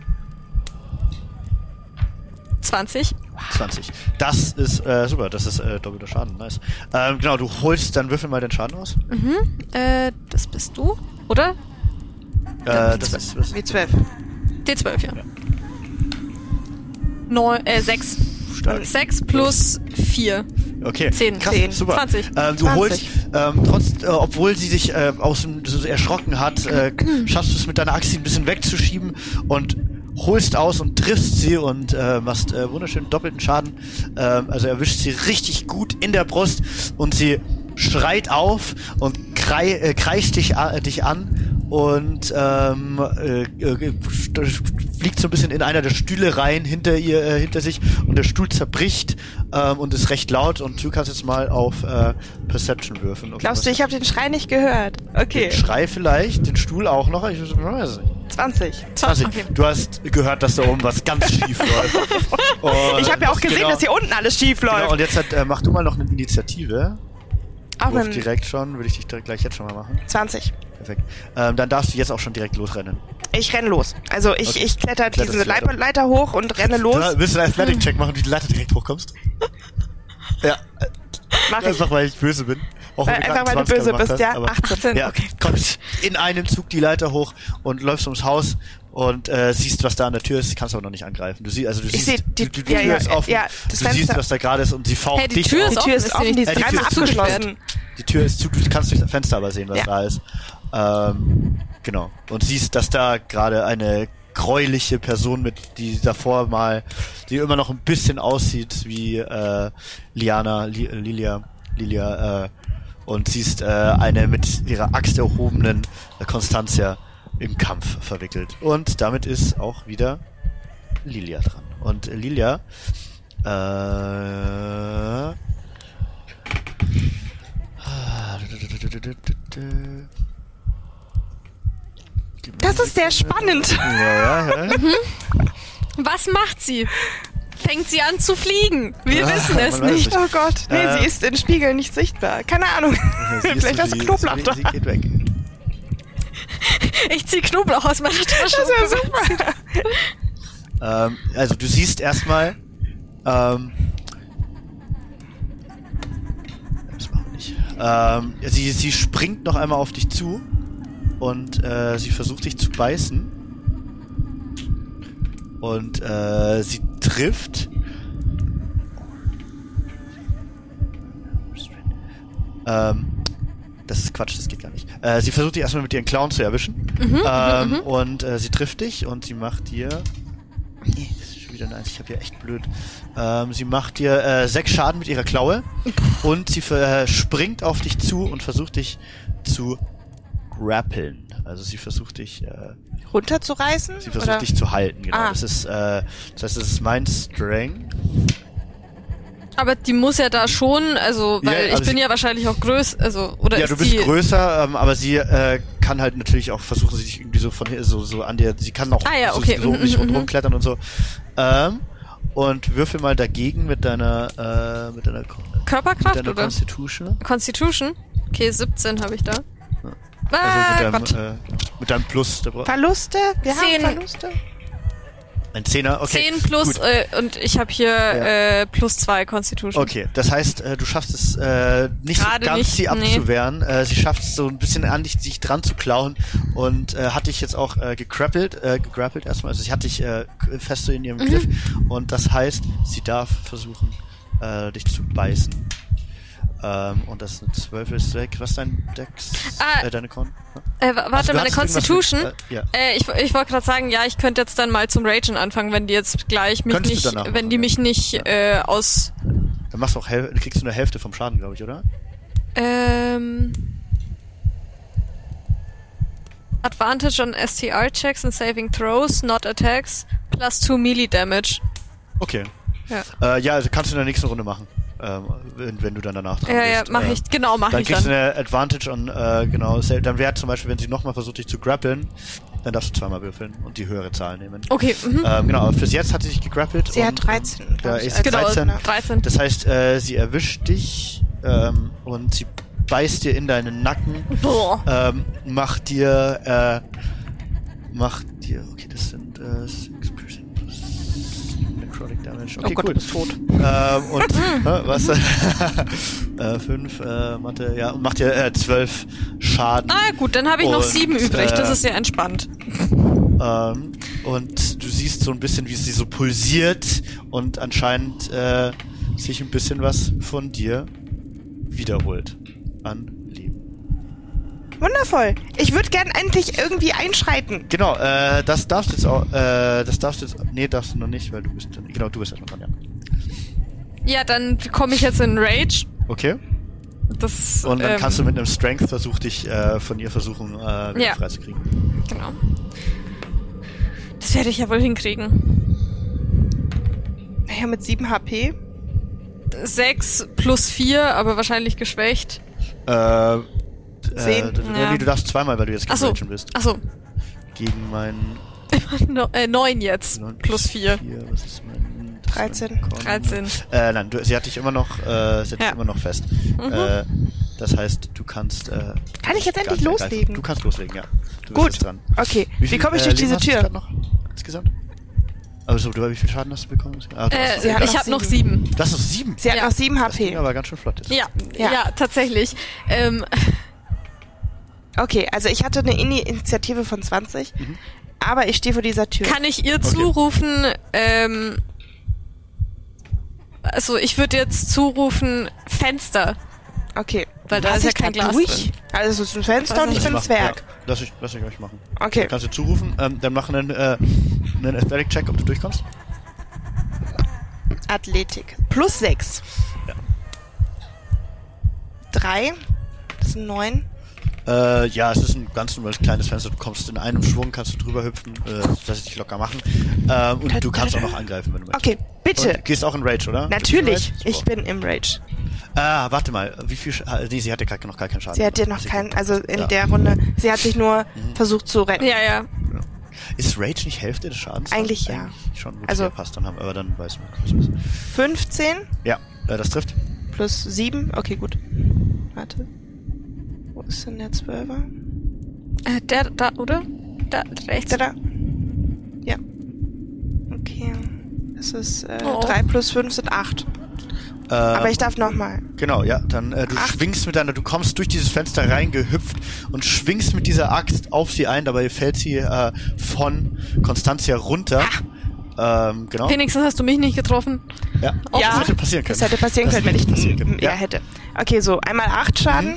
20. 20. Das ist äh, super, das ist äh, doppelter Schaden, nice. Ähm, genau, du holst, dann würfel mal den Schaden aus. Äh, das bist du, oder? Äh, das ist was? W12. D12, ja. Neun, äh, 6. Stark. 6 plus 4. Okay, 10, krass, 10, super. 20. Ähm, du 20. holst, ähm, trotz, äh, obwohl sie sich äh, aus dem, so erschrocken hat, äh, schaffst du es mit deiner Axt, ein bisschen wegzuschieben und holst aus und triffst sie und äh, machst äh, wunderschönen doppelten Schaden. Ähm, also erwischt sie richtig gut in der Brust und sie schreit auf und krei äh, kreischt dich, a- dich an und ähm, äh, äh, fliegt so ein bisschen in einer der Stühle rein hinter ihr äh, hinter sich und der Stuhl zerbricht ähm, und ist recht laut und du kannst jetzt mal auf äh, Perception würfeln. ob Glaubst du, ich habe den Schrei nicht gehört? Okay. den Schrei vielleicht, den Stuhl auch noch? Ich weiß nicht. 20. 20. Okay. Du hast gehört, dass da oben was ganz schief läuft. Und- (laughs) Ich habe ja auch gesehen, genau, dass hier unten alles schief läuft. Genau, und jetzt hat, äh, mach du mal noch eine Initiative. auch mit direkt schon, würde ich dich direkt gleich jetzt schon mal machen. 20. Perfekt. Ähm, dann darfst du jetzt auch schon direkt losrennen. Ich renn los. Also ich, Okay. ich kletter Kletterst diese. Leiter, Leiter hoch und renne los. Du willst du einen Athletic-Check machen, wie du die Leiter direkt hochkommst? (laughs) ja, Mach ich. einfach weil ich böse bin. Auch Weil, einfach gerade weil du 20er böse bist, hast, ja. aber- 18. Ja, Okay. kommst in einem Zug die Leiter hoch und läufst ums Haus und äh, siehst, was da an der Tür ist, kannst aber noch nicht angreifen. Du siehst, also du Ich siehst, seh die- die, die, ja, Tür ja, ist offen, ja, das du siehst, Fenster. was da gerade ist und sie faucht Hey, die dich Tür auf. ist Die Tür offen, ist offen, die nicht- ist Äh, die Tür dreimal ist zugesperrt. abgeschlossen. Die Tür ist zu, du kannst durch das Fenster aber sehen, was Ja. da ist. Ähm, genau. Und siehst, dass da gerade eine gräuliche Person mit, die davor mal, die immer noch ein bisschen aussieht wie äh, Liana, Li, Lilia, Lilia, äh, und siehst äh, eine mit ihrer Axt erhobenen äh, Constantia im Kampf verwickelt. Und damit ist auch wieder Lilia dran. Und Lilia äh, Das ist sehr spannend. Ja, ja, ja. Was macht sie? Fängt sie an zu fliegen? Wir Ja, wissen es nicht. nicht. Oh Gott. Nee, Äh. sie ist in Spiegeln nicht sichtbar. Keine Ahnung. Vielleicht hast du sie- Knoblauch sie, da. sie geht weg. (laughs) Ich zieh Knoblauch aus meiner Tasche. Das wäre super. Ähm, also du siehst erstmal, ähm, das machen wir nicht. Ähm, sie, sie springt noch einmal auf dich zu und äh, sie versucht dich zu beißen. Und äh, sie trifft. Ähm, das ist Quatsch, das geht gar nicht. Äh, sie versucht dich erstmal mit ihren Klauen zu erwischen. Mhm, ähm, und äh, sie trifft dich und sie macht dir. Nee, das ist schon wieder nice, ich hab hier echt blöd. Ähm, sie macht dir äh, sechs Schaden mit ihrer Klaue und sie springt auf dich zu und versucht dich zu grappeln. Also sie versucht dich, äh, Runterzureißen? sie versucht oder? dich zu halten, genau. Ah. Das ist, äh, das heißt, das ist mein Strength. Aber die muss ja da schon, also, Ja, weil aber ich bin ja wahrscheinlich auch größer, also, oder Ja, ist du bist größer, ähm, aber sie äh, kann halt natürlich auch versuchen, sich irgendwie so von hier, so, so an dir, sie kann auch Ah ja, so, okay, so um mhm, dich mhm, rundherum mhm. klettern und so. Ähm, und würfel mal dagegen mit deiner, äh, mit deiner, Ko- mit Körperkraft deiner oder? Constitution. Constitution? Okay, 17 habe ich da. Ah, Also mit Gott. deinem, äh, mit deinem Plus. Verluste? Wir Zehn. haben Verluste? Ein Zehner, okay. 10 plus äh, und ich habe hier Ja. äh, plus 2 Constitution. Okay, das heißt, äh, du schaffst es äh, nicht Gerade so ganz, nicht, sie nee. abzuwehren. Äh, sie schafft es so ein bisschen an dich, sich dran zu klauen und äh, hat dich jetzt auch äh, gegrappelt, äh, gegrappelt erstmal. Also sie hat dich äh, fest so in ihrem Mhm. Griff und das heißt, sie darf versuchen, äh, dich zu beißen. Ähm, und das ist eine 12 ist weg. Was ist dein Dex? Ah, äh, deine Con? Äh, wa- warte, meine Constitution? Mit, äh, ja. Äh, ich ich wollte gerade sagen, ja, ich könnte jetzt dann mal zum Ragen anfangen, wenn die jetzt gleich mich Könntest nicht, wenn machen, die ja. mich nicht Ja. äh, aus Dann machst du auch Häl kriegst du eine Hälfte vom Schaden, glaube ich, oder? ähm, Advantage on STR checks and saving throws, not attacks, plus 2 melee damage. Okay. Ja. Äh, ja, also kannst du in der nächsten Runde machen. Ähm, wenn, wenn du dann danach dran Ja, ja, bist. mach Äh, ich, genau, mach dann ich kriegst dann. du eine Advantage on, äh, genau, dann wäre zum Beispiel, wenn sie nochmal versucht, dich zu grappeln, dann darfst du zweimal würfeln und die höhere Zahl nehmen. Okay, mhm. Ähm, genau, aber fürs jetzt hat sie sich gegrappelt. Sie und, hat 13. glaub Ja, ist genau, 13. 13. Das heißt, äh, sie erwischt dich ähm, und sie beißt dir in deinen Nacken, Boah. ähm, macht dir, äh, macht dir, okay, das sind äh, 6% plus Necrotic Damage. Okay, oh Gott, cool. du bist tot. Ähm, und (laughs) äh, was? (laughs) äh, fünf, äh, Mathe, ja, und macht dir äh, zwölf Schaden. Ah, gut, dann habe ich noch Und, sieben übrig. Das äh, ist ja entspannt. Ähm, und du siehst so ein bisschen, wie sie so pulsiert und anscheinend äh, sich ein bisschen was von dir wiederholt an. Wundervoll. Ich würde gern endlich irgendwie einschreiten. Genau, äh, das darfst du jetzt auch, äh, das darfst du jetzt, nee, darfst du noch nicht, weil du bist, genau, du bist erstmal dran, ja. Ja, dann komme ich jetzt in Rage. Okay? Das, Und dann ähm, kannst du mit einem Strength versuch dich äh, von ihr versuchen, äh, wieder Ja. freizukriegen. Genau. Das werde ich ja wohl hinkriegen. Naja, mit 7 HP. Sechs plus vier, aber wahrscheinlich geschwächt. Äh, Zehn. Äh, du, Ja. nee, du darfst zweimal, weil du jetzt Ach so. bist. Achso, Gegen meinen (laughs) no, äh, neun jetzt. neun Plus vier. was ist mein, das ist 13. mein Con- 13. Äh, nein, du, sie hat dich immer noch, äh, sie hat dich Ja. immer noch fest. Mhm. Äh, das heißt, du kannst. Äh, Kann ich jetzt endlich loslegen? ergreifen. Du kannst loslegen, ja. Du Gut. jetzt dran. Okay, wie, viel, komme ich äh, durch diese Tür? noch insgesamt? Also, du, wie viel Schaden hast du bekommen? Ah, du Äh, hast sie hat ich habe noch sieben. sieben. das ist noch sieben. Sie hat Ja. noch 7 Das ging HP. aber ganz schön flott. Ist. Ja, ja, Ja. tatsächlich. Ähm, Okay, also ich hatte eine Ini- Initiative von 20, Mhm. aber ich stehe vor dieser Tür. kann ich ihr zurufen, ähm, also ich würde jetzt zurufen Fenster, Okay. weil da ist ja kein da Glas durch? drin. Also es ist ein Fenster und ich nicht. bin ein Zwerg. Ja, lass, ich, lass ich euch machen. Okay. Kannst du zurufen, ähm, dann mach einen, äh, einen Athletic-Check, ob du durchkommst. Athletik. Plus 6. Ja. 3. Das sind 9. Äh, ja, es ist ein ganz normales kleines Fenster. Du kommst in einem Schwung, kannst du drüber hüpfen, äh, das lässt dich locker machen. Ähm, und du kannst auch noch angreifen, wenn du möchtest. Okay, bitte. Und gehst auch in Rage, oder? Natürlich. In Ich Rage? bin im Rage. Ah, warte mal. Wie viel? Sch ah, nee, sie hatte gar, noch gar keinen Schaden. Sie hat dir noch keinen, also in Ja. der Runde, sie hat sich nur Mhm. versucht zu retten. Ja, ja. Ist Rage nicht Hälfte des Schadens? Eigentlich ja. schon. Gut, Also- ja, passt dann haben, aber dann weiß man. was ist. 15 Ja, äh, das trifft. plus 7. Okay, gut. Warte. Ist denn der 12er? Äh, der da, oder? Da, rechts. Da, da. Ja. Okay. Es ist äh, Oh. 3 plus 5 sind 8. Äh, Aber ich darf nochmal. Genau, ja. Dann äh, du Acht. schwingst mit deiner, du kommst durch dieses Fenster reingehüpft und schwingst mit dieser Axt auf sie ein. Dabei fällt sie äh, von Constantia runter. Ähm, genau. Wenigstens hast du mich nicht getroffen. Ja. Ja. Das hätte passieren können. Das hätte passieren Das können, wenn ich passieren können. ja. Ja. hätte. Okay, so einmal 8 Schaden.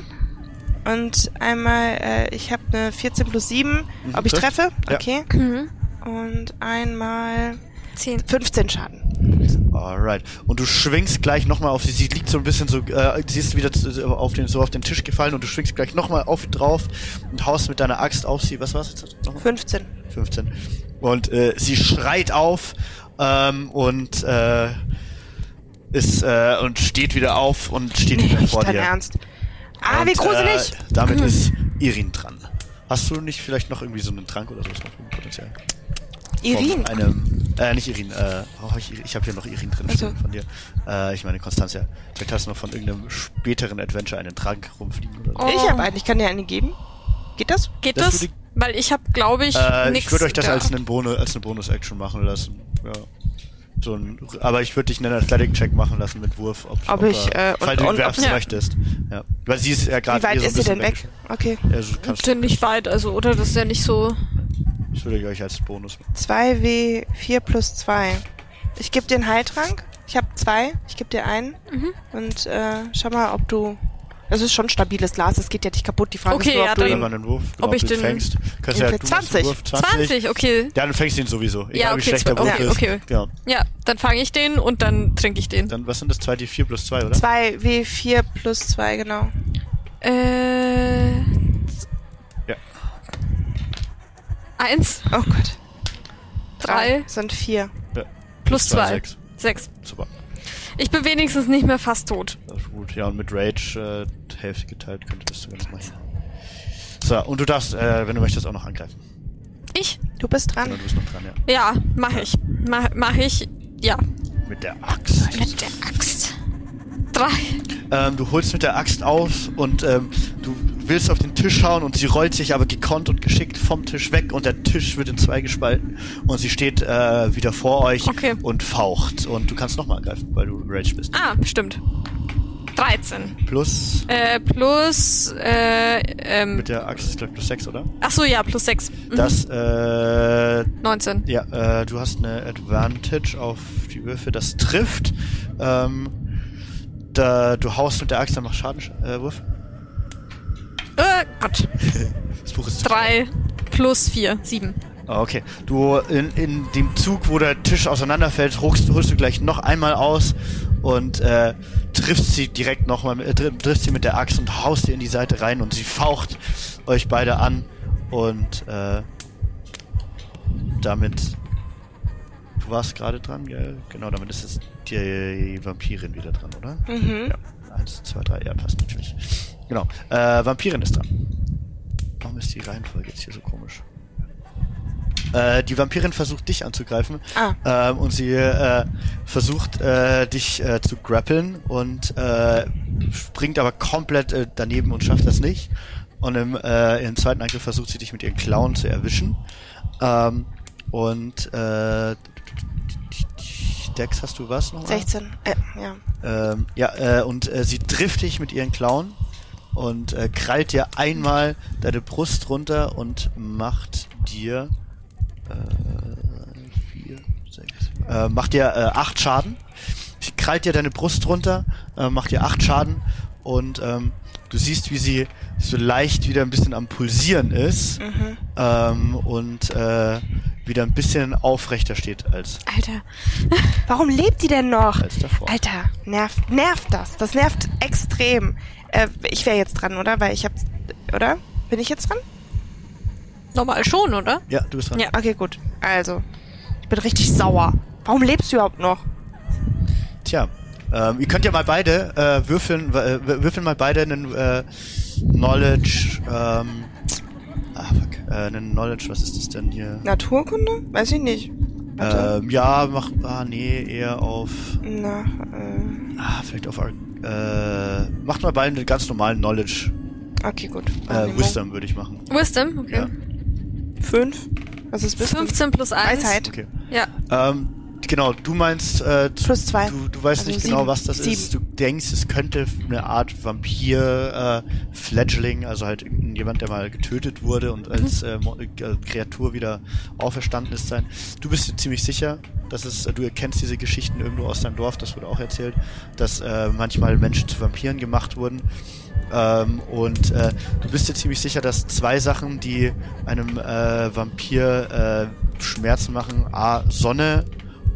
Und einmal, äh, ich habe eine 14 plus 7. Mhm, Ob ich trifft. treffe? Ja. Okay. Mhm. Und einmal Zehn. 15 Schaden. Alright. Und du schwingst gleich nochmal auf sie. Sie liegt so ein bisschen so, äh, sie ist wieder zu- auf den, so auf den Tisch gefallen und du schwingst gleich nochmal auf drauf und haust mit deiner Axt auf sie. Was war's jetzt? Nochmal? 15. 15. Und äh, sie schreit auf ähm, und äh, ist äh, und steht wieder auf und steht (laughs) wieder Nicht vor dir. Ernst. Ah, und, wie gruselig. Äh, damit ist Irin dran. Hast du nicht vielleicht noch irgendwie so einen Trank oder so potenziell? Irin. Von einem, äh, nicht Irin, äh, oh, ich, ich habe hier noch Irin drin Ach stehen so. von dir. Äh, ich meine Constantia. Vielleicht hast du noch von irgendeinem späteren Adventure einen Trank rumfliegen oder so. Oh. Ich habe einen. Ich kann dir eine geben. Geht das? Geht Das das? Weil ich habe, glaube ich, Äh, nix ich würde euch das da. als einen Bonus, als eine Bonus-Action machen lassen. Ja. So ein, aber ich würde dich einen Athletic-Check machen lassen mit Wurf, ob, Ob ich, er- äh, falls und- du ihn ob- Ja. möchtest. Ja. Weil sie ist ja gerade Wie weit eh so ein ist sie denn bisschen weg? Okay. Ja, nicht weit, also, oder? Das ist ja nicht so. das würde ich euch als Bonus machen. 2W4 plus 2. Ich gebe dir einen Heiltrank. Ich habe zwei. Ich gebe dir einen. Mhm. Und äh, schau mal, ob du... Es ist schon stabiles Glas. Es geht ja nicht kaputt. Die Frage Okay, ist nur, ob ja, du dann- ihn... Wurf, genau, ob ich du den- fängst. Kannst ja, du machst einen 20. Wurf, 20. 20, okay. Ja, du fängst ihn sowieso. Egal Ja, wie okay, schlecht der Wurf okay, ist. okay. Genau. Ja, dann fange ich den und dann trinke ich den. Dann, was sind das? 2d4 plus 2, oder? 2W4 plus 2, genau. Äh. Ja. Eins, Oh Gott. drei, Sind vier. Ja. plus zwei, zwei. sechs. Sechs. Super. Ich bin wenigstens nicht mehr fast tot. Das ist gut. Ja, und mit Rage äh, Hälfte geteilt könnte das sogar noch mal hin. So, und du darfst, äh, wenn du möchtest, auch noch angreifen. Ich? Du bist dran. Genau, du bist noch dran, ja. Ja, mach ich. Mach, mach ich. Ja. Mit der Axt. Mit der Axt. Drei. Ähm, du holst mit der Axt aus und ähm, du willst auf den Tisch schauen und sie rollt sich aber gekonnt und geschickt vom Tisch weg und der Tisch wird in zwei gespalten und sie steht äh, wieder vor euch Okay. und faucht. Und du kannst nochmal angreifen, weil du Rage bist. Ah, stimmt. 13. Plus Äh, plus, äh, ähm, mit der Axt ist glaube ich plus 6, oder? ach so, ja, plus 6. Mhm. Das, äh, 19. ja, äh, du hast eine Advantage auf die Würfe, das trifft. Ähm, da, du haust mit der Axt, dann mach Schadenwurf. Äh, Wurf. Äh, Gott. (laughs) das Buch ist 3 plus 4, 7. Ah, Okay, du in, in dem Zug, wo der Tisch auseinanderfällt, holst, holst du gleich noch einmal aus und äh, triffst sie direkt nochmal, äh, tri- triffst sie mit der Axt und haust ihr in die Seite rein und sie faucht euch beide an und äh, damit du warst gerade dran, gell? Genau, damit ist es die Vampirin wieder dran, oder? Mhm. Ja, eins, zwei, drei, ja, passt natürlich. Genau, äh, Vampirin ist dran. Warum ist die Reihenfolge jetzt hier so komisch? Äh, die Vampirin versucht dich anzugreifen Ah. ähm, und sie äh, versucht äh, dich äh, zu grappeln und äh, springt aber komplett äh, daneben und schafft das nicht. Und im, äh, im zweiten Angriff versucht sie dich mit ihren Klauen zu erwischen. Ähm, und äh, Dex, hast du was noch? 16. Äh, ja. Ähm, ja, äh, und äh, sie trifft dich mit ihren Klauen und äh, krallt dir einmal deine Brust runter und macht dir äh, vier, sechs, äh, macht dir äh, acht Schaden. Krallt dir deine Brust runter, äh, macht dir acht Schaden und ähm, du siehst, wie sie so leicht wieder ein bisschen am Pulsieren ist Mhm. ähm, und äh, wieder ein bisschen aufrechter steht als, Alter. (laughs) Warum lebt die denn noch? als davor. Alter, nervt, nervt das. Das nervt extrem. Äh, ich wäre jetzt dran, oder? Weil ich hab, oder? Bin ich jetzt dran? Normal schon, oder? Ja, du bist dran. Ja. Okay, gut. Also, ich bin richtig sauer. Warum lebst du überhaupt noch? Tja, ähm, ihr könnt ja mal beide äh, würfeln, äh, wür- würfeln mal beide einen äh, Knowledge, ähm, ah fuck, äh, einen Knowledge, was ist das denn hier? Naturkunde? Weiß ich nicht. Warte. Ähm, ja, mach, ah nee, eher auf, Na, äh, ah, vielleicht auf, Ar- äh, macht mal beide einen ganz normalen Knowledge, okay, gut. äh, Wisdom würde ich machen. Wisdom, okay. Ja. Fünf? Was ist Wisdom? 15 plus 1. Weisheit. Okay. Ja. Ähm, genau, du meinst, äh, Plus zwei. Du, du weißt Also nicht genau, sieben. was das Sieben. ist. Du denkst, es könnte eine Art Vampir, äh, Fledgling, also halt jemand, der mal getötet wurde und als äh, äh, Kreatur wieder auferstanden ist sein. Du bist dir ziemlich sicher, dass es, du erkennst diese Geschichten irgendwo aus deinem Dorf, das wurde auch erzählt, dass äh, manchmal Menschen zu Vampiren gemacht wurden. Ähm, und äh, du bist dir ziemlich sicher, dass zwei Sachen, die einem äh, Vampir äh, Schmerzen machen, A, Sonne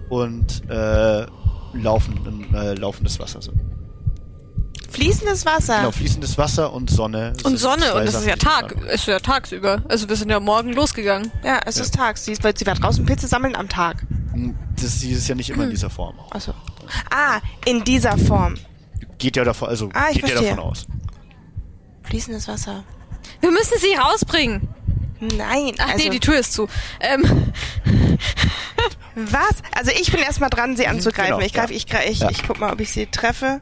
und äh, laufen, äh, laufendes Wasser sind. Fließendes Wasser. Genau, fließendes Wasser und Sonne. Und Sonne, und es ist ja Tag, fragen. ist ja tagsüber. Also wir sind ja morgen losgegangen. Ja, es ist tags. Sie, weil sie war draußen Pilze sammeln am Tag. Das, sie ist ja nicht immer Hm. in dieser Form. Achso. Ah, in dieser Form. Geht ja davon, also Ah, ich geht ja davon aus. Fließendes Wasser. Wir müssen sie rausbringen. Nein. Ach also, nee, die Tür ist zu. Ähm, (laughs) Was? Also ich bin erstmal dran, sie anzugreifen. genau, ich greife, ja. ich, greif, ich, Ja. ich guck mal, ob ich sie treffe.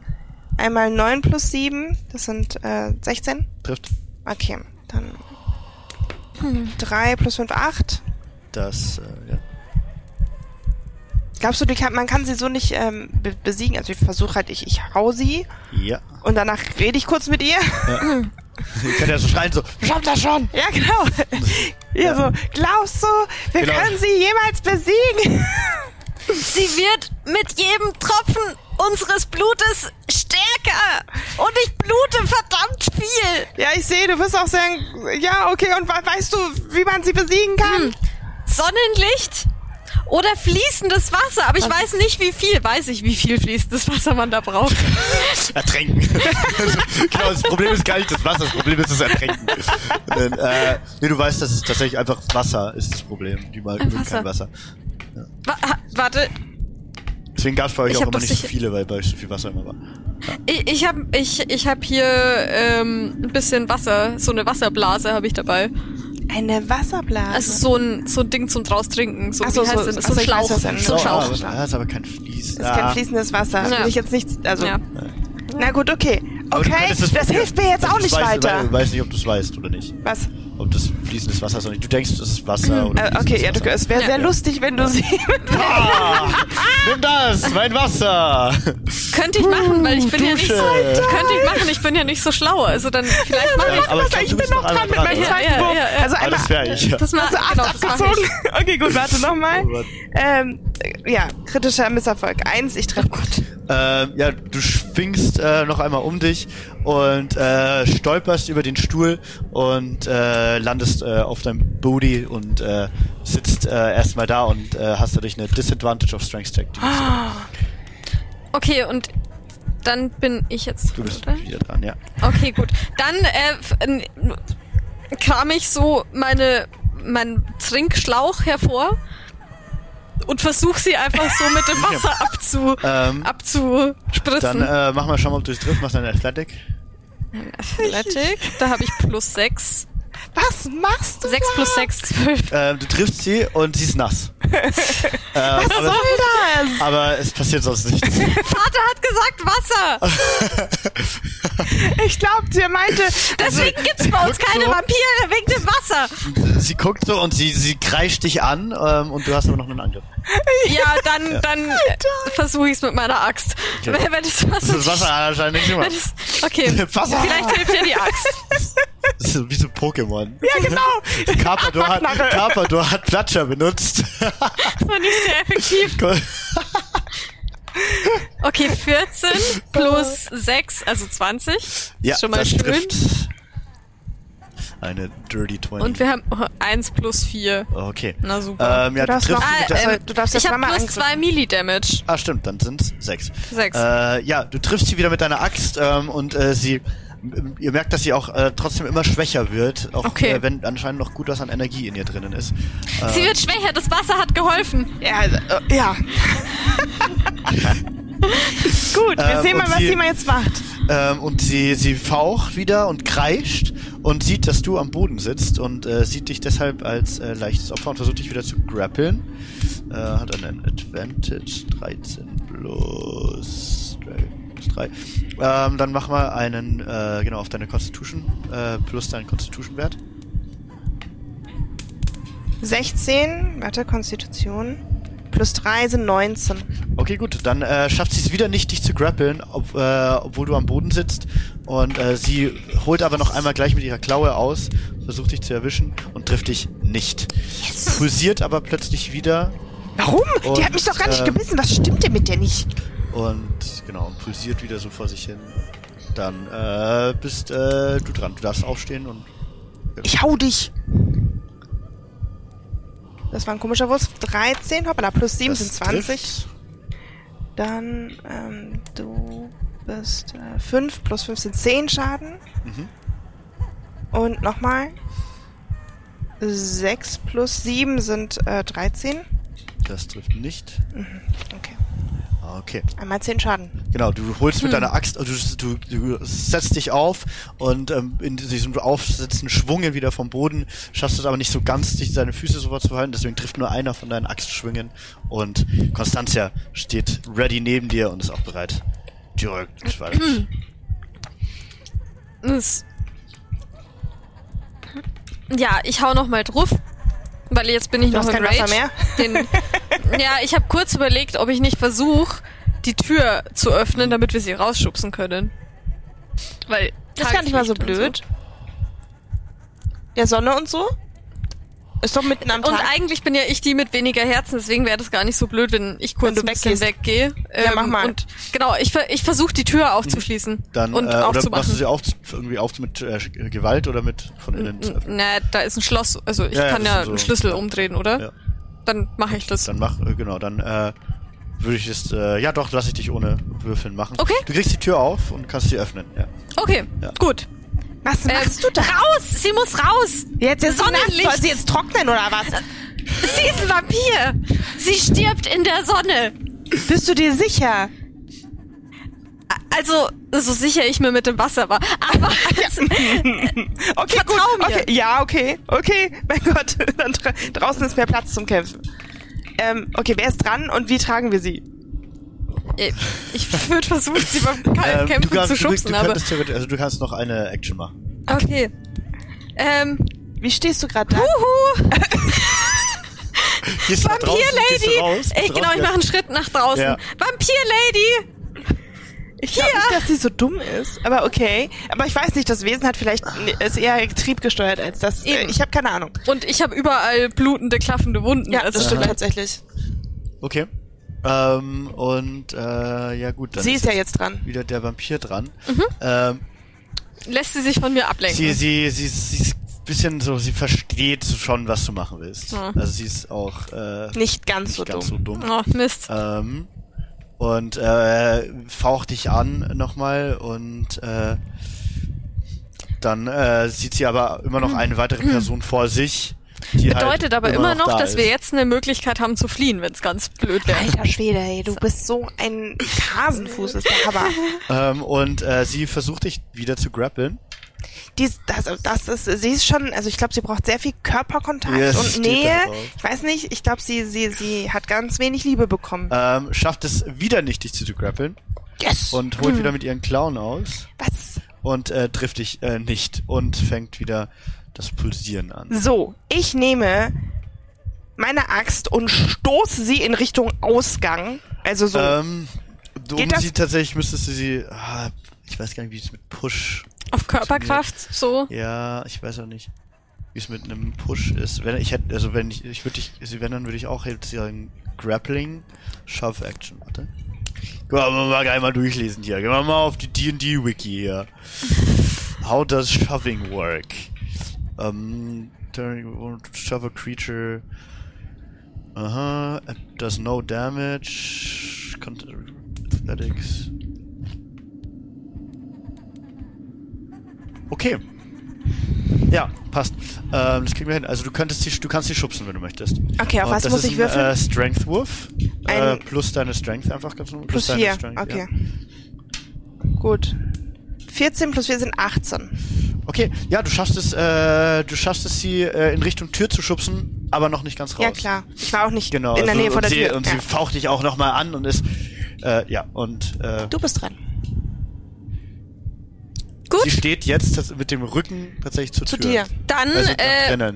Einmal 9 plus 7, das sind äh, 16. Trifft Okay, dann 3 plus 5, 8. das, äh, ja. Glaubst du, die kann, man kann sie so nicht ähm, be besiegen? Also ich versuche halt, ich, ich hau sie Ja. und danach rede ich kurz mit ihr. (laughs) (laughs) Ich kann ja so schreien, so, schafft das schon! Ja, genau. (laughs) Ja, so, glaubst du, wir Genau. können sie jemals besiegen? (laughs) sie wird mit jedem Tropfen unseres Blutes stärker. Und ich blute verdammt viel. Ja, ich sehe, du wirst auch sagen, ja, okay, und we- weißt du, wie man sie besiegen kann? Hm. Sonnenlicht oder fließendes Wasser. Aber ich weiß nicht, wie viel. Weiß ich, wie viel fließendes Wasser man da braucht. (laughs) Ertränken. (laughs) genau, das Problem ist gar nicht das Wasser, das Problem ist das Ertränken. Und, äh, nee, du weißt, dass es tatsächlich einfach Wasser ist das Problem. Die mag mögen Wasser. kein Wasser. Wa ha- warte, Deswegen gab es bei euch Ich auch immer nicht so viele, weil bei euch so viel Wasser immer war. ich, ich habe ich, ich hab hier ähm, ein bisschen Wasser. So eine Wasserblase habe ich dabei. Eine Wasserblase. Also so ein, so ein Ding zum draus trinken. So, so, so- So so, ein weiß, Schlauch. was denn- So ein So, Schlauch. Ah, ah, ist aber kein Fließ. ist ah. kein fließendes Wasser. Ja. Will ich jetzt nicht, also. Ja. Na gut, okay. Okay, das, probieren. hilft mir jetzt Also auch nicht weiter. Ich weiß nicht, ob du es weißt oder nicht. Was? Ob das fließendes Wasser ist oder nicht. Du denkst, das ist Wasser oder Äh, okay, ja, du, es wäre Ja. sehr lustig, wenn du sie. (laughs) Ah, nimm das, mein Wasser. Könnte ich machen, weil ich bin ja nicht so. Dusche. Könnte ich machen, ich bin ja nicht so schlau. Also dann vielleicht mache ich. aber ich, glaub, ich bin noch dran mit meinem zweiten Ja, ja, Wurf. ja, ja. Also Ah, einmal. das wäre ich, ja. Das mal, Also acht genau, mach abgezogen. (laughs) Okay, gut, warte nochmal. Oh Gott. Ähm, ja, kritischer Misserfolg. Eins, ich treffe. Ähm, ja, du schwingst äh, noch einmal um dich und äh, stolperst über den Stuhl und äh, landest äh, auf deinem Booty und äh, sitzt äh, erstmal da und äh, hast dadurch eine Disadvantage of Strength Check. (gasps) Okay, und dann bin ich jetzt du dran, bist oder? wieder dran, ja. Okay, gut. Dann äh, kam ich so meine meinen Trinkschlauch hervor und versuche sie einfach so mit dem (laughs) Wasser abzu, Ähm, abzuspritzen. dann äh, mach mal schauen, ob du es triffst. Mach deine Athletic. Athletic, da habe ich plus 6. Was machst du? 6 plus 6, 12. Ähm, du triffst sie und sie ist nass. ähm, (laughs) Was aber, soll das? aber es passiert sonst nichts. (laughs) Vater hat gesagt Wasser. (laughs) Ich glaube, sie meinte. Deswegen gibt's bei uns keine so. Vampire wegen dem Wasser. sie guckt so und sie, sie kreischt dich an ähm, und du hast aber noch einen Angriff. Ja, dann, dann versuche ich es mit meiner Axt. Okay. Wenn, wenn das Wasser, Das ist Wasser anscheinend nicht immer. okay, (laughs) Wasser. vielleicht hilft dir die Axt. (laughs) Das ist wie so Pokémon. Ja, genau. (laughs) Carpador hat. Carpador hat Platscher benutzt. Das war nicht sehr effektiv. Okay, 14 plus 6, also 20. ja, ist schon mal das schön. trifft. Eine Dirty 20. Und wir haben 1 plus 4. okay. Na super. Ähm, ja, Du du darfst noch- Ah, ähm, Also, du darfst ich habe plus angreifen. 2 Milli-Damage. Ah, stimmt, dann sind's sechs. 6. Äh, ja, du triffst sie wieder mit deiner Axt ähm, und äh, sie, ihr merkt, dass sie auch äh, trotzdem immer schwächer wird, auch Okay. äh, wenn anscheinend noch gut was an Energie in ihr drinnen ist. Äh, Sie wird schwächer, das Wasser hat geholfen. Ja, also, äh, ja. (laughs) (laughs) Gut, wir Ähm, sehen mal, was sie- sie mal jetzt macht. Ähm, und sie, sie faucht wieder und kreischt und sieht, dass du am Boden sitzt und äh, sieht dich deshalb als äh, leichtes Opfer und versucht dich wieder zu grappeln. Äh, hat einen Advantage 13 plus 3. Ähm, dann mach mal einen, äh, genau, auf deine Constitution, äh, plus deinen Constitution-Wert. 16, warte, Konstitution. Plus 3 sind 19. Okay, gut. Dann äh, schafft sie es wieder nicht, dich zu grappeln, ob, äh, obwohl du am Boden sitzt. Und äh, sie holt aber noch einmal gleich mit ihrer Klaue aus, versucht dich zu erwischen und trifft dich nicht. Pulsiert aber plötzlich wieder Warum? Und, die hat mich doch gar nicht äh, gebissen. Was stimmt denn mit der nicht? und genau, und pulsiert wieder so vor sich hin. Dann äh, bist äh, du dran. Du darfst aufstehen und Ich hau dich. Das war ein komischer Wurf. 13, hoppala, plus 7 das sind 20. trifft. Dann, ähm, du bist äh, 5 plus 5 sind 10 Schaden. Mhm. Und nochmal. 6 plus 7 sind äh, 13. Das trifft nicht. Okay. Ah, Okay. Einmal 10 Schaden. Genau, du holst mit deiner Axt, also du, du, du setzt dich auf und ähm, in diesem Aufsetzen Schwungen wieder vom Boden, schaffst es aber nicht so ganz, dich deine Füße so weit zu halten, deswegen trifft nur einer von deinen Axtschwingen und Constantia steht ready neben dir und ist auch bereit, direkt weiter. Ja, ich hau noch mal drauf, weil jetzt bin ich Du noch hast im kein Rage. Wasser mehr? Den, ja, ich habe kurz überlegt, ob ich nicht versuche, die Tür zu öffnen, damit wir sie rausschubsen können. Weil Das ist gar nicht mal so blöd. Ja, Sonne und so? Ist doch mitten am Und Tag. eigentlich bin ja ich die mit weniger Herzen, deswegen wäre das gar nicht so blöd, wenn ich kurz ein bisschen weggehe. Ähm, Ja, mach mal. Und genau, ich, ich versuche die Tür aufzuschließen Dann, und äh, oder machst du sie auf, irgendwie auf mit äh, Gewalt oder mit von innen zu öffnen? Na, da ist ein Schloss. Also ich Ja, ja, kann ja ist so- einen Schlüssel umdrehen, oder? Ja. Dann mache ich das. Dann mach, äh, genau, dann äh, würde ich es, äh, ja doch, lass ich dich ohne Würfeln machen. Okay. Du kriegst die Tür auf und kannst sie öffnen, ja. Okay, Ja. gut. Was Ähm, machst du da? Raus! Sie muss raus! Jetzt ist sie nass. Sonnenlicht. Soll sie jetzt trocknen oder was? Sie ist ein Vampir! Sie stirbt in der Sonne! Bist du dir sicher? Also, so sicher ich mir mit dem Wasser war. Aber (laughs) also, (laughs) Okay, Vertrau gut. mir. Okay, ja, okay, okay. Mein Gott, (laughs) dra draußen ist mehr Platz zum Kämpfen. Ähm, okay, wer ist dran und wie tragen wir sie? Ich würde versuchen, sie beim Ähm, Kämpfen du, kannst, zu du, schubsen, du aber. könntest theoretisch, also du kannst noch eine Action machen. Okay. Ähm, Wie stehst du gerade da? Huhu! (laughs) Gehst du nach draußen, Vampir gehst du Lady! raus, Ey, genau, ich mache einen Schritt nach draußen. Ja. Vampir Lady! Ich glaube nicht, dass sie so dumm ist, aber okay. Aber ich weiß nicht, das Wesen hat vielleicht ist eher triebgesteuert als das. Äh, Eben. ich habe keine Ahnung. Und ich habe überall blutende, klaffende Wunden. Ja, also das stimmt tatsächlich. Okay. Ähm, und äh, ja gut, dann Sie ist ja jetzt dran. wieder der Vampir dran. Mhm. Ähm, Lässt sie sich von mir ablenken. sie, sie, sie, sie ist ein bisschen so, sie versteht schon, was du machen willst. Ja. Also sie ist auch äh, Nicht ganz nicht so ganz dumm. so dumm. oh, Mist. Ähm, und äh, faucht dich an nochmal und äh, dann äh, sieht sie aber immer noch eine weitere Person vor sich. Die Bedeutet halt aber immer noch, da dass wir ist. jetzt eine Möglichkeit haben zu fliehen, wenn es ganz blöd wäre. Alter Schwede, ey, du bist so ein Hasenfuß, ist der Hammer. (laughs) Ähm, und äh, sie versucht dich wieder zu grappeln. Dies, das, das ist, sie ist schon, also ich glaube, sie braucht sehr viel Körperkontakt Ja, es und Nähe. Ich weiß nicht, ich glaube, sie, sie, sie hat ganz wenig Liebe bekommen. Ähm, schafft es wieder nicht, dich zu grappeln Yes! und holt wieder mit ihren Klauen aus Was? und äh, trifft dich äh, nicht und fängt wieder das Pulsieren an. So, ich nehme meine Axt und stoße sie in Richtung Ausgang. Also so. Ähm, du, Geht um das? sie tatsächlich müsstest du sie, ah, ich weiß gar nicht, wie es mit Push Auf Körperkraft, so. Ja, ich weiß auch nicht, wie es mit einem Push ist. Wenn ich hätte, also wenn ich, ich würde dich, also wenn dann würde ich auch jetzt sagen Grappling, Shove Action. Warte. Guck mal, wir mal gleich mal durchlesen hier. Gehen wir mal auf die D&D Wiki hier. How does shoving work? Um, turn, shove a creature. Aha, it does no damage. Con Athletics. Okay. Ja, passt. Ähm, das kriegen wir hin. Also du könntest die, du kannst die schubsen, wenn du möchtest. Okay, auf Und was das muss ist ich ein, würfeln? Äh, Strength-Wurf. Äh, Ein- plus deine Strength einfach ganz normal. plus deine 4. Strength, Okay. Ja. Gut. 14 plus 4 sind 18. Okay, ja, du schaffst es, äh, du schaffst es, sie äh, in Richtung Tür zu schubsen, aber noch nicht ganz raus. Ja, klar. Ich war auch nicht Genau. in der also, Nähe von und der sie, Tür. Und ja. sie faucht dich auch nochmal an und ist, äh, ja, und äh, Du bist dran. Gut, sie steht jetzt mit dem Rücken tatsächlich zur Zu Tür. dir. dann Also, äh,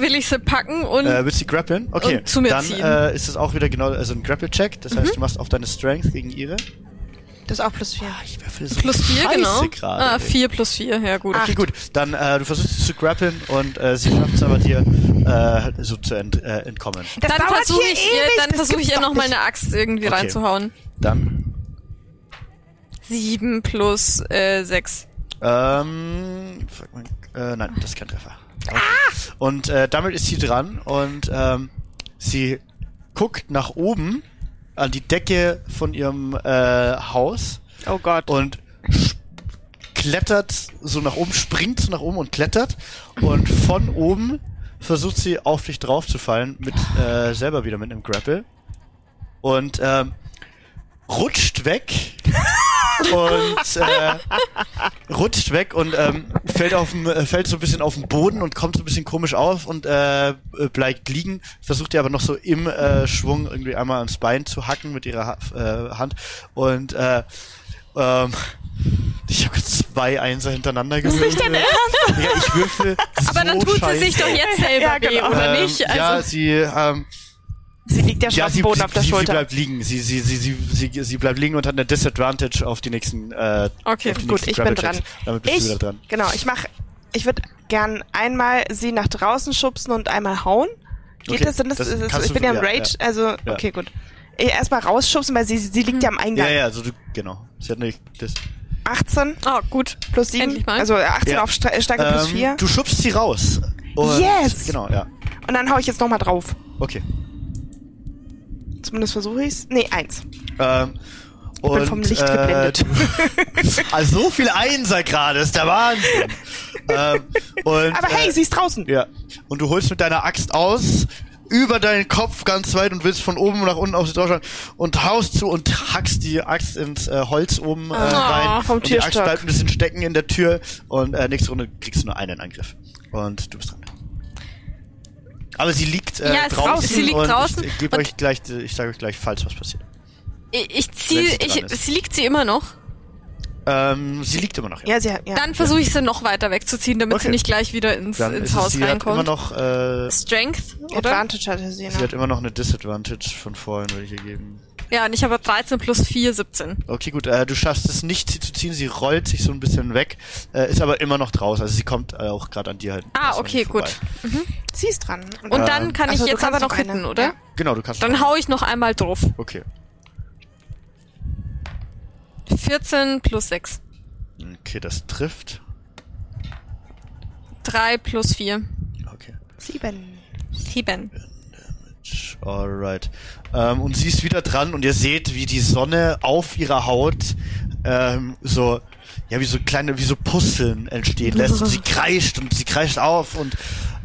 will ich sie packen und Äh, willst du sie grappeln? Okay. Zu mir dann ziehen. äh, ist es auch wieder genau also ein Grapple-Check. Das Mhm. heißt, du machst auf deine Strength gegen ihre. Das ist auch plus vier. Ah, ich würfel so plus vier, genau. Grade, ah, vier plus vier, ja gut. Okay, gut. Dann äh, du versuchst sie zu grappeln und äh, sie schafft es aber dir äh, so zu ent, äh, entkommen. Das dann versuche hier ich ihr, ewig, dann das versuche ich ihr doch noch mal nicht. eine Axt irgendwie Okay. reinzuhauen. Dann Sieben plus äh, sechs. ähm, fuck, mein- äh, nein, das ist kein Treffer. Okay. Und äh, damit ist sie dran und ähm, sie guckt nach oben an die Decke von ihrem äh, Haus. Oh Gott. und klettert so nach oben, springt so nach oben und klettert. Und von oben versucht sie auf dich drauf zu fallen mit äh, selber wieder mit einem Grapple. Und ähm, rutscht weg (laughs) und äh, rutscht weg und ähm, fällt auf dem, äh, fällt so ein bisschen auf den Boden und kommt so ein bisschen komisch auf und äh, äh, bleibt liegen, versucht ihr aber noch so im äh, Schwung irgendwie einmal ans Bein zu hacken mit ihrer ha äh, Hand und äh, ähm, ich habe zwei Einser hintereinander gewürfelt. nicht dein Ernst? Ja, ich würfel Aber dann so tut scheiße. sie sich doch jetzt (laughs) selber Ja, genau. weh, oder Ähm, nicht? ja, Also, sie ähm, Sie liegt ja schon ja, auf sie, dem Boden sie, auf der sie, sie Schulter. bleibt liegen. Sie, sie, sie, sie, sie, sie bleibt liegen und hat eine Disadvantage auf die nächsten. Äh, Okay, auf die Gut, nächsten ich bin dran. Damit bist ich, du wieder dran. Genau, ich mach, ich würde gern einmal sie nach draußen schubsen und einmal hauen. Geht Okay, das? Sind das, das ist ich bin ja im ja, Rage, also Ja. okay, gut. Erstmal rausschubsen, weil sie, sie liegt ja am Eingang. Ja, ja, also du, genau. Sie hat nicht das. 18 oh, gut. plus 7, Endlich mal. also 18 Ja. auf Sta- Stärke plus Ähm, 4. du schubst sie raus. Und, Yes! Genau, ja. Und dann hau ich jetzt nochmal drauf. Okay. Zumindest versuche ich's. Nee, 1. Ähm, Ich bin vom Licht äh, geblendet. Also so viel Einser gerade, ist der Wahnsinn. (laughs) ähm, und, Aber hey, äh, sie ist draußen. Ja. Und du holst mit deiner Axt aus, über deinen Kopf ganz weit und willst von oben nach unten auf sie draufschauen und haust zu und hackst die Axt ins äh, Holz oben äh, rein. vom und die Axt bleibt ein bisschen stecken in der Tür und äh, nächste Runde kriegst du nur einen Angriff. Und du bist dran. Aber sie liegt äh, Ja, es- draußen. sie liegt und draußen Ich, ich euch gleich, ich sage euch gleich, falls was passiert. Ich, ich ziehe, sie ich, sie liegt sie immer noch. Ähm, sie liegt immer noch. Ja. Ja, sie hat, ja. Dann versuche ich sie noch weiter wegzuziehen, damit sie Okay. nicht gleich wieder ins, Dann ins Haus sie hat reinkommt. immer noch, äh, Strength, oder? Advantage hatte sie, sie ne? hat immer noch eine Disadvantage von vorhin, würde ich ihr geben. Ja, und ich habe 13 plus 4, 17. Okay, gut. Äh, du schaffst es nicht, sie zu ziehen. Sie rollt sich so ein bisschen weg, äh, ist aber immer noch draußen. Also sie kommt äh, auch gerade an dir halt. Ah, okay, nicht vorbei. gut. Sie ist dran. Und Ähm, dann kann ich so, du jetzt aber noch eine. hitten, oder? Ja. Genau, du kannst. Dann hau ich noch einmal drauf. Okay. 14 plus 6. Okay, das trifft. 3 plus 4. Okay. Sieben. 7. Alright. Ähm, und sie ist wieder dran und ihr seht, wie die Sonne auf ihrer Haut ähm, so, ja, wie so kleine, wie so Pusteln entstehen lässt. Und sie (laughs) kreischt und sie kreischt auf und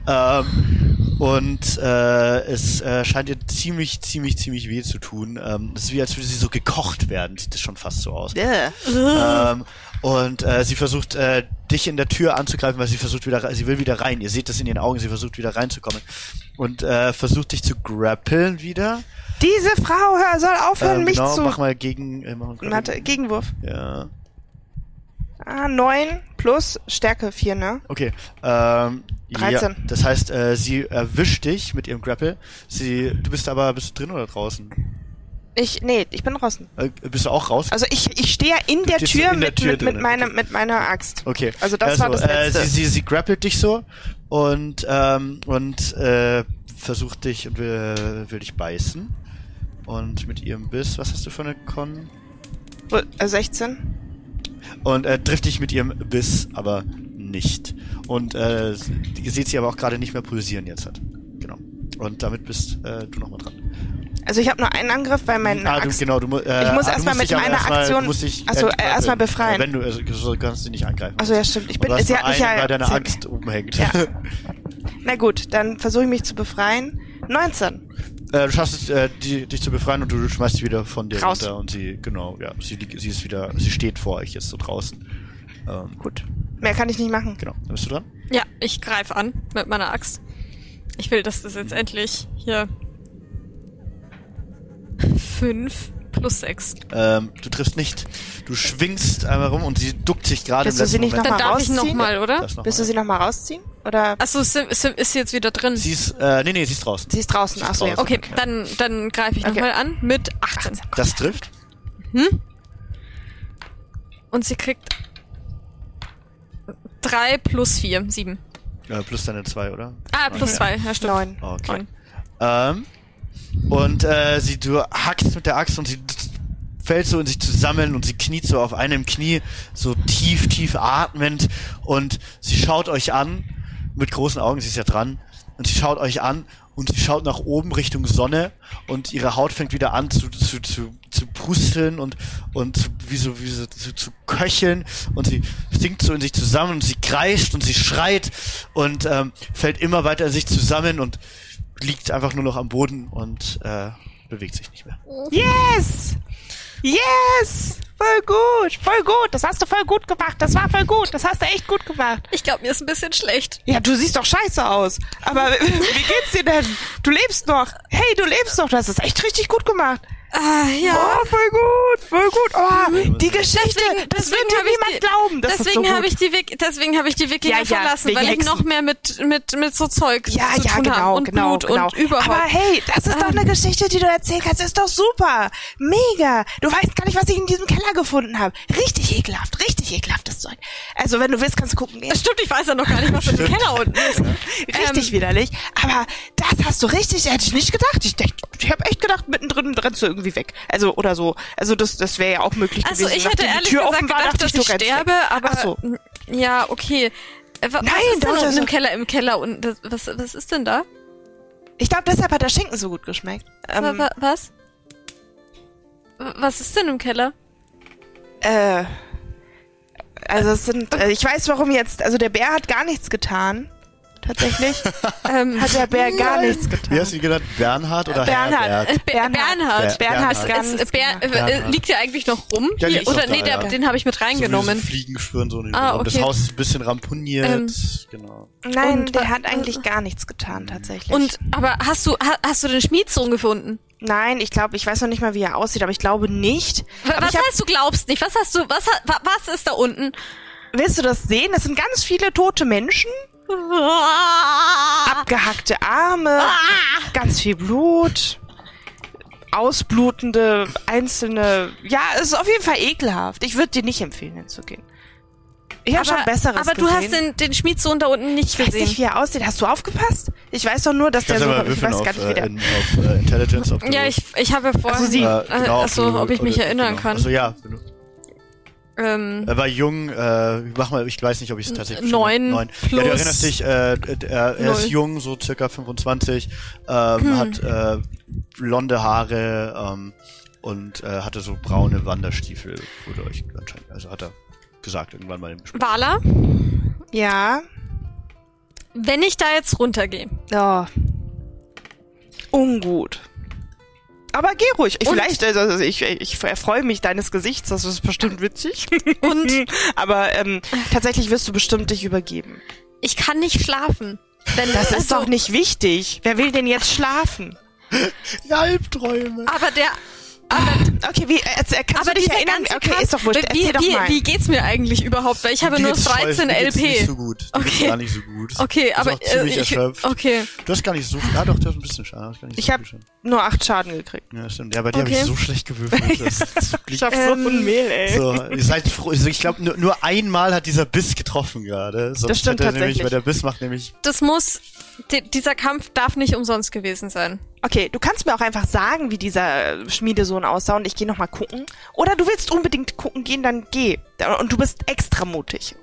ähm, und äh, es äh, scheint ihr ziemlich, ziemlich, ziemlich weh zu tun. Ähm, es ist wie als würde sie so gekocht werden, sieht das schon fast so aus. Yeah. Ähm, und äh, sie versucht äh, dich in der Tür anzugreifen, weil sie versucht wieder, sie will wieder rein. Ihr seht das in ihren Augen. Sie versucht wieder reinzukommen und äh, versucht dich zu grappeln wieder. Diese Frau hör, soll aufhören, Ähm, mich genau, zu. mach mal gegen. Äh, mach mal. Warte, Gegenwurf. Ja. Ah, 9 plus Stärke 4, ne? Okay. Ähm, 13. Ja, das heißt, äh, sie erwischt dich mit ihrem Grapple. Sie, du bist aber bist du drin oder draußen? Ich, nee, ich bin draußen. Äh, bist du auch raus? Also ich, ich stehe ja in der Tür, in der mit, Tür mit, mit, drin, meiner, mit meiner Axt. Okay. Also das war das äh, Letzte. sie, sie, sie grappelt dich so und ähm, und äh, versucht dich und will, will dich beißen. Und mit ihrem Biss, was hast du für eine Con? Wo- äh, 16? Und äh, trifft dich mit ihrem Biss, aber nicht. Und äh, ihr seht sie aber auch gerade nicht mehr pulsieren jetzt hat. Genau. Und damit bist äh, du nochmal dran. Also ich habe nur einen Angriff, weil meine ah, du, Axt... genau, du, äh, Ich muss ah, du erst mal musst mit meiner Aktion- musst dich Ach so, äh, entgrappeln. erst mal befreien. Wenn du, also, so kannst du nicht angreifen. Achso, ja stimmt. Ich bin, sie hat mich ja... weil deine Axt oben hängt. Ja. (laughs) Na gut, dann versuche ich mich zu befreien. 19. Äh, du schaffst es, äh, die, dich zu befreien und du schmeißt sie wieder von dir Raus. runter und sie, genau, ja, sie, liegt- sie ist wieder, sie steht vor euch jetzt so draußen. Ähm, Gut. Mehr kann ich nicht machen. genau, dann bist du dran. Ja, ich greife an mit meiner Axt. Ich will, dass das jetzt endlich hier 5 Plus sechs. Ähm, du triffst nicht. Du schwingst einmal rum und sie duckt sich gerade im Willst du sie nicht Moment. Dann darf ich rausziehen? nochmal, oder? Noch Willst du mal. sie nochmal rausziehen? Oder Achso, ist, sie- ist, jetzt wieder drin? Sie ist, äh, nee, nee, sie ist draußen. sie ist draußen? Sie ist Achso, ja. Okay, dann, dann greife ich Okay. nochmal an mit 18. Das trifft. Und sie kriegt 3 plus 4, 7. Äh, plus deine zwei, oder? Ah, plus Ja. 2, ja stimmt. Neun. Okay. Neun. Ähm, und äh, sie, du hackst mit der Axt und sie fällt so in sich zusammen und sie kniet so auf einem Knie, so tief, tief atmend. Und sie schaut euch an, mit großen Augen, sie ist ja dran, und sie schaut euch an und sie schaut nach oben Richtung Sonne und ihre Haut fängt wieder an zu, zu, zu, zu pusteln und, und zu, wie so, wie so zu, zu köcheln. Und sie sinkt so in sich zusammen und sie kreischt und sie schreit und ähm, fällt immer weiter in sich zusammen und liegt einfach nur noch am Boden und äh, bewegt sich nicht mehr. Yes! Yes! Voll gut, voll gut. Das hast du voll gut gemacht. Das war voll gut. Das hast du echt gut gemacht. Ich glaube, mir ist ein bisschen schlecht. Ja, du siehst doch scheiße aus. Aber (laughs) wie geht's dir denn? Du lebst noch. Hey, du lebst noch. Du hast es echt richtig gut gemacht. Ah, ja. Oh, voll gut, voll gut. Oh, die Geschichte, das wird ich niemand die- glauben. Das deswegen so habe ich die Wik deswegen habe ich die Wikinger Ja, ja, verlassen, weil ich Hexen. noch mehr mit mit mit so Zeug Ja, zu ja, tun habe genau, und genau, Blut genau. und überhaupt. Aber hey, das ist doch eine Geschichte, die du erzählen kannst. Ist doch super. Mega. Du weißt gar nicht, was ich in diesem Keller gefunden habe. Richtig ekelhaft, richtig ekelhaftes Zeug. Also, wenn du willst, kannst du gucken. Das stimmt, ich weiß ja noch gar nicht, was im Keller unten ist. (laughs) Richtig Ähm, widerlich. Aber das hast du richtig, hätte ich nicht gedacht. Ich, dacht- ich habe echt gedacht, mittendrin rennst du irgendwie weg. Also, oder so. Also, das, das wäre ja auch möglich Also gewesen. ich hätte ehrlich Tür gesagt war, gedacht, dass ich, sterbe, weg. aber Ach so. ja, okay. Äh, wa- Nein, was ist denn das unten im Keller im Keller unten? Das, was was ist denn da? Ich glaube, deshalb hat der Schinken so gut geschmeckt. Ähm, wa- was? Was ist denn im Keller? Äh, also es sind, äh, ich weiß warum jetzt, also der Bär hat gar nichts getan. Tatsächlich (laughs) Ähm, hat der Bär gar nichts getan. Wie hast du ihn genannt? Bernhard oder Bernhard. Herbert? äh, Ber- Bernhard. Ber- Bernhard Bernhard. gar Es, nichts Bär, gemacht. äh, Bernhard. liegt der eigentlich noch rum? Der Hier- Oder nee, da, der, ja. den habe ich mit reingenommen. so Fliegen schwören so in Ah, Raum. Das okay. Haus ist ein bisschen ramponiert. Ähm, genau. Nein, Und der hat eigentlich gar nichts getan, tatsächlich. Und aber hast du ha, hast du den Schmiedsohn gefunden? Nein, ich glaube, ich weiß noch nicht mal, wie er aussieht, aber ich glaube nicht. Aber Was heißt du glaubst nicht? Was hast du was was ist da unten? willst du das sehen? Das sind ganz viele tote Menschen, abgehackte Arme, ganz viel Blut, ausblutende einzelne. Ja, es ist auf jeden Fall ekelhaft. Ich würde dir nicht empfehlen, hinzugehen. Ich habe schon Besseres aber du gesehen. hast den, den Schmiedsohn da unten nicht Ich weiß gesehen. nicht, wie er aussieht. Hast du aufgepasst? Ich weiß doch nur, dass der so. Ich weiß auf, gar nicht, wie äh, der. in, auf äh, Intelligence. Du, ja, ich, ich habe ja vorhin, Also sie- äh, genau, ob also, ob ich mich erinnern genau. kann. Also ja, wenn du- ähm, er war jung, äh, mach mal, ich weiß nicht, ob ich es tatsächlich Neun Neun. plus Ja, du erinnerst dich, äh, er, er ist jung, so circa 25, ähm, hat äh, blonde Haare ähm, und äh, hatte so braune Wanderstiefel, wurde euch anscheinend, also hat er gesagt irgendwann mal im Gespräch. Wala, Ja. wenn ich da jetzt runtergehe, Ja. Ungut. Aber geh ruhig. Ich, Und- vielleicht, also ich, ich erfreue mich deines Gesichts, das ist bestimmt witzig. (laughs) Und? Aber ähm, tatsächlich wirst du bestimmt dich übergeben. ich kann nicht schlafen. Wenn, Das ist also, doch nicht wichtig. Wer will denn jetzt schlafen? (laughs) Albträume. Aber der, Okay, wie, äh, kannst aber du dich erinnern? Okay, Kampf, ist doch wurscht. wie, Erzähl doch wie, wie geht's mir eigentlich überhaupt? Weil ich habe nur Mir geht's 13 voll- geht's Nicht LP. so gut. Geht's Okay. gar nicht so gut. Okay, aber äh, ich, erschöpft. okay. Du hast gar nicht so viel. Ja, doch, du hast ein bisschen schade. Gar nicht Ich so hab- viel Schaden. Nur acht Schaden gekriegt. Ja, stimmt. Ja, bei dir habe Okay. ich so schlecht gewürfelt. (laughs) Das Ich hab Ähm, so ein Mehl, ey. so, ihr seid froh. Also ich glaube, nur, nur einmal hat dieser Biss getroffen gerade. Sonst Das stimmt hätte er nämlich, weil der Biss macht nämlich. Das muss, di dieser Kampf darf nicht umsonst gewesen sein. Okay, du kannst mir auch einfach sagen, wie dieser Schmiedesohn aussah und ich gehe nochmal gucken. Oder du willst unbedingt gucken gehen, dann geh. Und du bist extra mutig.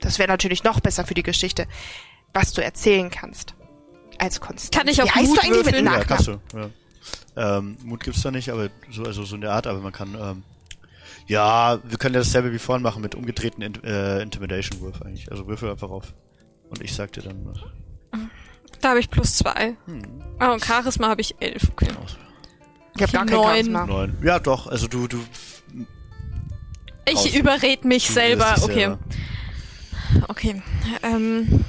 Das wäre natürlich noch besser für die Geschichte, was du erzählen kannst. Als Konstanz. Kann ich auf Wie heißt Mut du eigentlich mit würfeln? Ja, Nachnamen? kannst du. Ja. Ähm, Mut gibt's da nicht, aber so, also so in der Art, aber man kann, ähm, ja, wir können ja dasselbe wie vorhin machen mit umgedrehten In äh, Intimidation-Wurf eigentlich. Also würfel einfach auf. Und ich sag dir dann was. Da habe ich plus zwei. Hm. Ah, und Charisma habe ich elf. Okay. Aus. Ich habe gar kein Neun. Charisma. Neun. Ja, doch, also du, du. Ich überred mich du selber. Okay. selber. Okay. Ähm,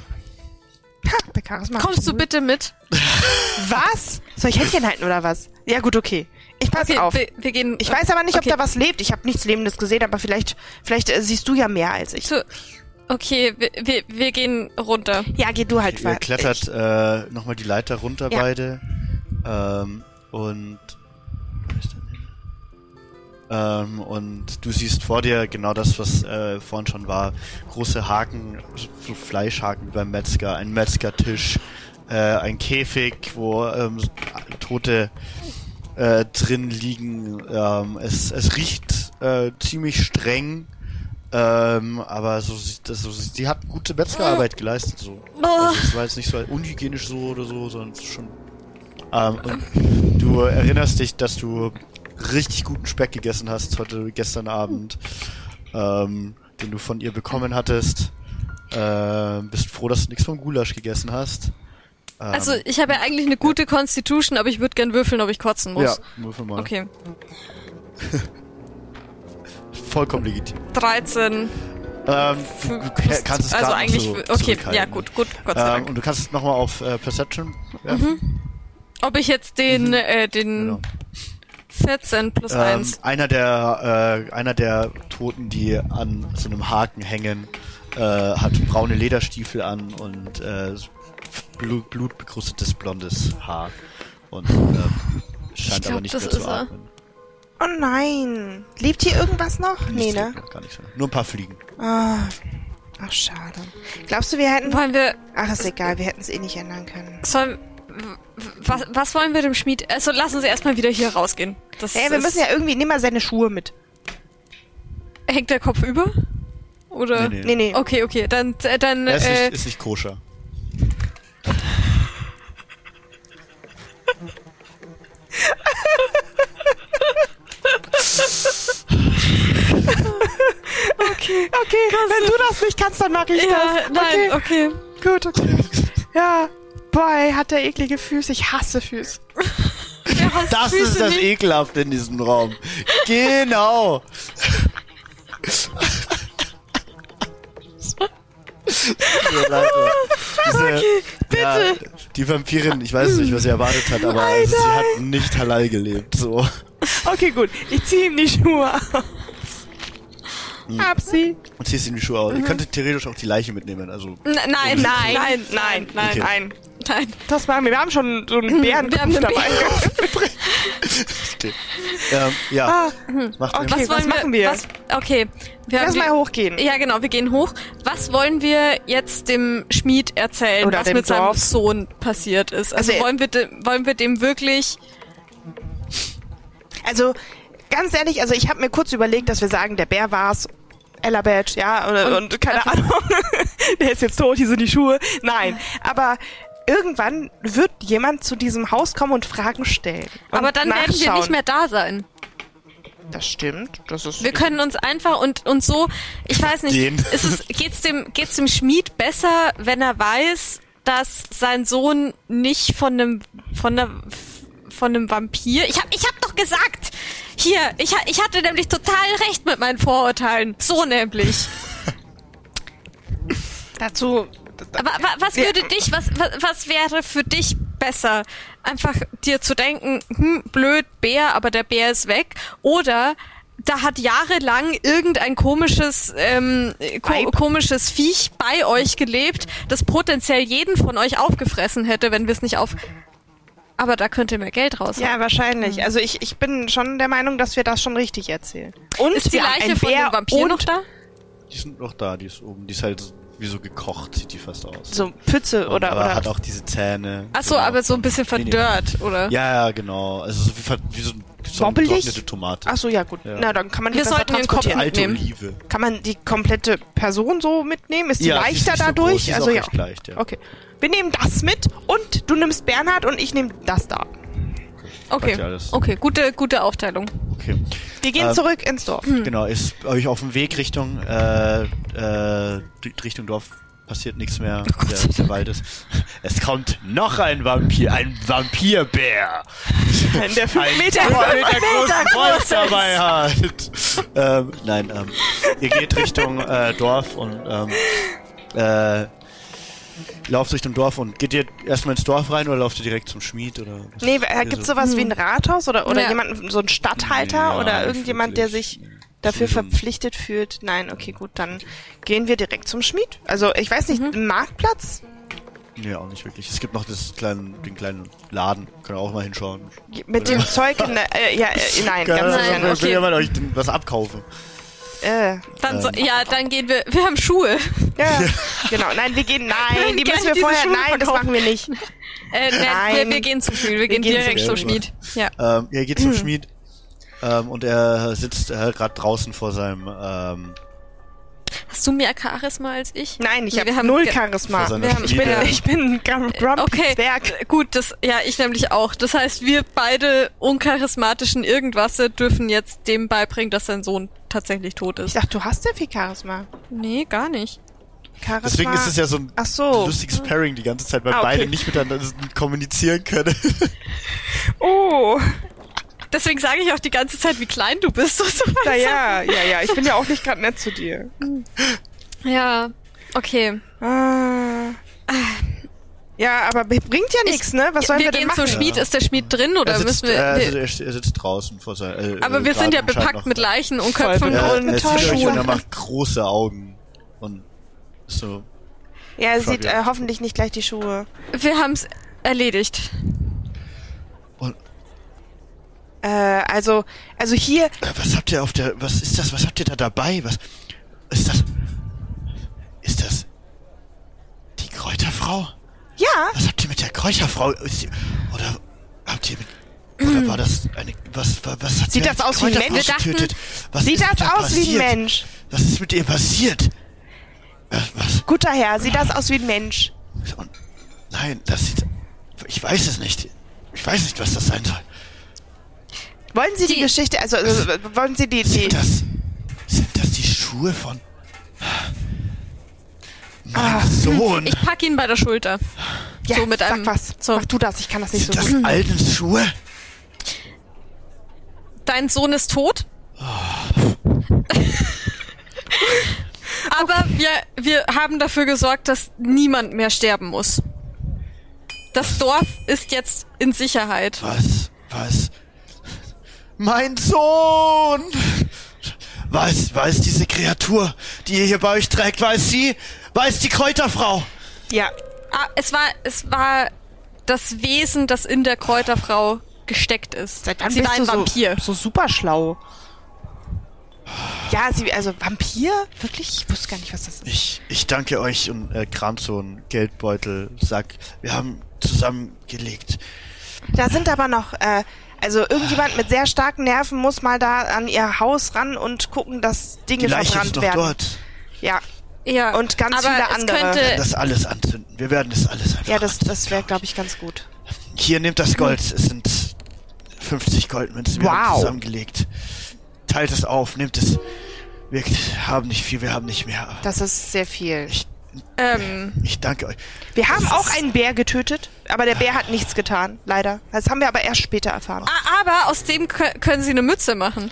Ha, bei Charisma. hab kommst du bitte mit? (laughs) Was? Soll ich Händchen halten oder was? Ja gut, okay. Ich pass Okay, auf. wir, wir gehen. Ich weiß aber nicht, okay. ob da was lebt. Ich habe nichts Lebendes gesehen, aber vielleicht, vielleicht äh, siehst du ja mehr als ich. So, okay, wir, wir, wir gehen runter. Ja, geh du halt Ihr weiter. klettert äh, nochmal die Leiter runter Ja. beide. Ähm, und ähm, und du siehst vor dir genau das, was äh, vorhin schon war. Große Haken, so Fleischhaken wie beim Metzger, ein Metzgertisch, äh, ein Käfig, wo ähm, Tote äh, drin liegen. Ähm, es, es riecht äh, ziemlich streng. Ähm, aber so, sieht das- so, sie hat gute Metzgerarbeit geleistet. So. Also es war jetzt nicht so unhygienisch so oder so, sondern es ist schon. Ähm, und du erinnerst dich, dass du richtig guten Speck gegessen hast heute gestern Abend, ähm, den du von ihr bekommen hattest. Ähm, bist froh, dass du nichts vom Gulasch gegessen hast. Ähm, Also ich habe ja eigentlich eine gute Constitution, aber ich würde gern würfeln, ob ich kotzen ja, muss. nur für mal. Okay. (laughs) Vollkommen legitim. 13. Ähm, du, plus- kannst es also eigentlich, so okay, ja gut, gut, Gott sei Ähm, Dank. und du kannst es nochmal auf äh, Perception werfen. Ob ich jetzt den, äh, den Genau. 14 plus Ähm, 1. einer der äh, einer der Toten, die an so einem Haken hängen, äh, hat braune Lederstiefel an und äh, blut, blutbekrustetes blondes Haar und ähm, scheint glaub, aber nicht mehr zu ist er. Oh nein. Lebt hier irgendwas noch? Nee, ne? Gar nicht so. Nur ein paar Fliegen. Ah. Ach, schade. Glaubst du, wir hätten... Wollen wir, Ach, ist egal, wir hätten es eh nicht ändern können. sollen, was, was wollen wir dem Schmied, also lassen Sie erstmal wieder hier rausgehen. Das Ey, wir müssen ja irgendwie... Nimm mal seine Schuhe mit. hängt der Kopf über? Oder? Nee, nee. Nee, nee. Okay, okay, dann, äh, dann, Er ist, äh, nicht, ist nicht koscher. (laughs) Okay, wenn du das nicht kannst, dann mache ich ja, das. nein, okay. Gut, okay. Ja. Boy, hat der eklige Füße. Ich hasse Füße. Das Füße ist das nicht? Ekelhafte in diesem Raum. Genau. Diese, bitte. Ja, die Vampirin, ich weiß nicht, was sie erwartet hat, aber sie hat nicht halal gelebt, so. Okay, gut. Ich ziehe ihm die Schuhe aus. Hab sie. Und ziehst ihm die Schuhe aus. Ihr könntet theoretisch auch die Leiche mitnehmen, also. N- Nein, nein, nein, nein, nein, Okay. Nein. nein. Das machen wir. Wir haben schon so einen Bären Wir haben einen dabei. (laughs) Okay. Ähm, ja. Macht okay. ihr. Was, wollen machen wir? Was, okay. Wir, Lass wir, mal hochgehen. Ja, genau, wir gehen hoch. Was wollen wir jetzt dem Schmied erzählen, Oder was mit seinem Dorf. Sohn passiert ist? Also, Also, wollen, wir de, wollen wir dem wirklich... Also, ganz ehrlich, also ich habe mir kurz überlegt, dass wir sagen, der Bär war's. Ella Badge, ja, oder, und, Und keine einfach- Ahnung. (laughs) der ist jetzt tot, hier sind die Schuhe. Nein, aber irgendwann wird jemand zu diesem Haus kommen und Fragen stellen. Und Aber dann werden wir nicht mehr da sein. Das stimmt, das ist... Wir können uns einfach und, und so, ich weiß nicht, (laughs) ist es, geht's dem, geht's dem Schmied besser, wenn er weiß, dass sein Sohn nicht von einem, von einer, von einem Vampir, ich hab, ich hab doch gesagt, hier, ich, ich hatte nämlich total recht mit meinen Vorurteilen, so nämlich. (laughs) dazu... Aber wa, was würde dich, was, was, was wäre für dich besser? Einfach dir zu denken, hm, blöd, Bär, aber der Bär ist weg. Oder da hat jahrelang irgendein komisches, ähm, ko komisches Viech bei euch gelebt, das potenziell jeden von euch aufgefressen hätte, wenn wir es nicht auf... Aber da könnt ihr mehr Geld raus Ja, wahrscheinlich. Also ich, ich bin schon der Meinung, dass wir das schon richtig erzählen. Und Ist die Leiche von dem Vampir noch da? Die sind noch da, die ist oben. Die ist halt wie so gekocht, sieht die fast aus. So Pfütze Und, oder... aber oder hat auch diese Zähne. Ach so, Genau. aber so ein bisschen Nee, nee. verdörrt, oder? Ja, ja, genau. Also so wie, wie so, so eine Wobbelig? getrocknete Tomate. Ach so, ja gut. Ja. Na, dann kann man die Wir sollten den Kopf mitnehmen. Olive. Kann man die komplette Person so mitnehmen? Ist die Ja, die ist leichter nicht so dadurch? groß, die ist also auch ja. recht leicht, ja. Okay. Wir nehmen das mit und du nimmst Bernhard und ich nehme das da. Okay, ja okay, gute, gute Aufteilung. Okay. Wir gehen Ähm, zurück ins Dorf. Genau, ist euch auf dem Weg Richtung äh, äh, Richtung Dorf passiert nichts mehr. Oh der, der Wald ist. (laughs) Es kommt noch ein Vampir, ein Vampirbär. In der 5 Ein Meter fünf Wolf. Meter großen Meter Wolf dabei hat. ähm, nein, ähm, ihr geht Richtung äh, Dorf und ähm, äh, lauft durch dem Dorf und geht ihr erstmal ins Dorf rein oder lauft ihr direkt zum Schmied oder? Nee, äh, Also- gibt's sowas wie ein Rathaus oder, oder Ja. jemanden, so ein Stadthalter Ja, oder nicht irgendjemand, der sich dafür So verpflichtet fühlt? Nein, okay, gut, dann gehen wir direkt zum Schmied. Also, ich weiß nicht, ein Marktplatz? Nee, auch nicht wirklich. Es gibt noch das kleinen, den kleinen Laden. Können wir auch mal hinschauen. Mit dem Zeug in der, äh, ja, äh, (laughs) nein, ganz sicher Nein, will nicht. okay. jemand euch was abkaufen? Äh, Dann so, ja, dann gehen wir. Wir haben Schuhe. ja, genau. Nein, wir gehen, nein, die müssen wir vorher, Schuhe nein, das verkaufen. machen wir nicht. Äh, ne, Nein. wir, wir gehen zum Schmied. Wir, gehen gehen direkt zum. Schmied. Ja. Ähm, er geht zum Schmied ähm, und er sitzt äh, gerade draußen vor seinem ähm, Hast du mehr Charisma als ich? Nein, ich Nee, hab wir haben null Charisma. haben- Ich bin, ich bin ein Grum- grumpy Okay, Zwerg. gut, das, ja, ich nämlich auch. Das heißt, wir beide uncharismatischen Irgendwasse dürfen jetzt dem beibringen, dass sein Sohn tatsächlich tot Ich ist. dachte, du hast sehr viel Charisma. Nee, gar nicht. Charisma. Deswegen ist es ja so ein Ach so. lustiges Pairing die ganze Zeit, weil Ah, okay. beide nicht miteinander kommunizieren können. (laughs) Oh, Deswegen sage ich auch die ganze Zeit, wie klein du bist. Und so naja, ja, ja, ich bin ja auch nicht gerade nett zu dir. Ja, okay. Ah. Ja, aber bringt ja nichts, ne? Was sollen wir, wir denn gehen machen? zum Schmied. Ist der Schmied drin oder er, sitzt, müssen wir... äh, wir er, st- er sitzt draußen vor seinem. Äh, aber äh, wir sind ja bepackt mit Leichen und Köpfen Ja, und euch und er Schuhen. macht große Augen und so. Ja, er sieht äh, hoffentlich nicht gleich die Schuhe. Wir haben's erledigt. Äh, also, also hier, äh, was habt ihr auf der? Was ist das? Was habt ihr da dabei? Was ist das? Ist das die Kräuterfrau? ja, Was habt ihr mit der Kräuterfrau? Sie, oder habt ihr mit? Oder war das eine? Was? Was, was hat Sieht sie das aus wie ein Mensch? Getötet? Was sieht das aus wie ein passiert? Mensch. Was ist mit ihr passiert? Was? was? Guter Herr, sieht das aus wie ein Mensch. Und, nein, das sieht. Ich weiß es nicht. Ich weiß nicht, was das sein soll. Wollen Sie die, Die- Geschichte, also, also wollen Sie die, die, Sind das. Sind das die Schuhe von. Mein Sohn? Ich pack ihn bei der Schulter. ja, so mit sag einem- was. so. Mach du das, ich kann das nicht Sind so das gut. Aldens Schuhe? Dein Sohn ist tot. Aber wir, wir haben dafür gesorgt, dass niemand mehr sterben muss. Das Dorf ist jetzt in Sicherheit. Was? Was? Mein Sohn! Was? War es diese Kreatur, die ihr hier bei euch trägt? War es sie? War es die Kräuterfrau? Ja, Ah, es war, es war das Wesen, das in der Kräuterfrau gesteckt ist. seit wann Sie bist war ein du Vampir. so, so super schlau? Ja, sie, also Vampir? Wirklich? Ich wusste gar nicht, was das ist. Ich, ich danke euch und er kramt so einen Geldbeutel, sagt, wir haben zusammengelegt. Da sind aber noch, äh, also irgendjemand mit sehr starken Nerven muss mal da an ihr Haus ran und gucken, dass Dinge Die Leiche verbrannt ist noch werden. dort. Ja, Ja. Und ganz aber viele es andere. Könnte, Das alles anzünden. Wir werden das alles einfach ja, das, das wäre, glaub glaube ich, ganz gut. Hier, nehmt das Gold. Es sind 50 Goldmünzen. Wir haben Wow. zusammengelegt. Teilt es auf, nehmt es. Wir haben nicht viel, wir haben nicht mehr. Das ist sehr viel. Ich, ähm, ich danke euch. Wir haben Das auch einen Bär getötet, aber der Bär hat nichts getan, leider. Das haben wir aber erst später erfahren. ah, aber aus dem kö- können sie eine Mütze machen.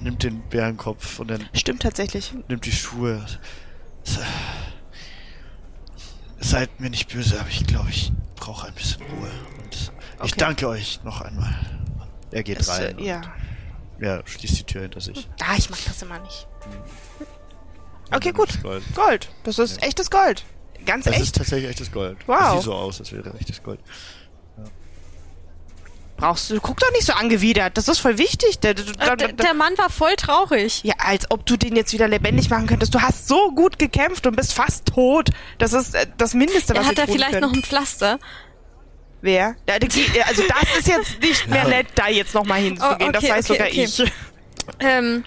Nimmt den Bärenkopf und dann Stimmt tatsächlich. nimmt die Schuhe. Se- Seid mir nicht böse, aber ich glaube, ich brauche ein bisschen Ruhe. Und ich Okay. danke euch noch einmal. Er geht Es, rein. äh, ja. Und, ja, schließt die Tür hinter sich. Ah, ich mag das immer nicht. Und Okay, dann gut. ist Gold. Gold. Das ist echtes Gold. Ganz Das ist echt. tatsächlich echtes Gold. Wow. Das sieht so aus, als wäre echtes Gold. Brauchst du, guck doch nicht so angewidert. Das ist voll wichtig. Der, der, Äh, der, der, der Mann war voll traurig. ja, als ob du den jetzt wieder lebendig machen könntest. Du hast so gut gekämpft und bist fast tot. Das ist äh, das Mindeste, was Er hat tun vielleicht können. noch ein Pflaster. Wer? Ja, die- Also das ist jetzt nicht mehr Ja. nett, da jetzt nochmal hinzugehen. Oh, das okay, weiß okay, sogar okay. ich. Ähm,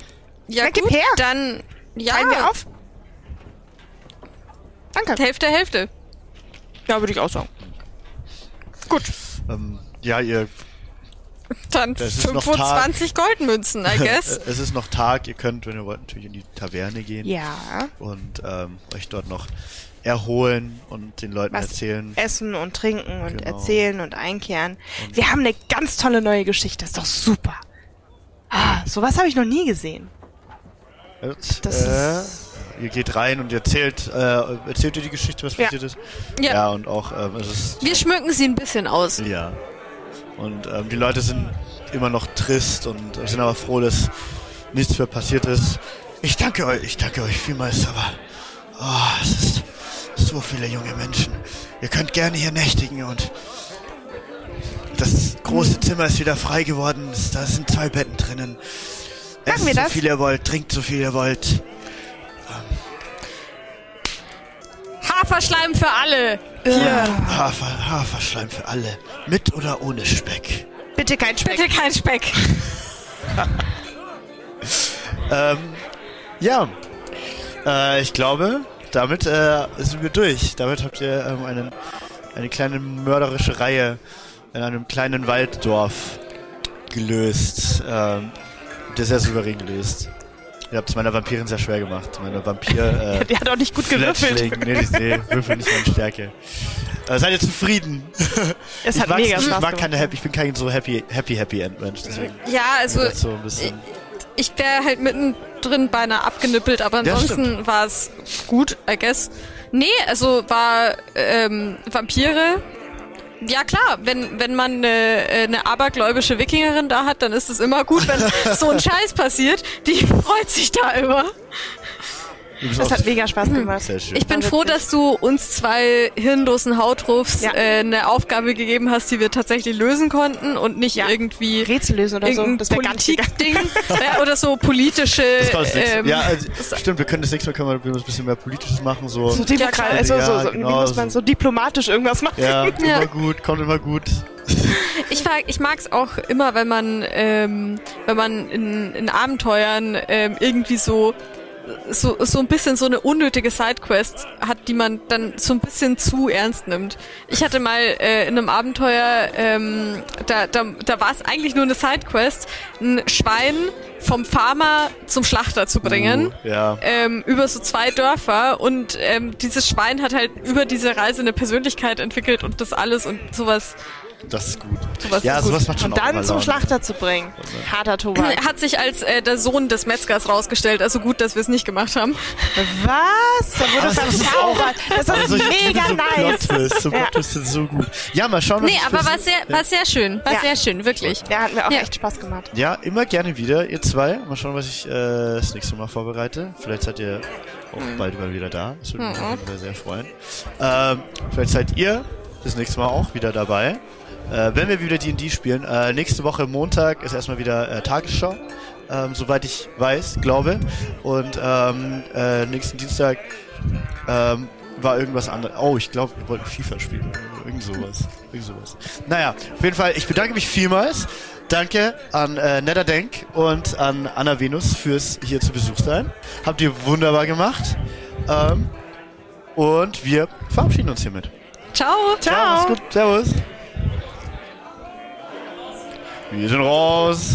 ja Na, gib gut, her. dann ja, Teilen wir auf? Danke. Hälfte, Hälfte. Ja, würde ich auch sagen. Gut. Ähm, ja, ihr, Dann Das ist noch 25 Goldmünzen, I (laughs) guess. es ist noch Tag. Ihr könnt, wenn ihr wollt, natürlich in die Taverne gehen Ja. und ähm, euch dort noch erholen und den Leuten Was erzählen. Essen und trinken und Genau. erzählen und einkehren. Wir haben eine ganz tolle neue Geschichte. ist doch super. Ah, sowas habe ich noch nie gesehen. Das, Das äh, ihr geht rein und erzählt, äh, erzählt ihr die Geschichte, was Ja. passiert ist? Ja. Ja, und auch, ähm, es ist, Wir schmücken sie ein bisschen aus. ja. Und ähm, die Leute sind immer noch trist und sind aber froh, dass nichts mehr passiert ist. Ich danke euch, ich danke euch vielmals, aber oh, es ist so viele junge Menschen. Ihr könnt gerne hier nächtigen und das große Zimmer ist wieder frei geworden. Da sind zwei Betten drinnen. Sagen Esst so das? viel ihr wollt, trinkt so viel ihr wollt. Haferschleim für alle. Hafer, Haferschleim für alle. Mit oder ohne Speck. Bitte kein Speck. Bitte kein Speck. (laughs) Ähm, ja. Äh, ich glaube, damit äh, sind wir durch. Damit habt ihr ähm, einen, eine kleine mörderische Reihe in einem kleinen Walddorf gelöst. Ähm, der sehr souverän gelöst. Ihr habt es meiner Vampirin sehr schwer gemacht. Meine Vampir. (laughs) Äh, Die hat auch nicht gut gewürfelt. Nee, die, nee, Würfel nicht meine Stärke. Äh, seid ihr zufrieden? (laughs) Es ich hat mega Spaß ich mag gemacht. keine happy, ich bin kein so happy, happy, happy End Mensch. Deswegen Ja, also so ein bisschen. ich wäre halt mittendrin beinahe abgenippelt, aber ansonsten war es gut, I guess. Nee, also war ähm, Vampire. Ja klar, wenn, wenn man eine, äh, eine abergläubische Wikingerin da hat, dann ist es immer gut, wenn (laughs) so ein Scheiß passiert. Die freut sich da immer. Das hat mega Spaß gemacht. Sehr schön. Ich bin froh, dass du uns zwei hirnlosen Hautrufs Ja. äh, eine Aufgabe gegeben hast, die wir tatsächlich lösen konnten und nicht Ja. irgendwie Rätsel lösen oder so. Das. Politikding ja, (laughs) oder so politische. Das ähm, ja, also, stimmt, wir können das nächste Mal können wir ein bisschen mehr Politisches machen, so. So Demokrat, also so, so, genau, muss man so. so diplomatisch irgendwas machen? Ja, (laughs) Ja. immer gut, kommt immer gut. Ich, mag- ich mag's auch immer, wenn man, ähm, wenn man in, in Abenteuern ähm, irgendwie so, so, so ein bisschen so eine unnötige Sidequest hat, die man dann so ein bisschen zu ernst nimmt. Ich hatte mal äh, in einem Abenteuer, ähm, da, da, da war es eigentlich nur eine Sidequest, ein Schwein vom Farmer zum Schlachter zu bringen. Uh, ja. ähm, über so zwei Dörfer und ähm, dieses Schwein hat halt über diese Reise eine Persönlichkeit entwickelt und das alles und sowas. Das ist gut. Sowas ja, ist gut. sowas macht schon Und dann zum. Schlachter zu bringen. Harter Tobak. (laughs) Hat sich als äh, der Sohn des Metzgers rausgestellt, also gut, dass wir es nicht gemacht haben. Was? Da wurde Aber das ist verzaubert. Das ist solche- mega so nice. Plot-Twists, so Ja. Plot-Twists sind so gut. Ja, mal schauen, was Nee, aber war sehr, war sehr schön. War Ja. sehr schön, wirklich. Ja, hat mir auch Ja. echt Spaß gemacht. Ja, immer gerne wieder, ihr zwei. Mal schauen, was ich äh, das nächste Mal vorbereite. Vielleicht seid ihr auch Hm. bald mal wieder da. Das würde mich auf jeden Fall sehr freuen. Ähm, vielleicht seid ihr das nächste Mal auch wieder dabei. Äh, wenn wir wieder D&D spielen. Äh, nächste Woche Montag ist erstmal wieder äh, Tagesschau. Ähm, soweit ich weiß, glaube. Und ähm, äh, nächsten Dienstag ähm, war irgendwas anderes. Oh, ich glaube, wir wollten FIFA spielen. Irgend sowas. Irgend sowas. Naja, auf jeden Fall, ich bedanke mich vielmals. Danke an äh, Netter Denk und an Anna Venus fürs hier zu Besuch sein. Habt ihr wunderbar gemacht. Ähm, und wir verabschieden uns hiermit. Ciao. Ja, mach's gut. Servus. Wir sind raus.